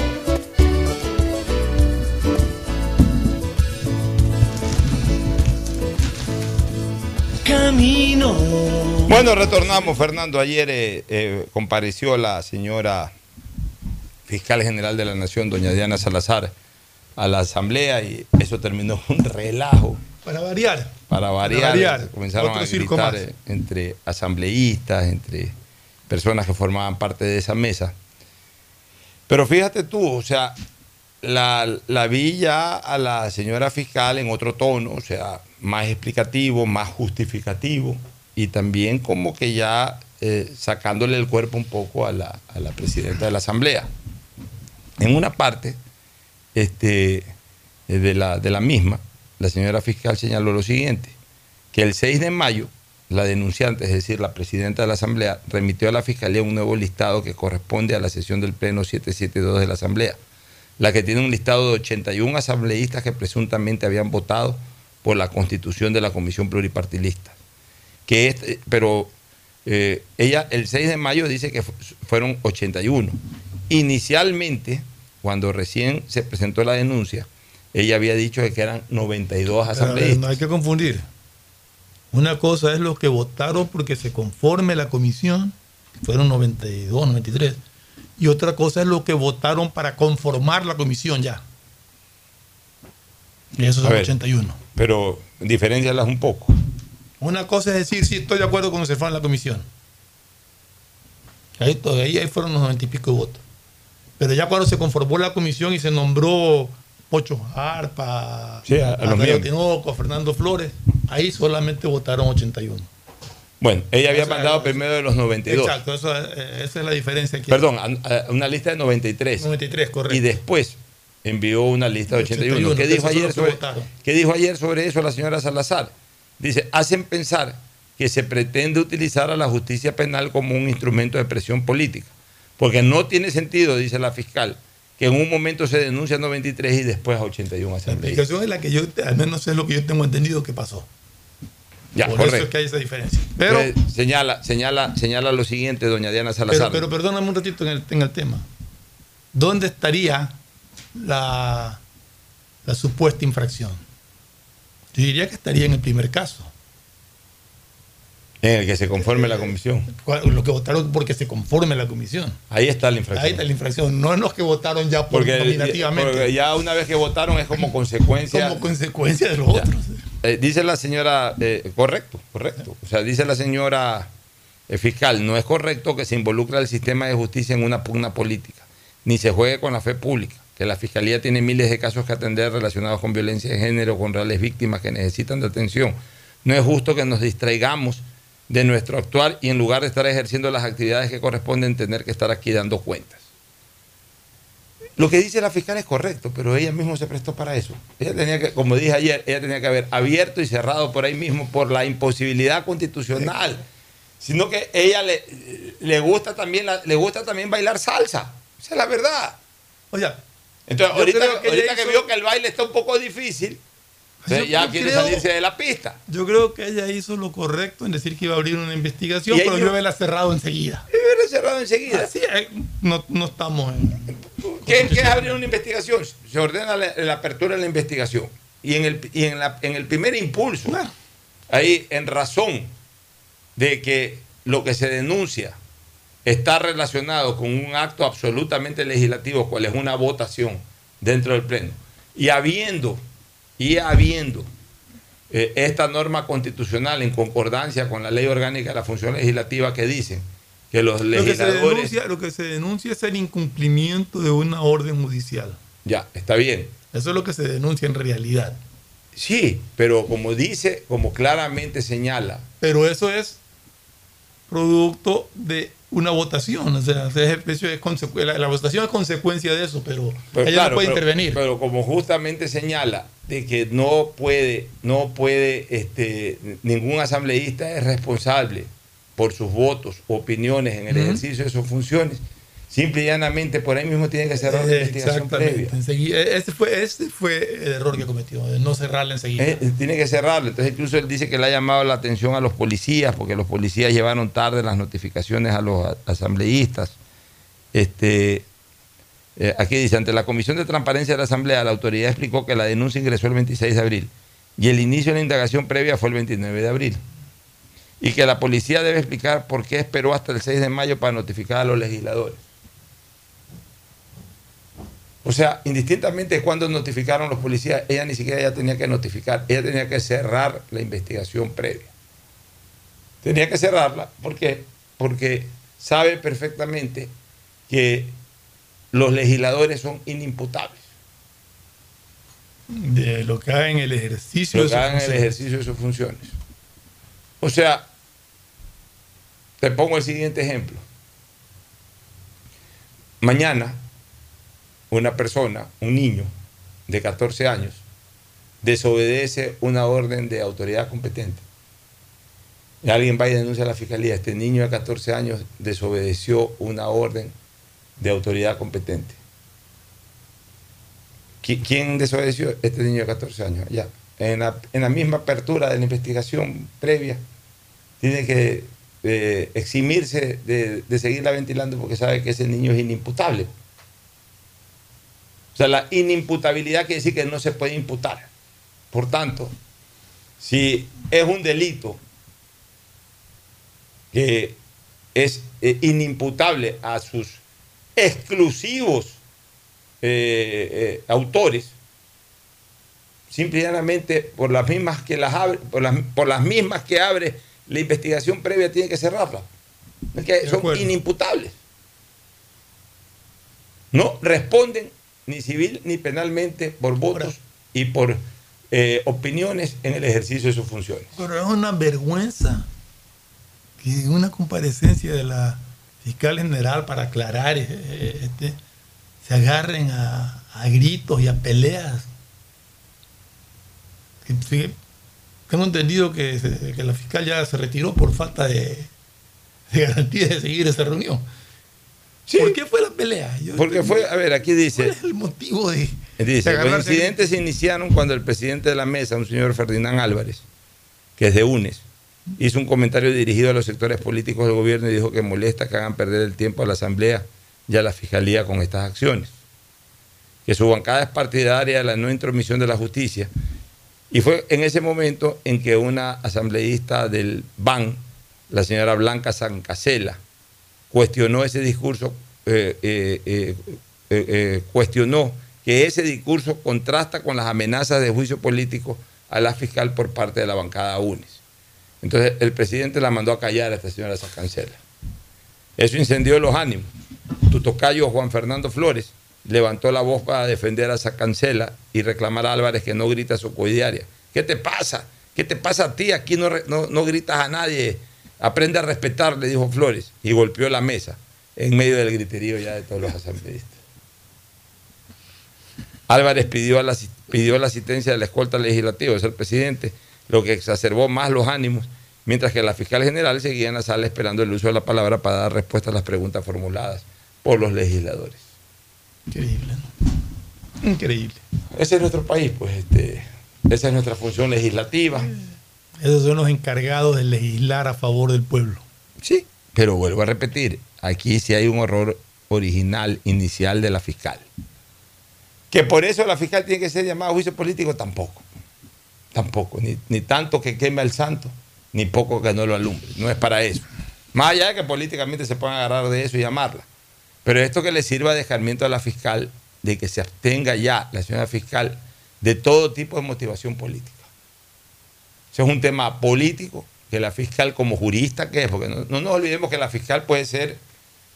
Speaker 2: Camino. Bueno, retornamos, Fernando. Ayer eh, eh, compareció la señora fiscal general de la Nación, doña Diana Salazar, a la asamblea y eso terminó un relajo.
Speaker 3: Para variar.
Speaker 2: Para variar,
Speaker 3: Para variar.
Speaker 2: comenzaron
Speaker 3: Otro
Speaker 2: a
Speaker 3: circo
Speaker 2: gritar
Speaker 3: más.
Speaker 2: eh, entre asambleístas, entre personas que formaban parte de esa mesa. Pero fíjate tú, o sea, la, la vi ya a la señora fiscal en otro tono, o sea, más explicativo, más justificativo y también como que ya eh, sacándole el cuerpo un poco a la, a la presidenta de la Asamblea. En una parte este, eh, de, la, de la misma, la señora fiscal señaló lo siguiente, que el 6 de mayo la denunciante, es decir, la presidenta de la Asamblea, remitió a la Fiscalía un nuevo listado que corresponde a la sesión del Pleno 772 de la Asamblea, la que tiene un listado de 81 asambleístas que presuntamente habían votado por la constitución de la Comisión Pluripartilista. Que este- pero eh, ella el 6 de mayo dice que fu- fueron 81. Inicialmente, cuando recién se presentó la denuncia, ella había dicho que eran 92
Speaker 3: Pero,
Speaker 2: asambleístas.
Speaker 3: no hay que confundir. Una cosa es los que votaron porque se conforme la comisión, fueron 92, 93. Y otra cosa es los que votaron para conformar la comisión ya. Y esos
Speaker 2: A
Speaker 3: son
Speaker 2: ver.
Speaker 3: 81.
Speaker 2: Pero diferencialas un poco.
Speaker 3: Una cosa es decir, sí, estoy de acuerdo con que se fue en la comisión. Ahí, ahí, ahí fueron los 90 y pico de votos. Pero ya cuando se conformó la comisión y se nombró Pocho Arpa,
Speaker 2: Sí, a- a los miembros.
Speaker 3: Tinoco, Fernando Flores, ahí solamente votaron 81.
Speaker 2: Bueno, ella había
Speaker 3: O sea,
Speaker 2: mandado primero de los 92.
Speaker 3: Exacto, eso, eh, esa es la diferencia aquí.
Speaker 2: Perdón, a- a- una lista de 93.
Speaker 3: 93, correcto.
Speaker 2: Y después envió una lista de 81.
Speaker 3: 81,
Speaker 2: ¿Qué, dijo ayer sobre. ¿Qué dijo ayer sobre eso la señora Salazar? Dice, hacen pensar que se pretende utilizar a la justicia penal como un instrumento de presión política. Porque no tiene sentido, dice la fiscal, que en un momento se denuncia a 93 y después a 81
Speaker 3: La
Speaker 2: asambleístas.
Speaker 3: explicación es la que yo, al menos es lo que yo tengo entendido que pasó.
Speaker 2: Ya,
Speaker 3: Por
Speaker 2: correcto.
Speaker 3: eso es que hay esa diferencia. Pero,
Speaker 2: Entonces, señala, señala, señala lo siguiente, doña Diana
Speaker 3: pero,
Speaker 2: Salazar.
Speaker 3: pero perdóname un ratito en el, en el tema. ¿Dónde estaría la, la supuesta infracción? Yo diría que estaría en el primer caso.
Speaker 2: en el que se conforme la comisión.
Speaker 3: ¿Cuál- Lo que votaron porque se conforme la comisión.
Speaker 2: Ahí está la infracción.
Speaker 3: Ahí está la infracción. No en los que votaron ya por
Speaker 2: Porque,
Speaker 3: nominativamente.
Speaker 2: porque ya una vez que votaron es como consecuencia.
Speaker 3: como consecuencia de los
Speaker 2: Ya.
Speaker 3: otros.
Speaker 2: Eh, dice la señora, eh, correcto, correcto. O sea, dice la señora eh, fiscal, no es correcto que se involucre al sistema de justicia en una pugna política, ni se juegue con la fe pública, que la fiscalía tiene miles de casos que atender relacionados con violencia de género, con reales víctimas que necesitan de atención. No es justo que nos distraigamos de nuestro actuar y en lugar de estar ejerciendo las actividades que corresponden, tener que estar aquí dando cuentas. Lo que dice la fiscal es correcto, pero ella misma se prestó para eso. Ella tenía que, como dije ayer, ella tenía que haber abierto y cerrado por ahí mismo por la imposibilidad constitucional. Sino que ella le, le gusta también la- le gusta también bailar salsa. Esa es la verdad.
Speaker 3: Oye,
Speaker 2: Entonces, ahorita,
Speaker 3: que
Speaker 2: que vio que el baile está un poco difícil, entonces
Speaker 3: Yo-
Speaker 2: ya
Speaker 3: yo
Speaker 2: quiere
Speaker 3: creo-
Speaker 2: salirse de la pista.
Speaker 3: Yo creo que ella hizo lo correcto en decir que iba a abrir una investigación, pero
Speaker 2: yo-
Speaker 3: yo haberla cerrado enseguida.
Speaker 2: Y hubiera cerrado enseguida.
Speaker 3: Así, no, no estamos en.
Speaker 2: ¿Qué, qué es abrir una investigación? Se ordena la, la apertura de la investigación. Y en el, y en la- en el primer impulso, ahí en razón de que lo que se denuncia está relacionado con un acto absolutamente legislativo, cual es una votación dentro del Pleno, y habiendo, y habiendo eh, esta norma constitucional en concordancia con la ley orgánica de la función legislativa que dicen que los
Speaker 3: Lo que, se
Speaker 2: legisladores...
Speaker 3: denuncia, lo que se denuncia es el incumplimiento de una orden judicial.
Speaker 2: Ya, está bien.
Speaker 3: Eso es lo que se denuncia en realidad.
Speaker 2: Sí, pero como dice, como claramente señala,
Speaker 3: Pero eso es producto de una votación. O sea, consecu- la, la votación es consecuencia de eso, pero,
Speaker 2: pero
Speaker 3: ella
Speaker 2: claro,
Speaker 3: no puede
Speaker 2: pero-
Speaker 3: intervenir.
Speaker 2: Pero como justamente señala de que no puede, no puede, este, ningún asambleísta es responsable por sus votos, opiniones en el ejercicio de sus funciones. Simple y llanamente por ahí mismo tiene que cerrar la
Speaker 3: Eh,
Speaker 2: investigación previa.
Speaker 3: enseguida- Ese fue, ese fue el error que cometió, de no cerrarla enseguida.
Speaker 2: Eh, eh, tiene que cerrarlo. Entonces, incluso él dice que le ha llamado la atención a los policías, porque los policías llevaron tarde las notificaciones a los asambleístas. Este, eh, aquí dice, ante la Comisión de Transparencia de la Asamblea, la autoridad explicó que la denuncia ingresó el 26 de abril y el inicio de la indagación previa fue el 29 de abril. Y que la policía debe explicar por qué esperó hasta el 6 de mayo para notificar a los legisladores. O sea, indistintamente de cuándo notificaron los policías, ella ni siquiera ya tenía que notificar, ella tenía que cerrar la investigación previa. Tenía que cerrarla, ¿por qué? Porque sabe perfectamente que los legisladores son inimputables.
Speaker 3: De lo que haga en el ejercicio
Speaker 2: Lo
Speaker 3: de
Speaker 2: que
Speaker 3: sus
Speaker 2: hagan el ejercicio de sus funciones. O sea, te pongo el siguiente ejemplo. Mañana, una persona, un niño de 14 años, desobedece una orden de autoridad competente. Alguien va y denuncia a la fiscalía, este niño de 14 años desobedeció una orden de autoridad competente. ¿Qui- ¿Quién desobedeció? Este niño de 14 años. Ya. En la, en la misma apertura de la investigación previa, tiene que eh, eximirse de, de seguirla ventilando porque sabe que ese niño es inimputable. O sea, la inimputabilidad quiere decir que no se puede imputar. Por tanto, si es un delito que es eh, inimputable a sus exclusivos eh, eh, autores, simple y llanamente por las mismas que las abre, por las, por las mismas que abre la investigación previa tiene que cerrarla. Es que son inimputables. No responden ni civil ni penalmente por votos y por eh, opiniones en el ejercicio de sus funciones.
Speaker 3: Pero es una vergüenza que una comparecencia de la fiscal general para aclarar eh, eh, este, se agarren a, a gritos y a peleas. Que- que- Tengo entendido que la fiscal ya se retiró por falta de, de garantía de seguir esa reunión. ¿Por qué fue la pelea? Yo-
Speaker 2: Porque fue, a ver, aquí dice.
Speaker 3: ¿Cuál es el motivo de, de
Speaker 2: Dice, los
Speaker 3: agarrarse a
Speaker 2: incidentes se iniciaron cuando el presidente de la mesa, un señor Ferdinand Álvarez, que es de UNES, hizo un comentario dirigido a los sectores políticos del gobierno y dijo que molesta que hagan perder el tiempo a la Asamblea y a la Fiscalía con estas acciones. Que su bancada es partidaria de la no intromisión de la justicia. Y fue en ese momento en que una asambleísta del BAN, la señora Blanca Sancasela, cuestionó ese discurso, eh, eh, eh, cuestionó que ese discurso contrasta con las amenazas de juicio político a la fiscal por parte de la bancada UNES. Entonces el presidente la mandó a callar a esta señora Sacancela. Eso incendió los ánimos. Tu tocayo Juan Fernando Flores levantó la voz para defender a Sacancela y reclamar a Álvarez que no grita a su coidiaria. ¿Qué te pasa? ¿Qué te pasa a ti? Aquí no, no- no gritas a nadie. Aprende a respetar, le dijo Flores, y golpeó la mesa en medio del griterío ya de todos los asambleístas. Álvarez pidió, a la, pidió la asistencia de la escolta legislativa, es el presidente, lo que exacerbó más los ánimos, mientras que la fiscal general seguía en la sala esperando el uso de la palabra para dar respuesta a las preguntas formuladas por los legisladores.
Speaker 3: Increíble, ¿no? Increíble.
Speaker 2: Ese es nuestro país, pues este, esa es nuestra función legislativa.
Speaker 3: Esos son los encargados de legislar a favor del pueblo.
Speaker 2: Sí, pero vuelvo a repetir, aquí sí hay un error original, inicial de la fiscal. Que por eso la fiscal tiene que ser llamada a juicio político, tampoco. Tampoco, ni, ni tanto que queme al santo, ni poco que no lo alumbre. No es para eso. Más allá de que políticamente se puedan agarrar de eso y llamarla. Pero esto que le sirva de escarmiento a la fiscal, de que se abstenga ya la señora fiscal de todo tipo de motivación política. Eso es un tema político que la fiscal como jurista que es, porque no, no nos olvidemos que la fiscal puede ser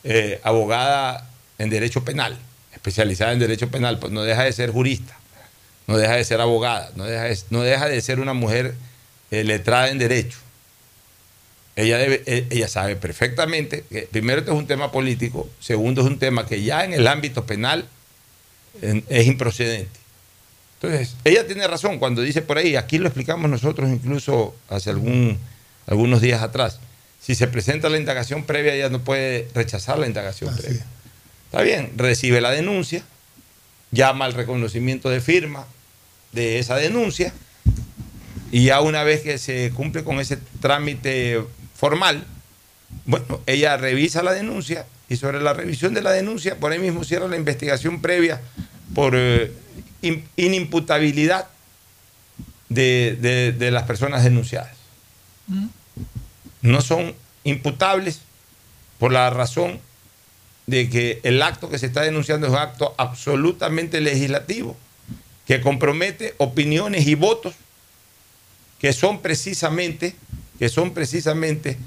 Speaker 2: eh, abogada en derecho penal, especializada en derecho penal, pues no deja de ser jurista, no deja de ser abogada, no deja de, no deja de ser una mujer eh, letrada en derecho. Ella, eh, ella sabe perfectamente que primero esto es un tema político, segundo es un tema que ya en el ámbito penal en- es improcedente. Entonces, ella tiene razón cuando dice por ahí, aquí lo explicamos nosotros incluso hace algún, algunos días atrás, si se presenta la indagación previa, ella no puede rechazar la indagación previa. Está bien, recibe la denuncia, llama al reconocimiento de firma de esa denuncia y ya una vez que se cumple con ese trámite formal, bueno, ella revisa la denuncia y sobre la revisión de la denuncia, por ahí mismo cierra la investigación previa por eh, inimputabilidad de, de- de las personas denunciadas. No son imputables por la razón de que el acto que se está denunciando es un acto absolutamente legislativo, que compromete opiniones y votos que son precisamente, que son precisamente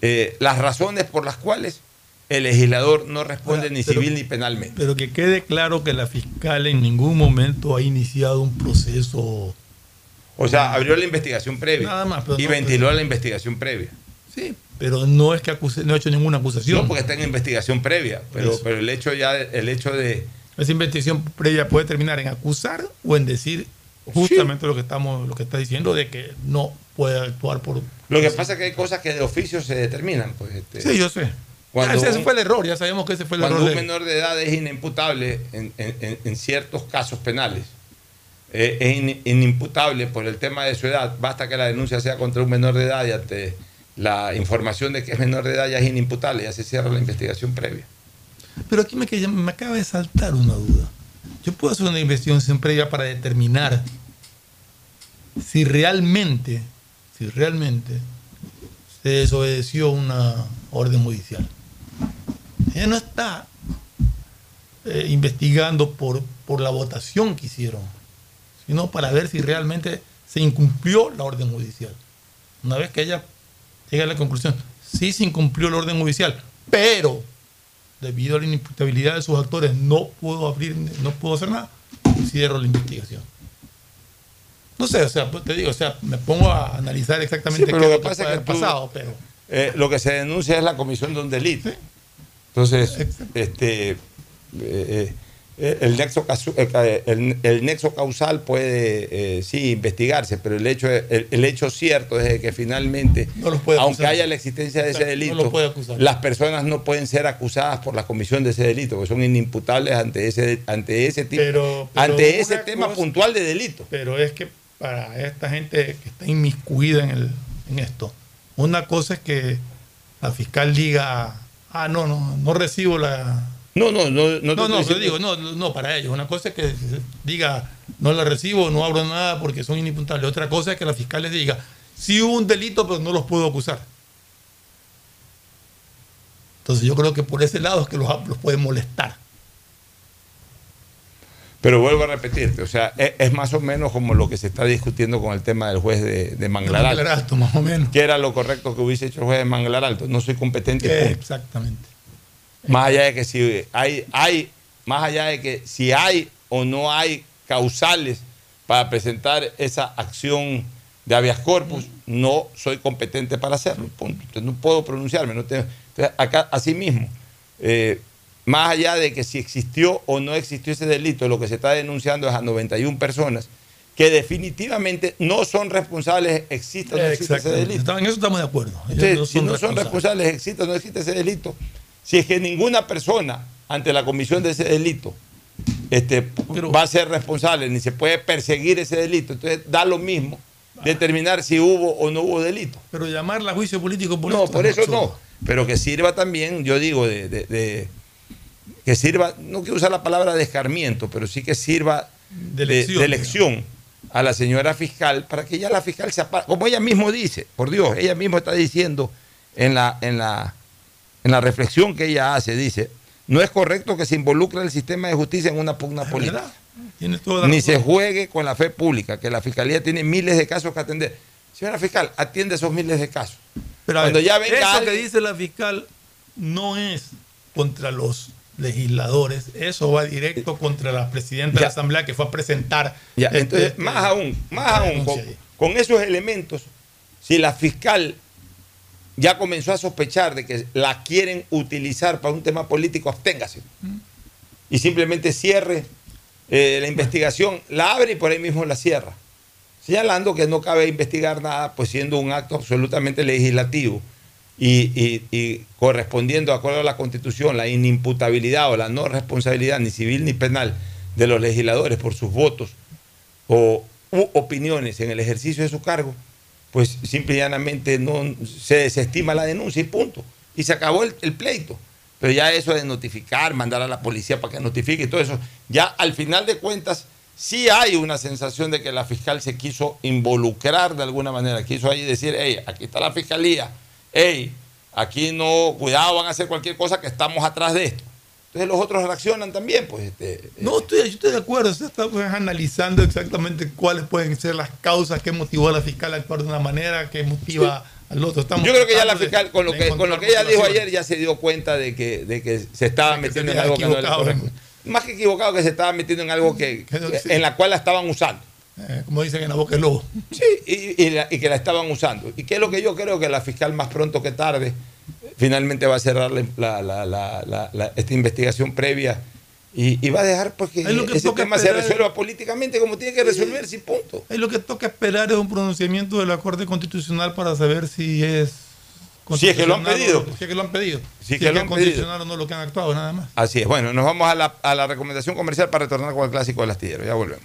Speaker 2: eh, las razones por las cuales el legislador no responde ni
Speaker 3: pero-
Speaker 2: civil ni penalmente.
Speaker 3: Pero que quede claro que la fiscal en ningún momento ha iniciado un proceso.
Speaker 2: O sea, abrió la investigación previa
Speaker 3: Nada más, pero
Speaker 2: y
Speaker 3: no,
Speaker 2: ventiló la investigación previa.
Speaker 3: Sí, pero no es que acuse- no ha hecho ninguna acusación.
Speaker 2: No, porque está en investigación previa, pero, pero el hecho ya, el hecho de,
Speaker 3: Esa investigación previa puede terminar en acusar o en decir justamente lo que estamos, lo que está diciendo de que no puede actuar por.
Speaker 2: Lo que pasa es que hay cosas que de oficio se determinan. Pues, este,
Speaker 3: Sí, yo sé.
Speaker 2: Cuando
Speaker 3: ese, fue el error, ya sabemos que ese fue el
Speaker 2: Cuando
Speaker 3: error.
Speaker 2: un menor de edad es inimputable en, en- en- ciertos casos penales, eh, es in- inimputable por el tema de su edad, basta que la denuncia sea contra un menor de edad y ante la información de que es menor de edad ya es inimputable, ya se cierra la investigación previa.
Speaker 3: Pero aquí me, me acaba de saltar una duda. Yo puedo hacer una investigación previa para determinar si realmente, si realmente se desobedeció una orden judicial. Ella no está eh, investigando por, por la votación que hicieron, sino para ver si realmente se incumplió la orden judicial. Una vez que ella llega a la conclusión, sí se incumplió la orden judicial, pero debido a la inimputabilidad de sus actores no puedo abrir, no puedo hacer nada, cierro la investigación. No sé, o sea, pues te digo, o sea, me pongo a analizar exactamente
Speaker 2: Sí, pero
Speaker 3: qué es
Speaker 2: lo que pasa es tú-
Speaker 3: pero
Speaker 2: eh, lo que se denuncia es la comisión de un delito. Entonces, este, eh, eh, el, nexo, casu- eh, el, el nexo causal puede, eh, sí, investigarse, pero el hecho, el, el hecho cierto es de que finalmente, aunque
Speaker 3: acusar.
Speaker 2: haya la existencia de ese delito, las personas no pueden ser acusadas por la comisión de ese delito, porque son inimputables ante ese, ante ese tipo,
Speaker 3: Pero- pero
Speaker 2: ante ese tema
Speaker 3: cosa-
Speaker 2: puntual de delito.
Speaker 3: Pero es que para esta gente que está inmiscuida en, el, en esto, una cosa es que la fiscal diga, ah, no, no, no recibo la...
Speaker 2: No, no, no, no.
Speaker 3: No, no, pero digo, no, no para ellos. Una cosa es que diga, no la recibo, no abro nada porque son inimputables. Otra cosa es que la fiscal les diga, sí hubo un delito, pero no los puedo acusar. Entonces yo creo que por ese lado es que los, los puede molestar.
Speaker 2: Pero vuelvo a repetirte, o sea, es, es más o menos como lo que se está discutiendo con el tema del juez de, de Manglar Alto.
Speaker 3: Manglar Alto, más o menos.
Speaker 2: ¿Qué era lo correcto que hubiese hecho el juez de Manglar Alto? No soy competente.
Speaker 3: Eh. Exactamente.
Speaker 2: Más allá de que si hay, hay, más allá de que si hay o no hay causales para presentar esa acción de habeas corpus, no soy competente para hacerlo. Punto. Entonces no puedo pronunciarme. No tengo- entonces, acá, así mismo, eh, más allá de que si existió o no existió ese delito, lo que se está denunciando es a 91 personas que definitivamente no son responsables, exista o no existe ese delito.
Speaker 3: En eso estamos de acuerdo. Ellos
Speaker 2: Entonces,
Speaker 3: no
Speaker 2: si no son
Speaker 3: responsables.
Speaker 2: existe o no existe ese delito. Si es que ninguna persona ante la comisión de ese delito este, va a ser responsable, ni se puede perseguir ese delito, entonces da lo mismo determinar si hubo o no hubo delito.
Speaker 3: Pero llamarla a juicio político por
Speaker 2: No, por
Speaker 3: es
Speaker 2: eso no. Pero que sirva también, yo digo, de, de- de- que sirva, no quiero usar la palabra de escarmiento, pero sí que sirva de,
Speaker 3: lección,
Speaker 2: de lección a la señora fiscal para que ya la fiscal se apa- como ella mismo dice, por Dios, ella misma está diciendo en la, en la, en la reflexión que ella hace, dice, no es correcto que se involucre el sistema de justicia en una pugna política. Ni se juegue con la fe pública, que la fiscalía tiene miles de casos que atender. Señora fiscal, atiende esos miles de casos.
Speaker 3: Pero
Speaker 2: Cuando
Speaker 3: ver,
Speaker 2: ya venga
Speaker 3: eso
Speaker 2: alguien-
Speaker 3: que dice la fiscal no es contra los legisladores, eso va directo contra la presidenta de la Asamblea que fue a presentar.
Speaker 2: Ya,
Speaker 3: este,
Speaker 2: entonces,
Speaker 3: este,
Speaker 2: más aún, más aún, con, esos elementos, si la fiscal ya comenzó a sospechar de que la quieren utilizar para un tema político, absténgase. Y simplemente cierre eh, la investigación, la abre y por ahí mismo la cierra. Señalando que no cabe investigar nada, pues siendo un acto absolutamente legislativo y, correspondiendo, de acuerdo a la Constitución, la inimputabilidad o la no responsabilidad, ni civil ni penal, de los legisladores por sus votos o u opiniones en el ejercicio de su cargo, pues simple y llanamente no, se desestima la denuncia y punto. Y se acabó el, el pleito. Pero ya eso de notificar, mandar a la policía para que notifique y todo eso, ya al final de cuentas sí hay una sensación de que la fiscal se quiso involucrar de alguna manera, quiso ahí decir, hey, aquí está la fiscalía, hey, aquí no, cuidado, van a hacer cualquier cosa que estamos atrás de esto. Entonces los otros reaccionan también, pues. Este,
Speaker 3: No, estoy, yo estoy de acuerdo. Usted está pues, analizando exactamente cuáles pueden ser las causas que motivó a la fiscal a actuar de una manera, que motiva al otro. Estamos
Speaker 2: Yo creo que ya la fiscal, con lo que, con lo que ella dijo ayer, ya se dio cuenta de que, de que se estaba
Speaker 3: se
Speaker 2: metiendo en algo que no. Más que equivocado, que se estaba metiendo en algo que, que- en la cual la estaban usando.
Speaker 3: Eh, como dicen en la boca del lobo.
Speaker 2: Sí, y, y la- y que la estaban usando. Y que es lo que yo creo que la fiscal más pronto que tarde finalmente va a cerrar la- la- esta investigación previa y, y va a dejar pues, que,
Speaker 3: Es lo que
Speaker 2: ese se resuelva políticamente como tiene que resolverse y punto.
Speaker 3: Es lo que toca esperar es un pronunciamiento de la Corte Constitucional para saber si es
Speaker 2: Si es que lo han pedido.
Speaker 3: o no, Si es que lo han pedido.
Speaker 2: Si es que
Speaker 3: es
Speaker 2: lo
Speaker 3: que
Speaker 2: han
Speaker 3: es constitucional o no lo que han actuado, nada más.
Speaker 2: Así es. Bueno, nos vamos a la, a la recomendación comercial para retornar con el clásico del astillero. Ya volvemos.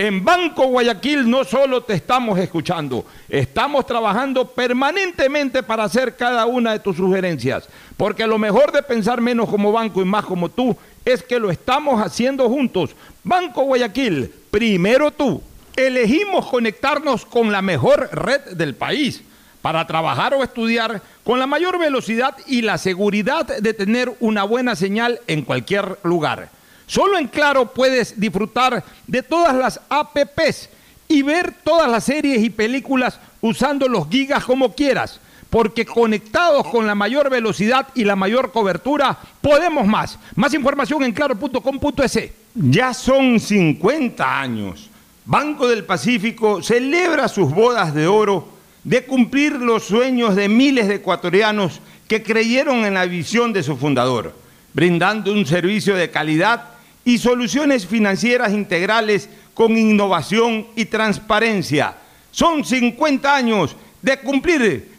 Speaker 14: En Banco Guayaquil no solo te estamos escuchando, estamos trabajando permanentemente para hacer cada una de tus sugerencias, porque lo mejor de pensar menos como banco y más como tú es que lo estamos haciendo juntos. Banco Guayaquil, primero tú. Elegimos conectarnos con la mejor red del país para trabajar o estudiar con la mayor velocidad y la seguridad de tener una buena señal en cualquier lugar. Solo en Claro puedes disfrutar de todas las APPs y ver todas las series y películas usando los gigas como quieras, porque conectados con la mayor velocidad y la mayor cobertura, podemos más. Más información en claro.com.es. Ya son 50 años. Banco del Pacífico celebra sus bodas de oro de cumplir los sueños de miles de ecuatorianos que creyeron en la visión de su fundador, brindando un servicio de calidad y soluciones financieras integrales con innovación y transparencia. Son 50 años de cumplir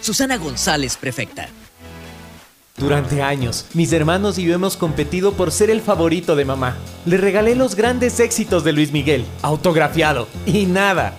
Speaker 11: Susana González, prefecta.
Speaker 7: Durante años, mis hermanos y yo hemos competido por ser el favorito de mamá. Le regalé los grandes éxitos de Luis Miguel, autografiado, y nada.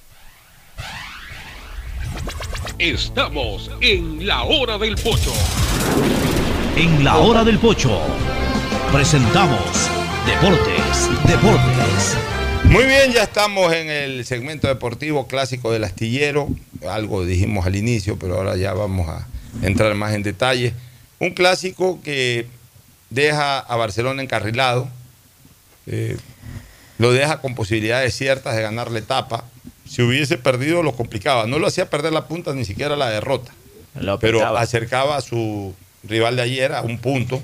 Speaker 15: Estamos en la hora del pocho.
Speaker 4: En la hora del pocho presentamos Deportes, Deportes.
Speaker 2: Muy bien, ya estamos en el segmento deportivo clásico del astillero. Algo dijimos al inicio, pero ahora ya vamos a entrar más en detalle. Un clásico que deja a Barcelona encarrilado, eh, lo deja con posibilidades ciertas de ganar la etapa. Si hubiese perdido lo complicaba. No lo hacía perder la punta, ni siquiera la derrota. pero acercaba a su rival de ayer a un punto.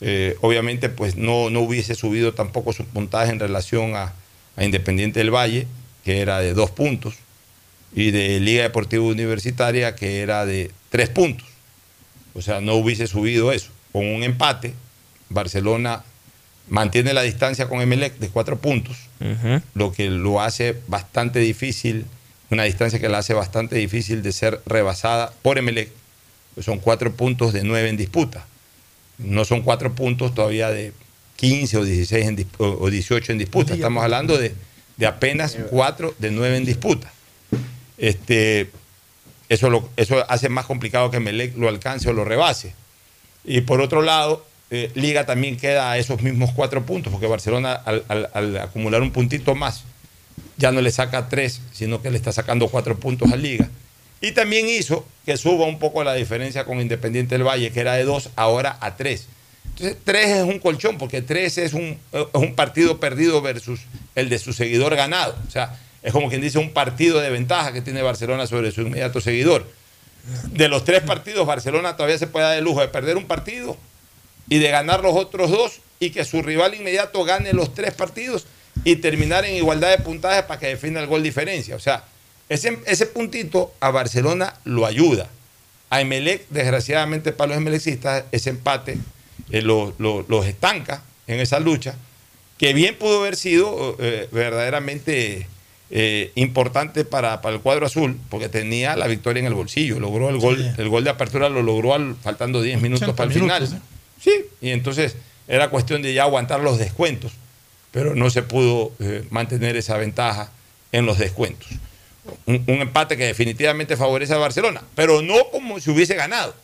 Speaker 2: Eh, obviamente, pues no, no hubiese subido tampoco su puntaje en relación a, a Independiente del Valle, que era de dos puntos, y de Liga Deportiva Universitaria, que era de tres puntos. O sea, no hubiese subido eso. Con un empate, Barcelona mantiene la distancia con Emelec de cuatro puntos, lo que lo hace bastante difícil, una distancia que la hace bastante difícil de ser rebasada por Emelec, pues son cuatro puntos de nueve en disputa. No son cuatro puntos todavía de 15 o 16 en, o 18 en disputa. Estamos hablando de, de apenas cuatro de nueve en disputa. Este, eso, lo, eso hace más complicado que Melec lo alcance o lo rebase. Y por otro lado, eh, Liga también queda a esos mismos cuatro puntos, porque Barcelona al, acumular un puntito más, ya no le saca tres, sino que le está sacando cuatro puntos a Liga. Y también hizo que suba un poco la diferencia con Independiente del Valle, que era de dos, ahora a tres. Entonces, tres es un colchón, porque tres es un, es un partido perdido versus el de su seguidor ganado. O sea, es como quien dice un partido de ventaja que tiene Barcelona sobre su inmediato seguidor. De los tres partidos, Barcelona todavía se puede dar el lujo de perder un partido y de ganar los otros dos y que su rival inmediato gane los tres partidos y terminar en igualdad de puntajes para que defina el gol diferencia. O sea, ese, ese puntito a Barcelona lo ayuda. A Emelec, desgraciadamente para los emelecistas, ese empate eh, los lo, lo estanca en esa lucha, que bien pudo haber sido eh, verdaderamente eh, importante para, para, el cuadro azul, porque tenía la victoria en el bolsillo, logró el gol, sí. el gol de apertura lo logró al, faltando 10 minutos para el minutos, final. ¿eh? Sí, y entonces era cuestión de ya aguantar los descuentos, pero no se pudo eh, mantener esa ventaja en los descuentos. Un, empate que definitivamente favorece a Barcelona, pero no como si hubiese ganado.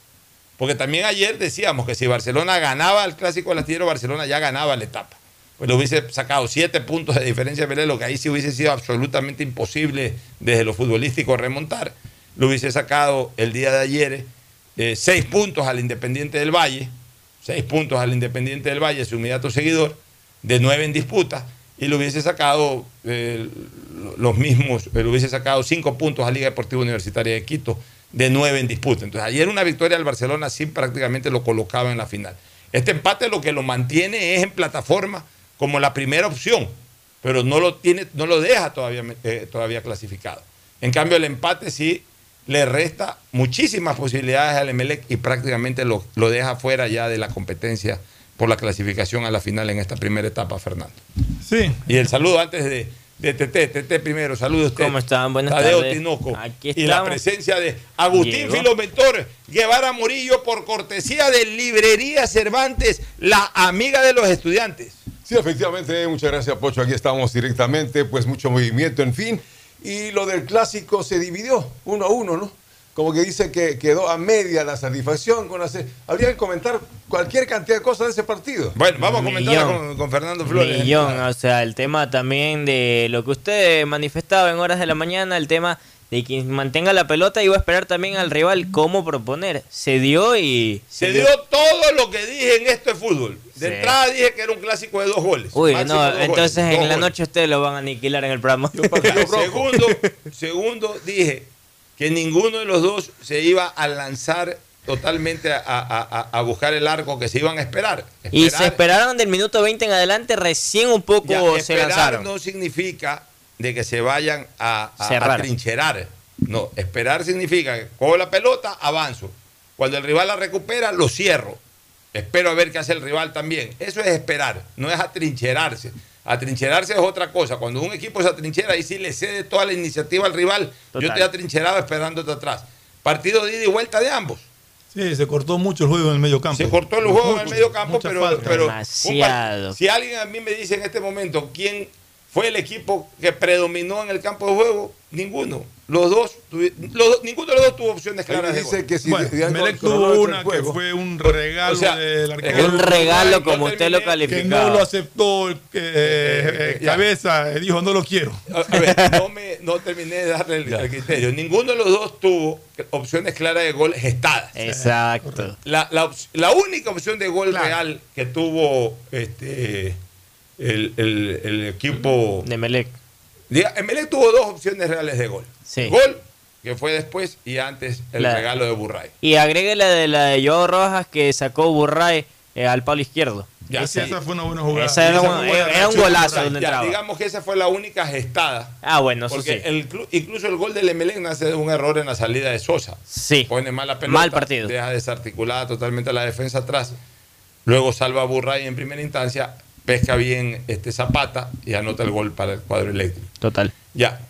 Speaker 2: Porque también ayer decíamos que si Barcelona ganaba el clásico astillero, Barcelona ya ganaba la etapa. Pues le hubiese sacado siete puntos de diferencia de lo que ahí sí hubiese sido absolutamente imposible desde lo futbolístico remontar. le hubiese sacado el día de ayer eh, seis puntos al Independiente del Valle, seis puntos al Independiente del Valle, su inmediato seguidor, de nueve en disputa, y le hubiese sacado eh, los mismos, le hubiese sacado cinco puntos a Liga Deportiva Universitaria de Quito, de nueve en disputa. Entonces, ayer una victoria del Barcelona sí prácticamente lo colocaba en la final. Este empate lo que lo mantiene es en plataforma como la primera opción, pero no lo, tiene, no lo deja todavía, eh, todavía clasificado. En cambio, el empate sí le resta muchísimas posibilidades al Emelec y prácticamente lo, lo deja fuera ya de la competencia por la clasificación a la final en esta primera etapa, Fernando.
Speaker 3: Sí.
Speaker 2: Y el saludo antes de, de Tete, Tete primero, saludo a usted.
Speaker 16: ¿Cómo están? Buenas
Speaker 2: Tadeo
Speaker 16: tardes.
Speaker 2: Tinoco.
Speaker 16: Aquí
Speaker 2: Y la presencia de Agustín
Speaker 16: Llegó.
Speaker 2: Filomentor Guevara Morillo por cortesía de Librería Cervantes, la amiga de los estudiantes.
Speaker 17: Sí, efectivamente, muchas gracias, Pocho. Aquí estamos directamente, pues mucho movimiento, en fin. Y lo del clásico se dividió uno a uno, ¿no? Como que dice que quedó a media la satisfacción con hacer. Habría que comentar cualquier cantidad de cosas de ese partido.
Speaker 2: Bueno, vamos a comentarla
Speaker 16: Millón.
Speaker 2: con, con Fernando Flores.
Speaker 16: Millón, o sea, el tema también de lo que usted manifestaba en horas de la mañana, el tema de quien mantenga la pelota y va a esperar también al rival cómo proponer. Se dio y...
Speaker 2: Se dio todo lo que dije en esto de fútbol. De
Speaker 16: Sí.
Speaker 2: entrada dije que era un clásico de dos goles.
Speaker 16: Uy, no,
Speaker 2: dos
Speaker 16: entonces en la
Speaker 2: goles.
Speaker 16: noche ustedes lo van a aniquilar en el programa.
Speaker 2: segundo, [LAUGHS] segundo, dije que ninguno de los dos se iba a lanzar totalmente a, a- a- a buscar el arco que se iban a esperar.
Speaker 16: Y se
Speaker 2: Esperar-
Speaker 16: esperaron del minuto 20 en adelante, recién un poco
Speaker 2: ya,
Speaker 16: se
Speaker 2: esperar
Speaker 16: lanzaron.
Speaker 2: no significa de que se vayan a, a- trincherar. No, esperar significa que cojo la pelota, avanzo. Cuando el rival la recupera, lo cierro. Espero a ver qué hace el rival también. Eso es esperar, no es atrincherarse. Atrincherarse es otra cosa. Cuando un equipo se atrinchera, ahí sí le cede toda la iniciativa al rival. Yo estoy atrincherado esperándote atrás. Partido de ida y vuelta de ambos.
Speaker 3: Sí, se cortó mucho el juego en el medio campo.
Speaker 2: Se cortó el juego en el medio campo, pero, pero
Speaker 16: Demasiado.
Speaker 2: si alguien a mí me dice en este momento quién fue el equipo que predominó en el campo de juego, ninguno. Los dos, tuvi- los dos- ninguno de los dos tuvo opciones
Speaker 17: Ahí
Speaker 2: claras. de
Speaker 17: dice
Speaker 2: gol.
Speaker 17: que si
Speaker 3: Bueno, Melec tuvo una que fue un regalo
Speaker 2: O sea,
Speaker 3: del
Speaker 2: es
Speaker 3: arquero.
Speaker 16: Un regalo como usted lo
Speaker 2: terminé,
Speaker 3: que no lo aceptó el, eh, eh,
Speaker 2: ya.
Speaker 3: cabeza, eh, dijo no lo quiero.
Speaker 2: A a ver, no, me, no terminé de darle el, el criterio. Ninguno de los dos tuvo opciones claras de gol gestadas.
Speaker 16: Exacto.
Speaker 2: La, la op- la única opción de gol real que tuvo este, el, el- el equipo
Speaker 16: De Melec.
Speaker 2: Diga, Emelec tuvo dos opciones reales de gol.
Speaker 16: Sí.
Speaker 2: Gol, que fue después, y antes el
Speaker 16: La-
Speaker 2: regalo de Burray.
Speaker 16: Y agregue la de la de Joao Rojas que sacó Burray eh, al palo izquierdo.
Speaker 2: Ya,
Speaker 3: Esa,
Speaker 2: sí.
Speaker 3: esa fue una buena jugada.
Speaker 16: Esa era
Speaker 3: Esa
Speaker 16: una-
Speaker 3: fue buena
Speaker 16: era un golazo
Speaker 3: Burray.
Speaker 16: de una
Speaker 2: Ya, digamos que esa fue la única gestada.
Speaker 16: Ah, bueno, eso
Speaker 2: Porque
Speaker 16: sí.
Speaker 2: el clu- incluso el gol del Emelec nace de un error en la salida de Sosa.
Speaker 16: Sí.
Speaker 2: Pone mal la pelota.
Speaker 16: Mal partido.
Speaker 2: Deja desarticulada totalmente la defensa atrás. Luego salva a Burray en primera instancia. Pesca bien este Zapata y anota el gol para el cuadro eléctrico.
Speaker 16: Total.
Speaker 2: Ya.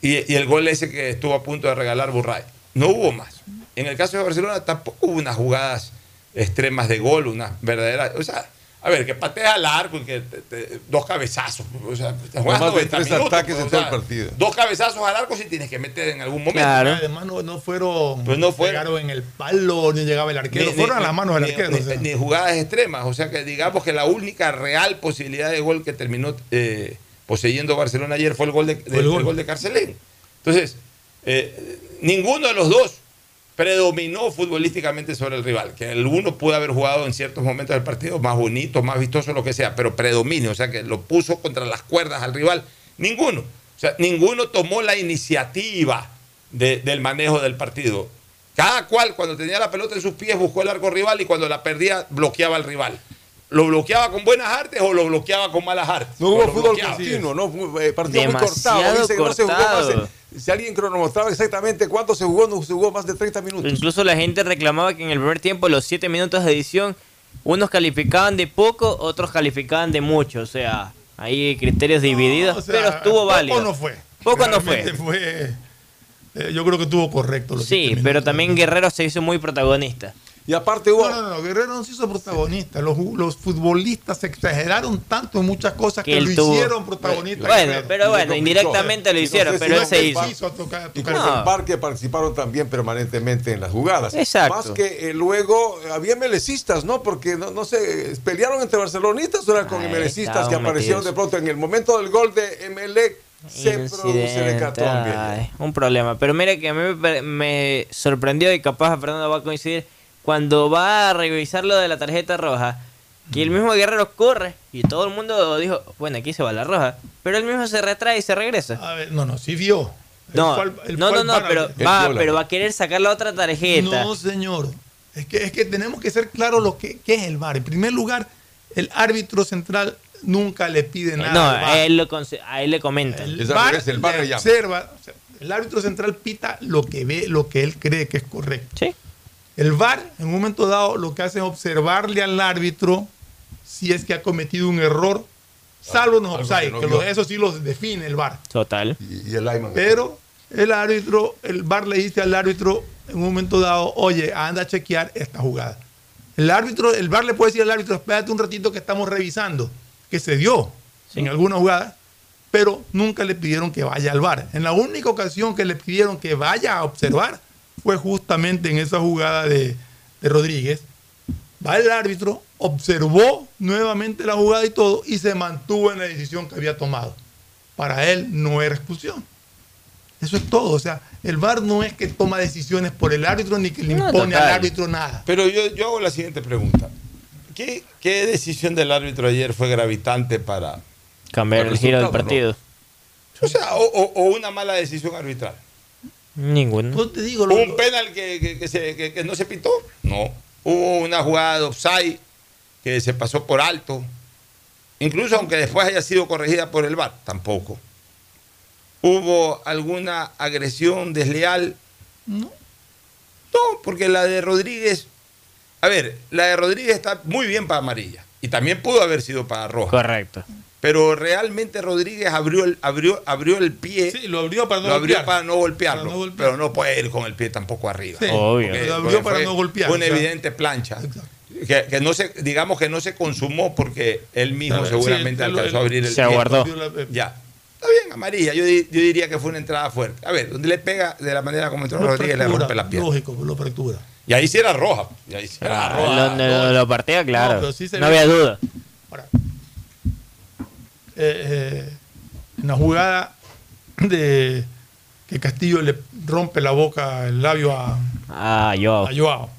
Speaker 2: Y, y el gol ese que estuvo a punto de regalar Burray. No hubo más. En el caso de Barcelona tampoco hubo unas jugadas extremas de gol, unas verdaderas. O sea, a ver, que patea al arco y que te- te- dos cabezazos. O sea, te juegas
Speaker 17: Más de
Speaker 2: 90
Speaker 17: tres
Speaker 2: minutos,
Speaker 17: ataques
Speaker 2: pues,
Speaker 17: en
Speaker 2: o
Speaker 17: todo el partido.
Speaker 2: Dos cabezazos al arco si tienes que meter en algún momento.
Speaker 16: Claro.
Speaker 3: Además no, no fueron,
Speaker 2: Pues no fueron.
Speaker 3: pegaron en el palo, ni llegaba el arquero,
Speaker 2: Ni-
Speaker 3: fueron
Speaker 2: ni-
Speaker 3: a las manos del arquero.
Speaker 2: Ni,
Speaker 3: o sea.
Speaker 2: ni jugadas extremas. O sea que digamos que la única real posibilidad de gol que terminó eh, poseyendo Barcelona ayer fue el gol de, de-
Speaker 3: el gol.
Speaker 2: el gol de Carcelén. Entonces, eh, ninguno de los dos predominó futbolísticamente sobre el rival. Que el uno pudo haber jugado en ciertos momentos del partido más bonito, más vistoso, lo que sea, pero predominio, o sea que lo puso contra las cuerdas al rival. Ninguno. O sea, ninguno tomó la iniciativa de- del manejo del partido. Cada cual, cuando tenía la pelota en sus pies, buscó el arco rival y cuando la perdía, bloqueaba al rival. ¿Lo bloqueaba con buenas artes o lo bloqueaba con malas artes?
Speaker 17: No hubo fútbol continuo, ¿no? Fue, eh, partido muy cortado. Dice que no se jugó más. Si alguien cronometraba exactamente cuánto se jugó, no se jugó más de 30 minutos.
Speaker 16: Incluso la gente reclamaba que en el primer tiempo, los 7 minutos de edición, unos calificaban de poco, otros calificaban de mucho. O sea, hay criterios divididos,
Speaker 3: O sea,
Speaker 16: pero estuvo válido.
Speaker 3: Poco no fue.
Speaker 16: Poco no fue.
Speaker 3: Eh, yo creo que estuvo correcto. Los
Speaker 16: Sí, pero también Guerrero se hizo muy protagonista.
Speaker 17: Y aparte hubo.
Speaker 3: No, no, no, Guerrero no se hizo protagonista. Los, los futbolistas se exageraron tanto en muchas cosas que, lo
Speaker 16: tuvo-
Speaker 3: hicieron protagonista.
Speaker 16: Bueno,
Speaker 3: Guerrero.
Speaker 16: pero bueno, indirectamente lo hicieron, pero él se hizo.
Speaker 3: Hizo a tocar-
Speaker 17: Y los
Speaker 16: No.
Speaker 17: parque participaron también permanentemente en las jugadas.
Speaker 16: Exacto.
Speaker 17: Más que eh, luego había melecistas, ¿no? Porque no, no sé, pelearon entre barcelonistas o eran con
Speaker 16: estaban
Speaker 17: que aparecieron
Speaker 16: metidos.
Speaker 17: de pronto en el momento del gol de Emelec.
Speaker 8: se produce el
Speaker 16: Incidente,
Speaker 8: hecatombe.
Speaker 16: ay, un problema. Pero mire que a mí me sorprendió y capaz Fernando va a coincidir cuando va a revisar lo de la tarjeta roja. Que el mismo Guerrero corre y todo el mundo dijo, bueno, aquí se va la roja. Pero él mismo se retrae y se regresa.
Speaker 3: A ver, no, no, sí vio.
Speaker 16: No, no, no, pero va, pero va a querer sacar la otra tarjeta.
Speaker 3: No, señor. Es que, es que tenemos que ser claros lo que, qué es el VAR. En primer lugar, el árbitro central nunca le pide nada.
Speaker 16: no,
Speaker 3: al VAR.
Speaker 16: a él, lo a él le comenta.
Speaker 3: El VAR le observa, o sea, el árbitro central pita lo que ve, lo que él cree que es correcto. El VAR, en un momento dado, lo que hace es observarle al árbitro si es que ha cometido un error, salvo los offside,
Speaker 8: que no
Speaker 3: que eso sí los define el VAR.
Speaker 16: Total.
Speaker 8: Y, y el Ayman.
Speaker 3: Pero el árbitro, el VAR le dice al árbitro en un momento dado, oye, anda a chequear esta jugada. El árbitro, el VAR le puede decir al árbitro, espérate un ratito que estamos revisando, que se dio en alguna jugada, pero nunca le pidieron que vaya al VAR. En la única ocasión que le pidieron que vaya a observar fue justamente en esa jugada de, de Rodríguez. Va el árbitro, observó nuevamente la jugada y todo, y se mantuvo en la decisión que había tomado. Para él no era expulsión. Eso es todo. O sea, el VAR no es que toma decisiones por el árbitro ni que le
Speaker 2: No,
Speaker 3: impone al árbitro nada.
Speaker 2: Pero yo, yo hago la siguiente pregunta. ¿Qué, qué decisión del árbitro ayer fue gravitante para
Speaker 16: Cambiar el giro del partido.
Speaker 2: no? O sea, o, o- o una mala decisión arbitral.
Speaker 16: Ninguno.
Speaker 3: Pues te digo,
Speaker 2: ¿Hubo un penal que, que- que se- que- que no se pitó? No. Hubo una jugada de offside que se pasó por alto. Incluso aunque después haya sido corregida por el VAR, tampoco. ¿Hubo alguna agresión desleal?
Speaker 3: No.
Speaker 2: No, porque la de Rodríguez, a ver, la de Rodríguez está muy bien para amarilla y también pudo haber sido para roja.
Speaker 16: Correcto.
Speaker 2: Pero realmente Rodríguez abrió el, abrió, abrió el pie.
Speaker 3: Sí, lo abrió para no
Speaker 2: lo abrió
Speaker 3: golpear.
Speaker 2: para no golpearlo.
Speaker 3: Para no golpear.
Speaker 2: Pero no puede ir con el pie tampoco arriba.
Speaker 3: Sí,
Speaker 16: Obvio.
Speaker 2: Porque-
Speaker 3: lo abrió para no golpear,
Speaker 2: Fue una evidente plancha. Que, que no se, digamos que no se consumó porque él mismo seguramente alcanzó a abrir el
Speaker 16: Se
Speaker 2: pie.
Speaker 16: aguardó.
Speaker 2: Ya. Está bien, amarilla. Yo, di- yo diría que fue una entrada fuerte. A ver, donde le pega de la manera como entró
Speaker 3: Lo
Speaker 2: Rodríguez, le
Speaker 3: fractura,
Speaker 2: rompe la pierna.
Speaker 3: Lógico, lo fractura.
Speaker 2: Y ahí sí era roja. Y ahí sí era
Speaker 16: Ah,
Speaker 2: roja.
Speaker 16: lo, lo- lo partía, claro.
Speaker 3: No,
Speaker 16: No,
Speaker 3: sí se
Speaker 16: había duda.
Speaker 3: Eh, eh, en la jugada de que Castillo le rompe la boca, el labio a,
Speaker 16: Ah, yo.
Speaker 3: a Joao.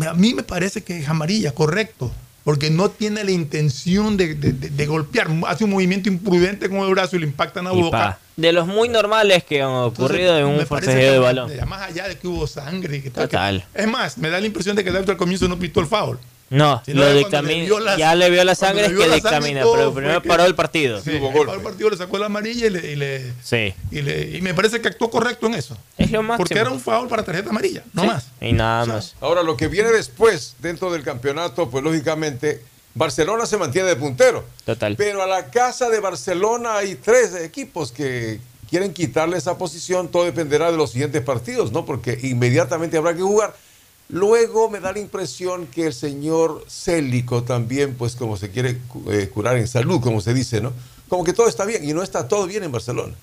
Speaker 3: Eh, A mí me parece que es amarilla, correcto. Porque no tiene la intención de, de- de- de golpear. Hace un movimiento imprudente con el brazo y le impacta en la
Speaker 16: Y
Speaker 3: boca.
Speaker 16: pa. De los muy normales que han ocurrido en un forcejeo de balón.
Speaker 3: Más allá de que hubo sangre. y que tal,
Speaker 16: Total.
Speaker 3: que- es más, me da la impresión de que el árbitro al comienzo no pitó el foul.
Speaker 16: No,
Speaker 3: Si no,
Speaker 16: lo
Speaker 3: ya cuando le
Speaker 16: dictamina.
Speaker 3: vio la-
Speaker 16: ya le vio la sangre,
Speaker 3: le
Speaker 16: es
Speaker 3: vio
Speaker 16: que
Speaker 3: la sangre y
Speaker 16: dictamina.
Speaker 3: todo,
Speaker 16: Pero primero paró el partido.
Speaker 3: Sí, paró el partido, le sacó la amarilla y le, y le-
Speaker 16: Sí.
Speaker 3: y le- y me parece que actuó correcto en eso.
Speaker 16: Es lo máximo.
Speaker 3: Porque era un foul para tarjeta amarilla, no
Speaker 16: Sí.
Speaker 3: más.
Speaker 16: Y nada más.
Speaker 17: Ahora, lo que viene después, dentro del campeonato, pues lógicamente, Barcelona se mantiene de puntero.
Speaker 16: Total.
Speaker 17: Pero a la casa de Barcelona hay tres equipos que quieren quitarle esa posición. Todo dependerá de los siguientes partidos, ¿no? Porque inmediatamente habrá que jugar. Luego me da la impresión que el señor Célico también, pues como se quiere eh, curar en salud, como se dice, ¿no? Como que todo está bien y no está todo bien en Barcelona.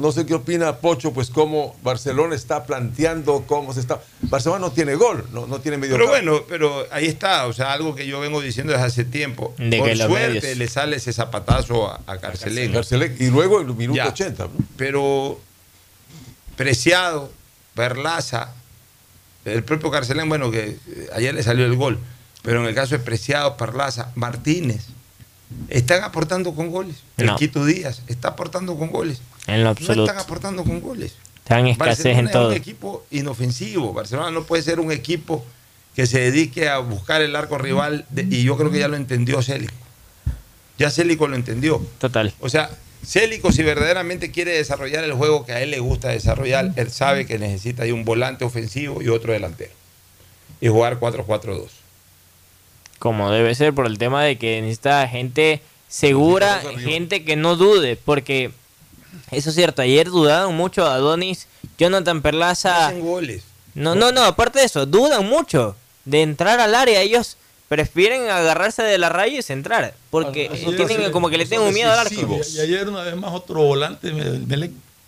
Speaker 17: No sé qué opina Pocho, pues cómo Barcelona está planteando, cómo se está... Barcelona no tiene gol, no, no tiene medio
Speaker 2: Pero
Speaker 17: campo.
Speaker 2: bueno, pero ahí está, o sea, algo que yo vengo diciendo desde hace tiempo.
Speaker 17: De
Speaker 2: Por suerte
Speaker 17: medios-
Speaker 2: le sale ese zapatazo a, a Carcelén.
Speaker 17: Carcelén, y luego en el minuto
Speaker 2: Ya.
Speaker 17: 80. ¿no?
Speaker 2: Pero Preciado, Perlaza, el propio Carcelén, bueno, que eh, ayer le salió el gol, pero en el caso de Preciado, Perlaza, Martínez, están aportando con goles. El
Speaker 16: No.
Speaker 2: Quito Díaz está aportando con goles.
Speaker 16: En lo
Speaker 2: No
Speaker 16: absoluto.
Speaker 2: están aportando con goles.
Speaker 16: Están escasez
Speaker 2: Barcelona
Speaker 16: en
Speaker 2: es
Speaker 16: todo.
Speaker 2: un equipo inofensivo. Barcelona no puede ser un equipo que se dedique a buscar el arco rival de- y yo creo que ya lo entendió Célico. Ya Célico lo entendió.
Speaker 16: Total.
Speaker 2: O sea, Célico si verdaderamente quiere desarrollar el juego que a él le gusta desarrollar, él sabe que necesita ahí un volante ofensivo y otro delantero. Y jugar 4-4-2.
Speaker 16: Como debe ser por el tema de que necesita gente segura, gente que no dude, porque eso es cierto, ayer dudaron mucho Adonis, Jonathan Perlaza. No, no, no, aparte de eso, dudan mucho de entrar al área, ellos prefieren agarrarse de la raya y centrar, porque tienen
Speaker 3: es,
Speaker 16: como que le tienen miedo al arco.
Speaker 3: Y ayer una vez más otro volante,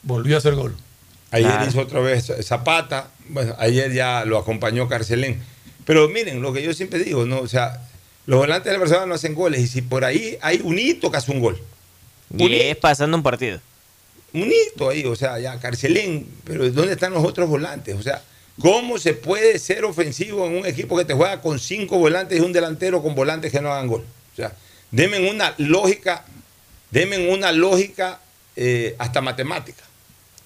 Speaker 3: volvió a hacer gol.
Speaker 2: Ayer
Speaker 3: Claro.
Speaker 2: hizo otra vez Zapata, bueno, ayer ya lo acompañó Carcelén. Pero miren, lo que yo siempre digo, ¿no? O sea, los volantes de la persona no hacen goles y si por ahí hay un hito que hace un gol.
Speaker 16: Y es pasando un partido.
Speaker 2: Un hito ahí, o sea, ya Carcelén, pero ¿dónde están los otros volantes? O sea, ¿cómo se puede ser ofensivo en un equipo que te juega con cinco volantes y un delantero con volantes que no hagan gol? O sea, denme una lógica, denme una lógica eh, hasta matemática.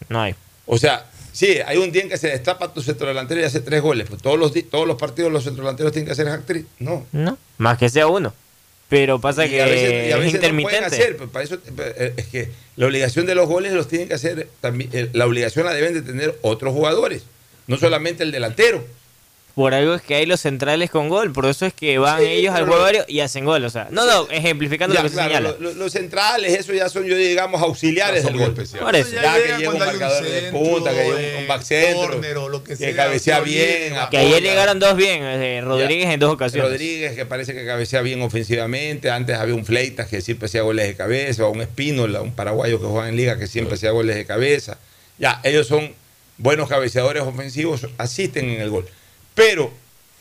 Speaker 16: No hay.
Speaker 2: O sea, sí, hay un día en que se destapa tu centrodelantero y hace tres goles. Pues todos los, todos los partidos los centrodelanteros tienen que hacer actriz. No.
Speaker 16: No, más que sea uno. Pero pasa
Speaker 2: Y
Speaker 16: que
Speaker 2: a veces, y a
Speaker 16: es
Speaker 2: veces no
Speaker 16: intermitente.
Speaker 2: hacer, pues, para eso eh, es que la obligación de los goles los tienen que hacer también, eh, la obligación la deben de tener otros jugadores, no solamente el delantero.
Speaker 16: Por algo es que hay los centrales con gol. Por eso es que van
Speaker 2: Sí,
Speaker 16: ellos al juego y hacen gol. O sea, no, no, ejemplificando
Speaker 2: Ya,
Speaker 16: lo que se
Speaker 2: claro,
Speaker 16: señala.
Speaker 2: lo- lo- los centrales, eso ya son, yo digamos, auxiliares
Speaker 3: Ya
Speaker 2: del gol.
Speaker 16: Por eso.
Speaker 2: Ya,
Speaker 3: Ya
Speaker 2: que llega un
Speaker 3: cuando hay un
Speaker 2: marcador de punta, que llega un,
Speaker 3: eh,
Speaker 2: un back centro,
Speaker 3: córner o lo que
Speaker 2: cabecea bien.
Speaker 16: Que ayer llegaron dos bien, eh, Rodríguez en dos ocasiones.
Speaker 2: Rodríguez, que parece que cabecea bien ofensivamente. Antes había un Fleitas que siempre hacía goles de cabeza, o un Espínola, un paraguayo que juega en liga que siempre hacía goles de cabeza. Ya, ellos son buenos cabeceadores ofensivos, asisten en el gol. Pero,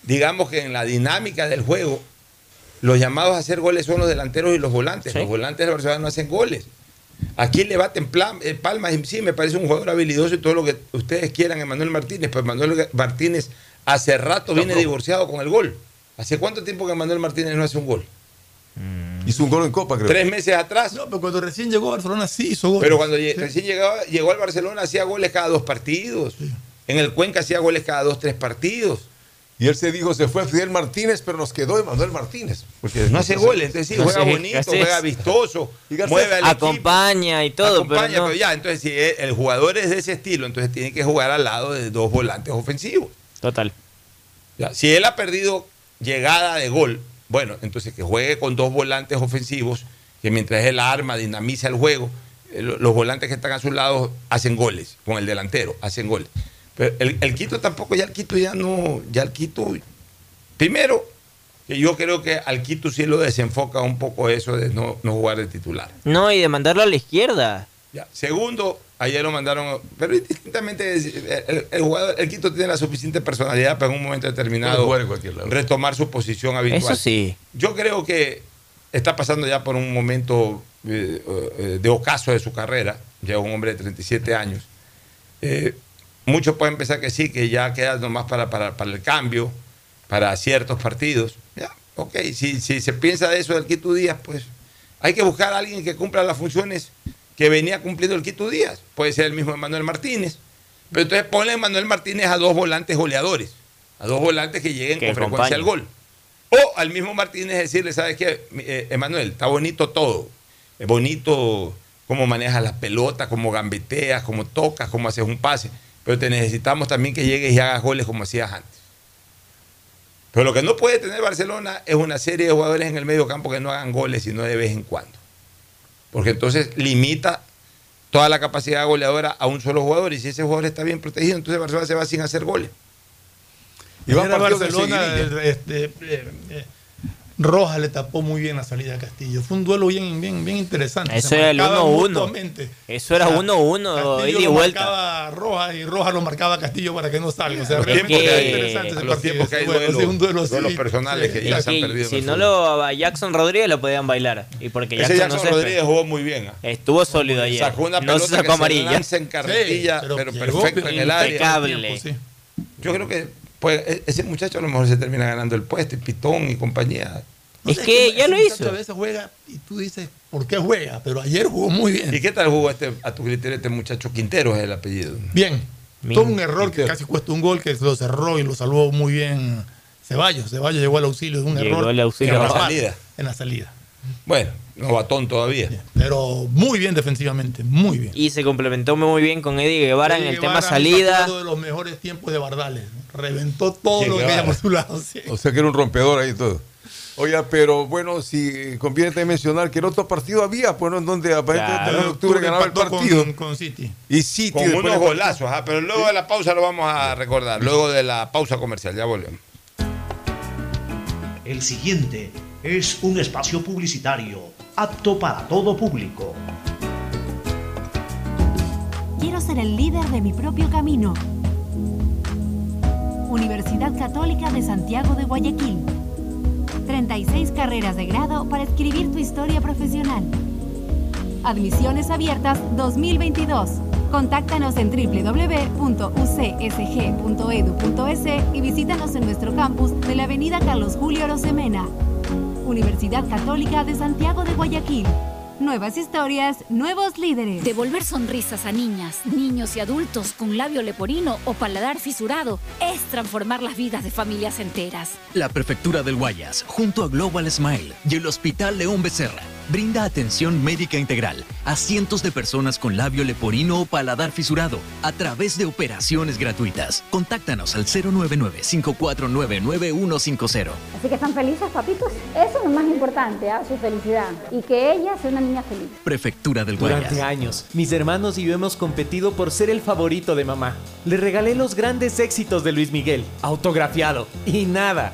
Speaker 2: digamos que en la dinámica del juego, los llamados a hacer goles son los delanteros y los volantes.
Speaker 16: Sí.
Speaker 2: Los volantes de Barcelona no hacen goles. Aquí le baten eh, palmas y sí, me parece un jugador habilidoso y todo lo que ustedes quieran, Emanuel Martínez, pero Emanuel Martínez hace rato viene divorciado con el gol. ¿Hace cuánto tiempo que Emanuel Martínez no hace un gol?
Speaker 3: Hizo un gol en Copa, creo.
Speaker 2: Tres meses atrás.
Speaker 3: No, pero cuando recién llegó a Barcelona sí hizo gol.
Speaker 2: Pero cuando recién llegaba, llegó al Barcelona hacía goles cada dos partidos. En el Cuenca hacía goles cada dos, tres partidos.
Speaker 3: Y él se dijo, se fue Fidel Martínez, pero nos quedó Emanuel Martínez. Porque
Speaker 2: No hace goles, entonces sí,
Speaker 16: No
Speaker 2: juega
Speaker 16: sé,
Speaker 2: bonito,
Speaker 16: Garcés.
Speaker 2: juega vistoso,
Speaker 3: Y Garcés
Speaker 2: mueve al equipo.
Speaker 16: Acompaña y todo,
Speaker 2: acompaña,
Speaker 16: pero no.
Speaker 2: pero ya, entonces si el el jugador es de ese estilo, entonces tiene que jugar al lado de dos volantes ofensivos.
Speaker 16: Total.
Speaker 2: Ya, si él ha perdido llegada de gol, bueno, entonces que juegue con dos volantes ofensivos, que mientras él arma, dinamiza el juego, eh, lo- los volantes que están a su lado hacen goles, con el delantero, hacen goles. Pero el, el Quito tampoco, ya el Quito ya no, ya el Quito, primero, que yo creo que al Quito sí lo desenfoca un poco eso de no, no jugar de titular.
Speaker 16: No, y de mandarlo a la izquierda.
Speaker 2: Ya. Segundo, ayer lo mandaron, pero distintamente el, el jugador, el Quito tiene la suficiente personalidad para en un momento determinado retomar su posición habitual.
Speaker 16: Eso sí.
Speaker 2: Yo creo que está pasando ya por un momento eh, eh, de ocaso de su carrera, ya un hombre de 37 años. Eh, muchos pueden pensar que sí, que ya queda nomás para, para, para el cambio, para ciertos partidos. Ya, ok, si, si se piensa de eso del Quito Díaz, pues hay que buscar a alguien que cumpla las funciones que venía cumpliendo el Quito Díaz. Puede ser el mismo Manuel Martínez. Pero entonces ponle a Manuel Martínez a dos volantes goleadores, a dos volantes que lleguen
Speaker 16: Que
Speaker 2: con frecuencia al gol. O al mismo Martínez decirle, ¿sabes qué? Eh, Emanuel, está bonito todo. Es bonito cómo manejas las pelotas, cómo gambeteas, cómo tocas, cómo haces un pase. Pero te necesitamos también que llegues y hagas goles como hacías antes. Pero lo que no puede tener Barcelona es una serie de jugadores en el medio campo que no hagan goles, sino de vez en cuando. Porque entonces limita toda la capacidad goleadora a un solo jugador. Y si ese jugador está bien protegido, entonces Barcelona se va sin hacer goles.
Speaker 3: Y va
Speaker 2: a Barcelona,
Speaker 3: este, eh, eh, Rojas le tapó muy bien la salida a Castillo. Fue un duelo bien, bien, bien interesante.
Speaker 16: Eso
Speaker 3: Se
Speaker 16: era el
Speaker 3: marcaban
Speaker 16: 1-1.
Speaker 3: mutuamente.
Speaker 16: Eso era
Speaker 3: O sea,
Speaker 16: 1-1, ida y
Speaker 3: lo
Speaker 16: vuelta.
Speaker 3: marcaba a Rojas y Rojas lo marcaba a Castillo para que no salga. O sea, realmente
Speaker 2: que hay-
Speaker 3: interesante ese
Speaker 2: los
Speaker 3: partido.
Speaker 2: tiempos que hay
Speaker 3: Bueno,
Speaker 2: duelos-
Speaker 3: sí, un duelo así.
Speaker 2: duelos personales que ya se han perdido.
Speaker 16: si no lo a Jackson Rodríguez lo podían bailar. Y porque
Speaker 2: Ese
Speaker 16: Jackson,
Speaker 2: Jackson
Speaker 16: no se
Speaker 2: Rodríguez jugó muy bien. ¿ah?
Speaker 16: Estuvo sólido ayer.
Speaker 2: Sacó una
Speaker 16: no
Speaker 2: pelota
Speaker 16: se sacó
Speaker 2: que se
Speaker 16: amarilla.
Speaker 2: lanza en carretilla,
Speaker 3: Sí, pero
Speaker 2: pero, perfecto en el área.
Speaker 16: impecable.
Speaker 3: Sí.
Speaker 2: Yo creo que pues, e- ese muchacho a lo mejor se termina ganando el puesto, y Pitón y compañía.
Speaker 16: Es
Speaker 3: sé,
Speaker 16: que ya lo hizo.
Speaker 3: A veces juega y tú dices, ¿por qué juega? Pero ayer jugó muy bien.
Speaker 2: ¿Y qué tal jugó este, a tu criterio este muchacho Quintero es el apellido?
Speaker 3: Bien. Tuvo un error que casi cuesta un gol, que lo cerró y lo salvó muy bien Ceballos. Ceballos llegó al auxilio de un
Speaker 16: Llegó
Speaker 3: error.
Speaker 16: al auxilio.
Speaker 3: en la salida. En la salida.
Speaker 2: Bueno, novatón todavía.
Speaker 3: Pero muy bien defensivamente, muy bien.
Speaker 16: Y se complementó muy bien con Eddie Guevara en el tema salida.
Speaker 3: Uno de los mejores tiempos de Bardales. Reventó todo
Speaker 2: Sí,
Speaker 3: lo que había por su lado. sí.
Speaker 17: O sea que era un rompedor ahí todo. Oiga, pero bueno, si conviene mencionar que el otro partido había, pues, ¿no? en donde aparentemente
Speaker 16: Claro.
Speaker 17: en octubre ganaba el
Speaker 3: con-
Speaker 17: partido.
Speaker 3: Con, City.
Speaker 17: Y City
Speaker 2: Con
Speaker 17: después
Speaker 2: unos golazos, ajá, pero luego de la pausa lo vamos a recordar. Luego de la pausa comercial, ya volvemos.
Speaker 4: El siguiente es un espacio publicitario apto para todo público.
Speaker 5: Quiero ser el líder de mi propio camino. Universidad Católica de Santiago de Guayaquil. 36 carreras de grado para escribir tu historia profesional. Admisiones abiertas 2022. Contáctanos en www.ucsg.edu.es y visítanos en nuestro campus de la Avenida Carlos Julio Rosemena. Universidad Católica de Santiago de Guayaquil. Nuevas historias, nuevos líderes.
Speaker 18: Devolver sonrisas a niñas, niños y adultos con labio leporino o paladar fisurado es transformar las vidas de familias enteras.
Speaker 11: La Prefectura del Guayas, junto a Global Smile y el Hospital León Becerra, brinda atención médica integral a cientos de personas con labio leporino o paladar fisurado a través de operaciones gratuitas. Contáctanos al 099-549-9150.
Speaker 19: Así que están felices, papitos. Eso es lo más importante, ¿ah? su felicidad. Y que ella sea una niña feliz.
Speaker 11: Prefectura del
Speaker 7: Durante
Speaker 11: Guayas.
Speaker 7: años, mis hermanos y yo hemos competido por ser el favorito de mamá. Le regalé los grandes éxitos de Luis Miguel, autografiado, y nada.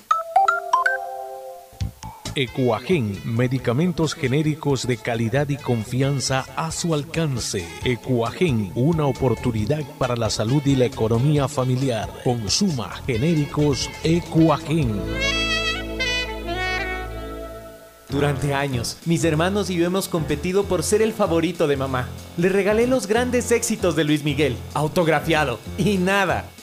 Speaker 6: Ecuagen, medicamentos genéricos de calidad y confianza a su alcance. Ecuagen, una oportunidad para la salud y la economía familiar. Consuma genéricos Ecuagen.
Speaker 7: Durante años, mis hermanos y yo hemos competido por ser el favorito de mamá. Le regalé los grandes éxitos de Luis Miguel, autografiado, y nada.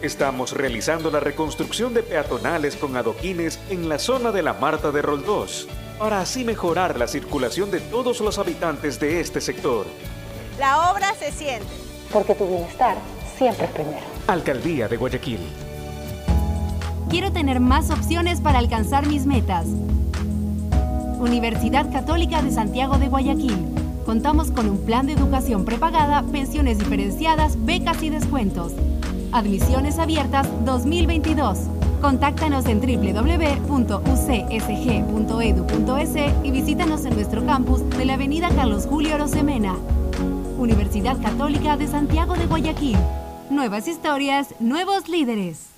Speaker 8: Estamos realizando la reconstrucción de peatonales con adoquines en la zona de la Marta de Roldós, para así mejorar la circulación de todos los habitantes de este sector.
Speaker 20: La obra se siente.
Speaker 19: Porque tu bienestar siempre es primero.
Speaker 8: Alcaldía de Guayaquil.
Speaker 5: Quiero tener más opciones para alcanzar mis metas. Universidad Católica de Santiago de Guayaquil. Contamos con un plan de educación prepagada, pensiones diferenciadas, becas y descuentos. Admisiones abiertas 2022. Contáctanos en www.ucsg.edu.es y visítanos en nuestro campus de la Avenida Carlos Julio Rosemena. Universidad Católica de Santiago de Guayaquil. Nuevas historias, nuevos líderes.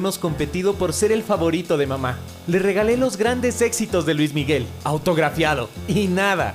Speaker 7: hemos competido por ser el favorito de mamá. Le regalé los grandes éxitos de Luis Miguel, autografiado, y nada.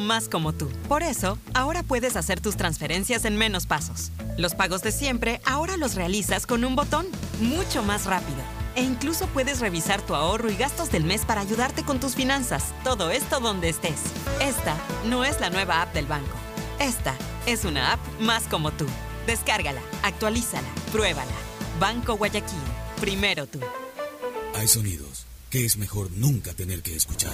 Speaker 12: más como tú. Por eso, ahora puedes hacer tus transferencias en menos pasos. Los pagos de siempre ahora los realizas con un botón, mucho más rápido. E incluso puedes revisar tu ahorro y gastos del mes para ayudarte con tus finanzas. Todo esto donde estés. Esta no es la nueva app del banco. Esta es una app más como tú. Descárgala, actualízala, pruébala. Banco Guayaquil. Primero tú.
Speaker 13: Hay sonidos que es mejor nunca tener que escuchar.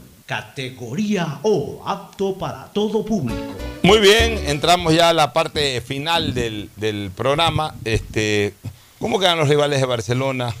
Speaker 4: categoría O, apto para todo público.
Speaker 2: Muy bien, entramos ya a la parte final del, del programa. Este, ¿Cómo quedan los rivales de Barcelona,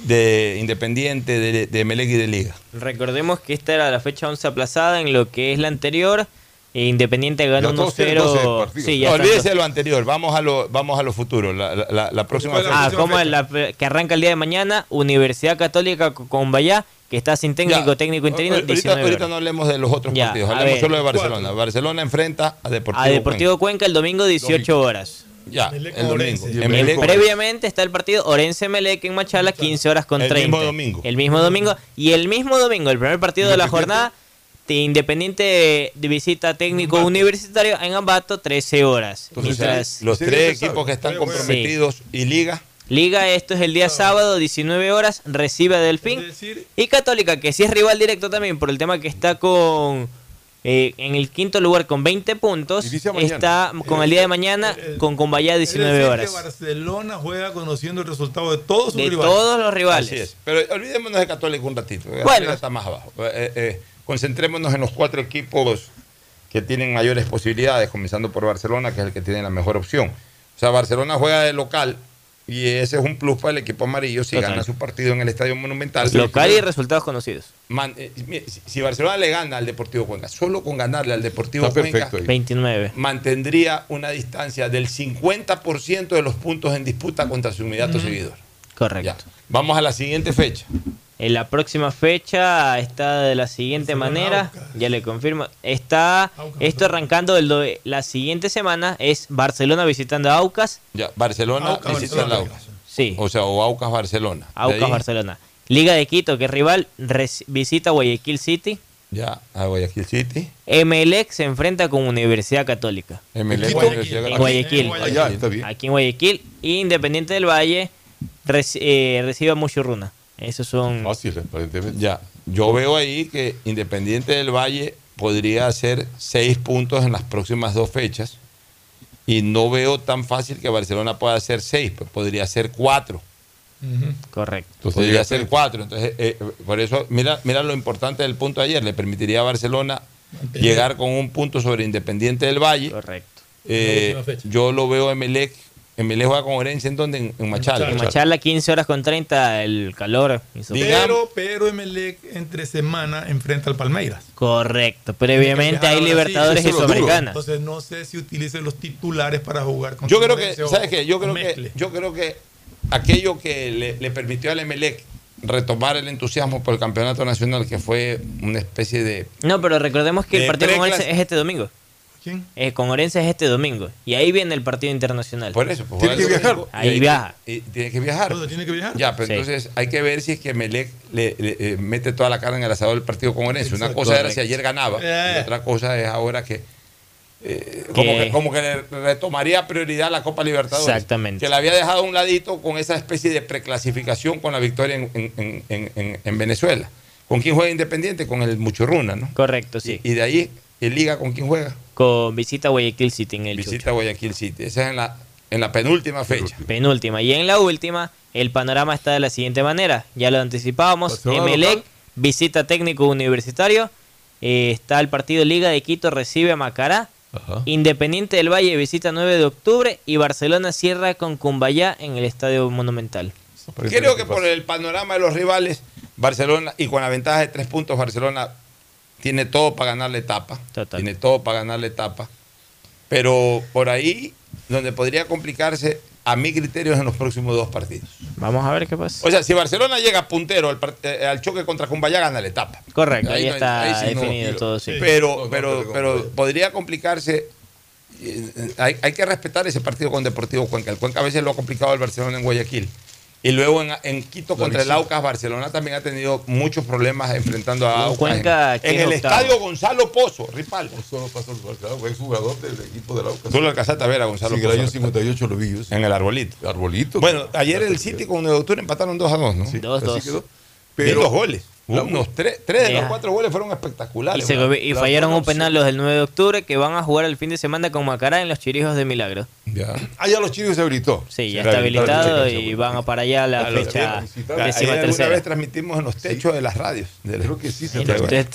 Speaker 2: de Independiente, de, de Melec y de Liga?
Speaker 16: Recordemos que esta era la fecha 11 aplazada en lo que es la anterior. e Independiente ganó
Speaker 2: Los dos tienen 12
Speaker 16: 1-0.
Speaker 2: partidos.
Speaker 16: Sí, ya
Speaker 2: no,
Speaker 16: están
Speaker 2: olvídese de lo anterior, vamos a lo, vamos a lo futuro. La, la- la próxima
Speaker 16: Ah, como la que arranca el día de mañana, Universidad Católica co- con Bayá, que está sin técnico,
Speaker 2: Ya.
Speaker 16: técnico interino,
Speaker 2: Ahorita,
Speaker 16: 19
Speaker 2: ahorita
Speaker 16: horas.
Speaker 2: no hablemos de los otros
Speaker 16: Ya,
Speaker 2: partidos, hablemos
Speaker 16: ver.
Speaker 2: solo de Barcelona. Barcelona enfrenta a Deportivo,
Speaker 16: A Deportivo Cuenca el domingo 18 horas.
Speaker 2: Ya, el domingo.
Speaker 16: Previamente está el partido Orense Melec en Machala, 15 horas con
Speaker 2: El
Speaker 16: 30.
Speaker 2: mismo domingo.
Speaker 16: El mismo domingo. Y el mismo domingo, el primer partido de la jornada, de Independiente de visita técnico universitario en Ambato, 13 horas.
Speaker 2: Entonces,
Speaker 16: Mientras-
Speaker 2: los tres equipos que están comprometidos y Liga.
Speaker 16: Liga, esto es el día sábado, 19 horas, recibe a Delfín. Y Católica, que sí es rival directo también por el tema que está con eh, en el quinto lugar con 20 puntos. Está con el día de mañana con Combayá 19
Speaker 3: Es decir,
Speaker 16: horas.
Speaker 3: que Barcelona juega conociendo el resultado de todos sus
Speaker 16: De
Speaker 3: rivales.
Speaker 16: todos los rivales.
Speaker 2: Así es. Pero olvidémonos de Católica un ratito.
Speaker 16: Bueno.
Speaker 2: Está más abajo. Eh, eh, concentrémonos en los cuatro equipos que tienen mayores posibilidades, comenzando por Barcelona, que es el que tiene la mejor opción. O sea, Barcelona juega de local y ese es un plus para el equipo amarillo si
Speaker 16: Total.
Speaker 2: gana su partido en el Estadio Monumental.
Speaker 16: Local y resultados conocidos.
Speaker 2: Man- eh, si- Barcelona le gana al Deportivo Cuenca, solo con ganarle al Deportivo
Speaker 17: Está
Speaker 2: Cuenca,
Speaker 17: perfecto ahí.
Speaker 16: 29.
Speaker 2: mantendría una distancia del 50% de los puntos en disputa contra su inmediato seguidor.
Speaker 16: Correcto.
Speaker 2: Vamos a la siguiente fecha.
Speaker 16: En la próxima fecha está de la siguiente manera, ya le confirmo, está esto arrancando el do- la siguiente semana es Barcelona visitando a Aucas,
Speaker 2: Ya, Barcelona
Speaker 16: Aucas,
Speaker 2: visita
Speaker 16: Barcelona.
Speaker 2: al Aucas.
Speaker 16: Sí.
Speaker 2: O sea, o Aucas Barcelona.
Speaker 16: Aucas Barcelona. Liga de Quito, que es rival, visita Guayaquil City.
Speaker 2: Ya, a Guayaquil City.
Speaker 16: Emelec se enfrenta con Universidad Católica.
Speaker 2: Emelec Universidad
Speaker 16: en
Speaker 2: Católica.
Speaker 16: Guayaquil.
Speaker 2: Está bien.
Speaker 16: Aquí en Guayaquil. Y Independiente del Valle reci- eh, recibe a Muchurruna. Esos son.
Speaker 17: Fácil, aparentemente.
Speaker 2: Ya, yo veo ahí que Independiente del Valle podría hacer seis puntos en las próximas dos fechas y no veo tan fácil que Barcelona pueda hacer seis, pues podría ser cuatro.
Speaker 16: Correcto.
Speaker 2: podría ser cuatro. Entonces, eh, eh, por eso, mira, mira lo importante del punto de ayer. Le permitiría a Barcelona llegar con un punto sobre Independiente del Valle.
Speaker 16: Correcto.
Speaker 2: Eh, yo lo veo Emelec. Emelec juega con Orense en donde? En, en Machala.
Speaker 16: En Machala, 15 horas con 30, el calor.
Speaker 3: Pero, pero Emelec entre semana enfrenta al Palmeiras.
Speaker 16: Correcto. Previamente hay Libertadores y. Sudamericana.
Speaker 3: Entonces no sé si utilice los titulares para jugar con
Speaker 2: Yo creo que, ¿sabes qué? Yo creo que, yo creo que aquello que le, le permitió al Emelec retomar el entusiasmo por el campeonato nacional, que fue una especie de.
Speaker 16: No, pero recordemos que el partido con es este domingo.
Speaker 3: ¿Quién?
Speaker 16: Eh, con Orense es este domingo. Y ahí viene el partido internacional.
Speaker 2: Por eso, pues,
Speaker 17: Tiene que viajar.
Speaker 2: y
Speaker 16: Ahí
Speaker 2: hay-
Speaker 16: viaja.
Speaker 2: y tiene que viajar.
Speaker 3: Entonces, tiene que viajar.
Speaker 2: Ya, pero
Speaker 16: Sí.
Speaker 2: entonces hay que ver si es que Emelec le, le, eh, mete toda la carne en el asador del partido con Orense. Una cosa era si ayer ganaba,
Speaker 3: Eh.
Speaker 2: y otra cosa es ahora que. eh, como,
Speaker 16: Que-
Speaker 2: que, como que le retomaría prioridad la Copa Libertadores.
Speaker 16: Exactamente.
Speaker 2: Que la había dejado a un ladito con esa especie de preclasificación con la victoria en, en- en- en- en- en Venezuela. ¿Con quién juega Independiente? Con el Muchurruna, ¿no?
Speaker 16: Correcto, sí.
Speaker 2: Y, y de ahí, ¿el Liga con quién juega?
Speaker 16: Con visita Guayaquil City en el
Speaker 2: Visita
Speaker 16: Chucho.
Speaker 2: Guayaquil City. Esa es en la, en la penúltima fecha.
Speaker 16: Penúltima. Y en la última, el panorama está de la siguiente manera. Ya lo anticipábamos. Emelec visita técnico universitario. Eh, está el partido Liga de Quito, recibe a Macará.
Speaker 17: Ajá.
Speaker 16: Independiente del Valle visita 9 de octubre. Y Barcelona cierra con Cumbayá en el Estadio Monumental.
Speaker 2: Creo que por el panorama de los rivales, Barcelona, y con la ventaja de tres puntos, Barcelona tiene todo para ganar la etapa.
Speaker 16: Total.
Speaker 2: Tiene todo para ganar la etapa. Pero por ahí, donde podría complicarse, a mi criterio, es en los próximos dos partidos.
Speaker 16: Vamos a ver qué pasa.
Speaker 2: O sea, si Barcelona llega puntero al, eh, al choque contra Cumbayá, gana la etapa.
Speaker 16: Correcto, ahí,
Speaker 2: Ahí no hay-
Speaker 16: está
Speaker 2: ahí sí no-
Speaker 16: definido todo. Sí.
Speaker 2: Pero, pero,
Speaker 17: pero-
Speaker 2: podría complicarse. eh, Hay, hay que respetar ese partido con Deportivo Cuenca. El Cuenca a veces lo ha complicado al Barcelona en Guayaquil. Y luego en, en Quito contra el Aucas, Barcelona también ha tenido muchos problemas enfrentando a Aucas.
Speaker 16: Cuenca
Speaker 2: en en el
Speaker 16: octavo.
Speaker 2: estadio Gonzalo Pozo, Ripal.
Speaker 17: Solo pasó el Barcelona, es jugador del equipo del Aucas.
Speaker 2: Tú lo alcanzaste a ver a Gonzalo
Speaker 17: Sí, en el
Speaker 2: Pozo.
Speaker 17: año 58 lo vi yo. sí.
Speaker 2: En el arbolito.
Speaker 17: Arbolito.
Speaker 2: Bueno, ayer el City con 9 de octubre empataron 2 a 2, ¿no?
Speaker 17: Sí,
Speaker 16: Dos,
Speaker 17: así
Speaker 16: dos.
Speaker 17: quedó.
Speaker 2: Pero dos goles. Unos tres, tres de los cuatro goles fueron
Speaker 16: Y,
Speaker 2: espectaculares.
Speaker 16: y
Speaker 17: la
Speaker 16: fallaron un penal los del 9 de octubre que van a jugar el fin de semana con Macará en los Chirijos de Milagro.
Speaker 2: Ya.
Speaker 17: Ah, ya los chicos se habilitó.
Speaker 16: Sí, ya está habilitado y van a para allá la
Speaker 2: Ah,
Speaker 16: fecha décima tercera.
Speaker 2: vez transmitimos en los techos de las radios. De la-
Speaker 17: Creo que sí se
Speaker 16: Y usted-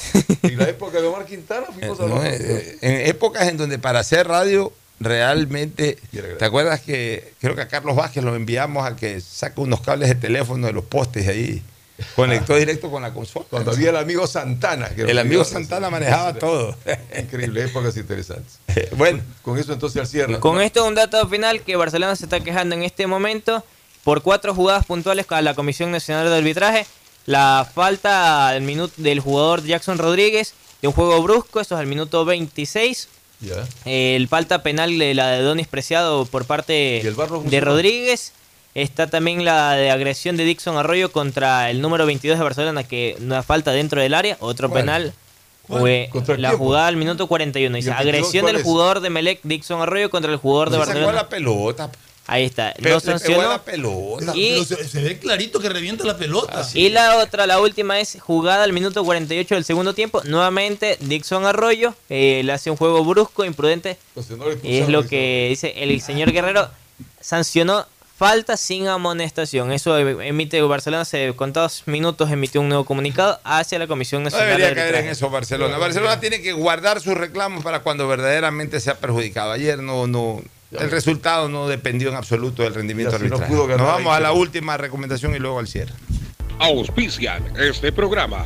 Speaker 17: la época de Omar Quintana
Speaker 2: Eh,
Speaker 17: fuimos a
Speaker 2: no,
Speaker 17: los-
Speaker 2: eh, eh, en épocas en donde para hacer radio realmente. ¿te acuerdas que creo que a Carlos Vázquez lo enviamos a que saque unos cables de teléfono de los postes ahí conectó directo con la consola?
Speaker 17: Cuando había el amigo Santana. que
Speaker 2: El amigo. Santana manejaba todo.
Speaker 17: Increíble, épocas interesantes. [LAUGHS]
Speaker 2: bueno,
Speaker 17: Con eso entonces al cierre.
Speaker 16: Con esto un dato final que Barcelona se está quejando en este momento por cuatro jugadas puntuales a la Comisión Nacional de Arbitraje. La falta del, minuto del jugador Jackson Rodríguez de un juego brusco, eso es al minuto 26.
Speaker 17: Ya.
Speaker 16: El falta penal de la de Donis Preciado por parte
Speaker 17: ¿Y el VAR no
Speaker 16: de? Rodríguez. Está también la de agresión de Dixon Arroyo contra el número 22 de Barcelona, que una falta dentro del área, otro
Speaker 17: ¿Cuál?
Speaker 16: penal.
Speaker 17: ¿Cuál?
Speaker 16: Fue
Speaker 17: ¿Contra
Speaker 16: la
Speaker 17: quién,
Speaker 16: jugada al minuto 41.
Speaker 17: ¿Y
Speaker 16: Dice,
Speaker 17: el 22
Speaker 16: agresión del
Speaker 17: es?
Speaker 16: jugador de Melec, Dixon Arroyo, contra el jugador de
Speaker 2: se sacó
Speaker 16: Barcelona.
Speaker 2: la pelota.
Speaker 16: Ahí está,
Speaker 2: Pero
Speaker 16: no
Speaker 2: le pegó a
Speaker 16: sancionó.
Speaker 2: la pelota.
Speaker 16: Y-
Speaker 3: Pero se, se ve clarito que revienta la pelota.
Speaker 16: Y la otra, la última es jugada al minuto 48 del segundo tiempo. Nuevamente Dixon Arroyo eh, le hace un juego brusco, imprudente.
Speaker 17: No
Speaker 16: Y es
Speaker 17: expulsaron,
Speaker 16: lo que dice el señor Guerrero. Sancionó falta sin amonestación. Eso emite Barcelona hace contados minutos emitió un nuevo comunicado hacia la Comisión
Speaker 2: No
Speaker 16: Nacional
Speaker 2: debería
Speaker 16: de
Speaker 2: caer en eso Barcelona. Barcelona tiene que guardar sus reclamos para cuando verdaderamente sea perjudicado. Ayer no, no,
Speaker 17: El resultado no dependió en absoluto del rendimiento
Speaker 1: no
Speaker 17: arbitral.
Speaker 1: ganar
Speaker 17: Nos vamos a la última recomendación y luego al cierre.
Speaker 1: Auspician este programa.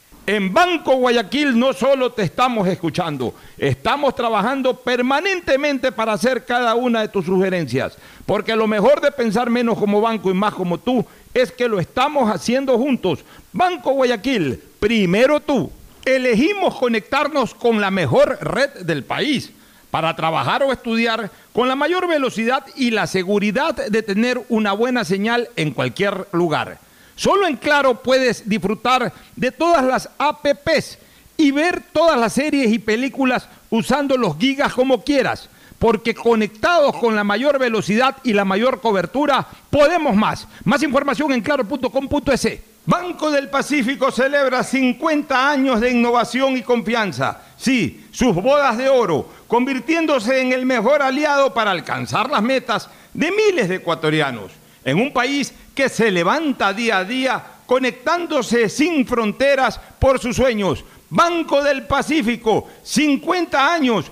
Speaker 2: En Banco Guayaquil no solo te estamos escuchando, estamos trabajando permanentemente para hacer cada una de tus sugerencias, porque lo mejor de pensar menos como banco y más como tú es que lo estamos haciendo juntos. Banco Guayaquil, primero tú. Elegimos conectarnos con la mejor red del país para trabajar o estudiar con la mayor velocidad y la seguridad de tener una buena señal en cualquier lugar. Solo en Claro puedes disfrutar de todas las APPs y ver todas las series y películas usando los gigas como quieras, porque conectados con la mayor velocidad y la mayor cobertura, podemos más. Más información en claro.com.es. Banco del Pacífico celebra 50 años de innovación y confianza. Sí, sus bodas de oro, convirtiéndose en el mejor aliado para alcanzar las metas de miles de ecuatorianos. En un país que se levanta día a día conectándose sin fronteras por sus sueños. Banco del Pacífico, 50 años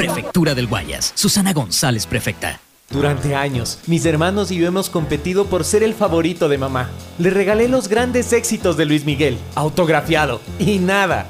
Speaker 11: Prefectura del Guayas. Susana González, prefecta.
Speaker 7: Durante años, mis hermanos y yo hemos competido por ser el favorito de mamá. Le regalé los grandes éxitos de Luis Miguel, autografiado, y nada.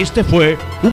Speaker 6: Este fue un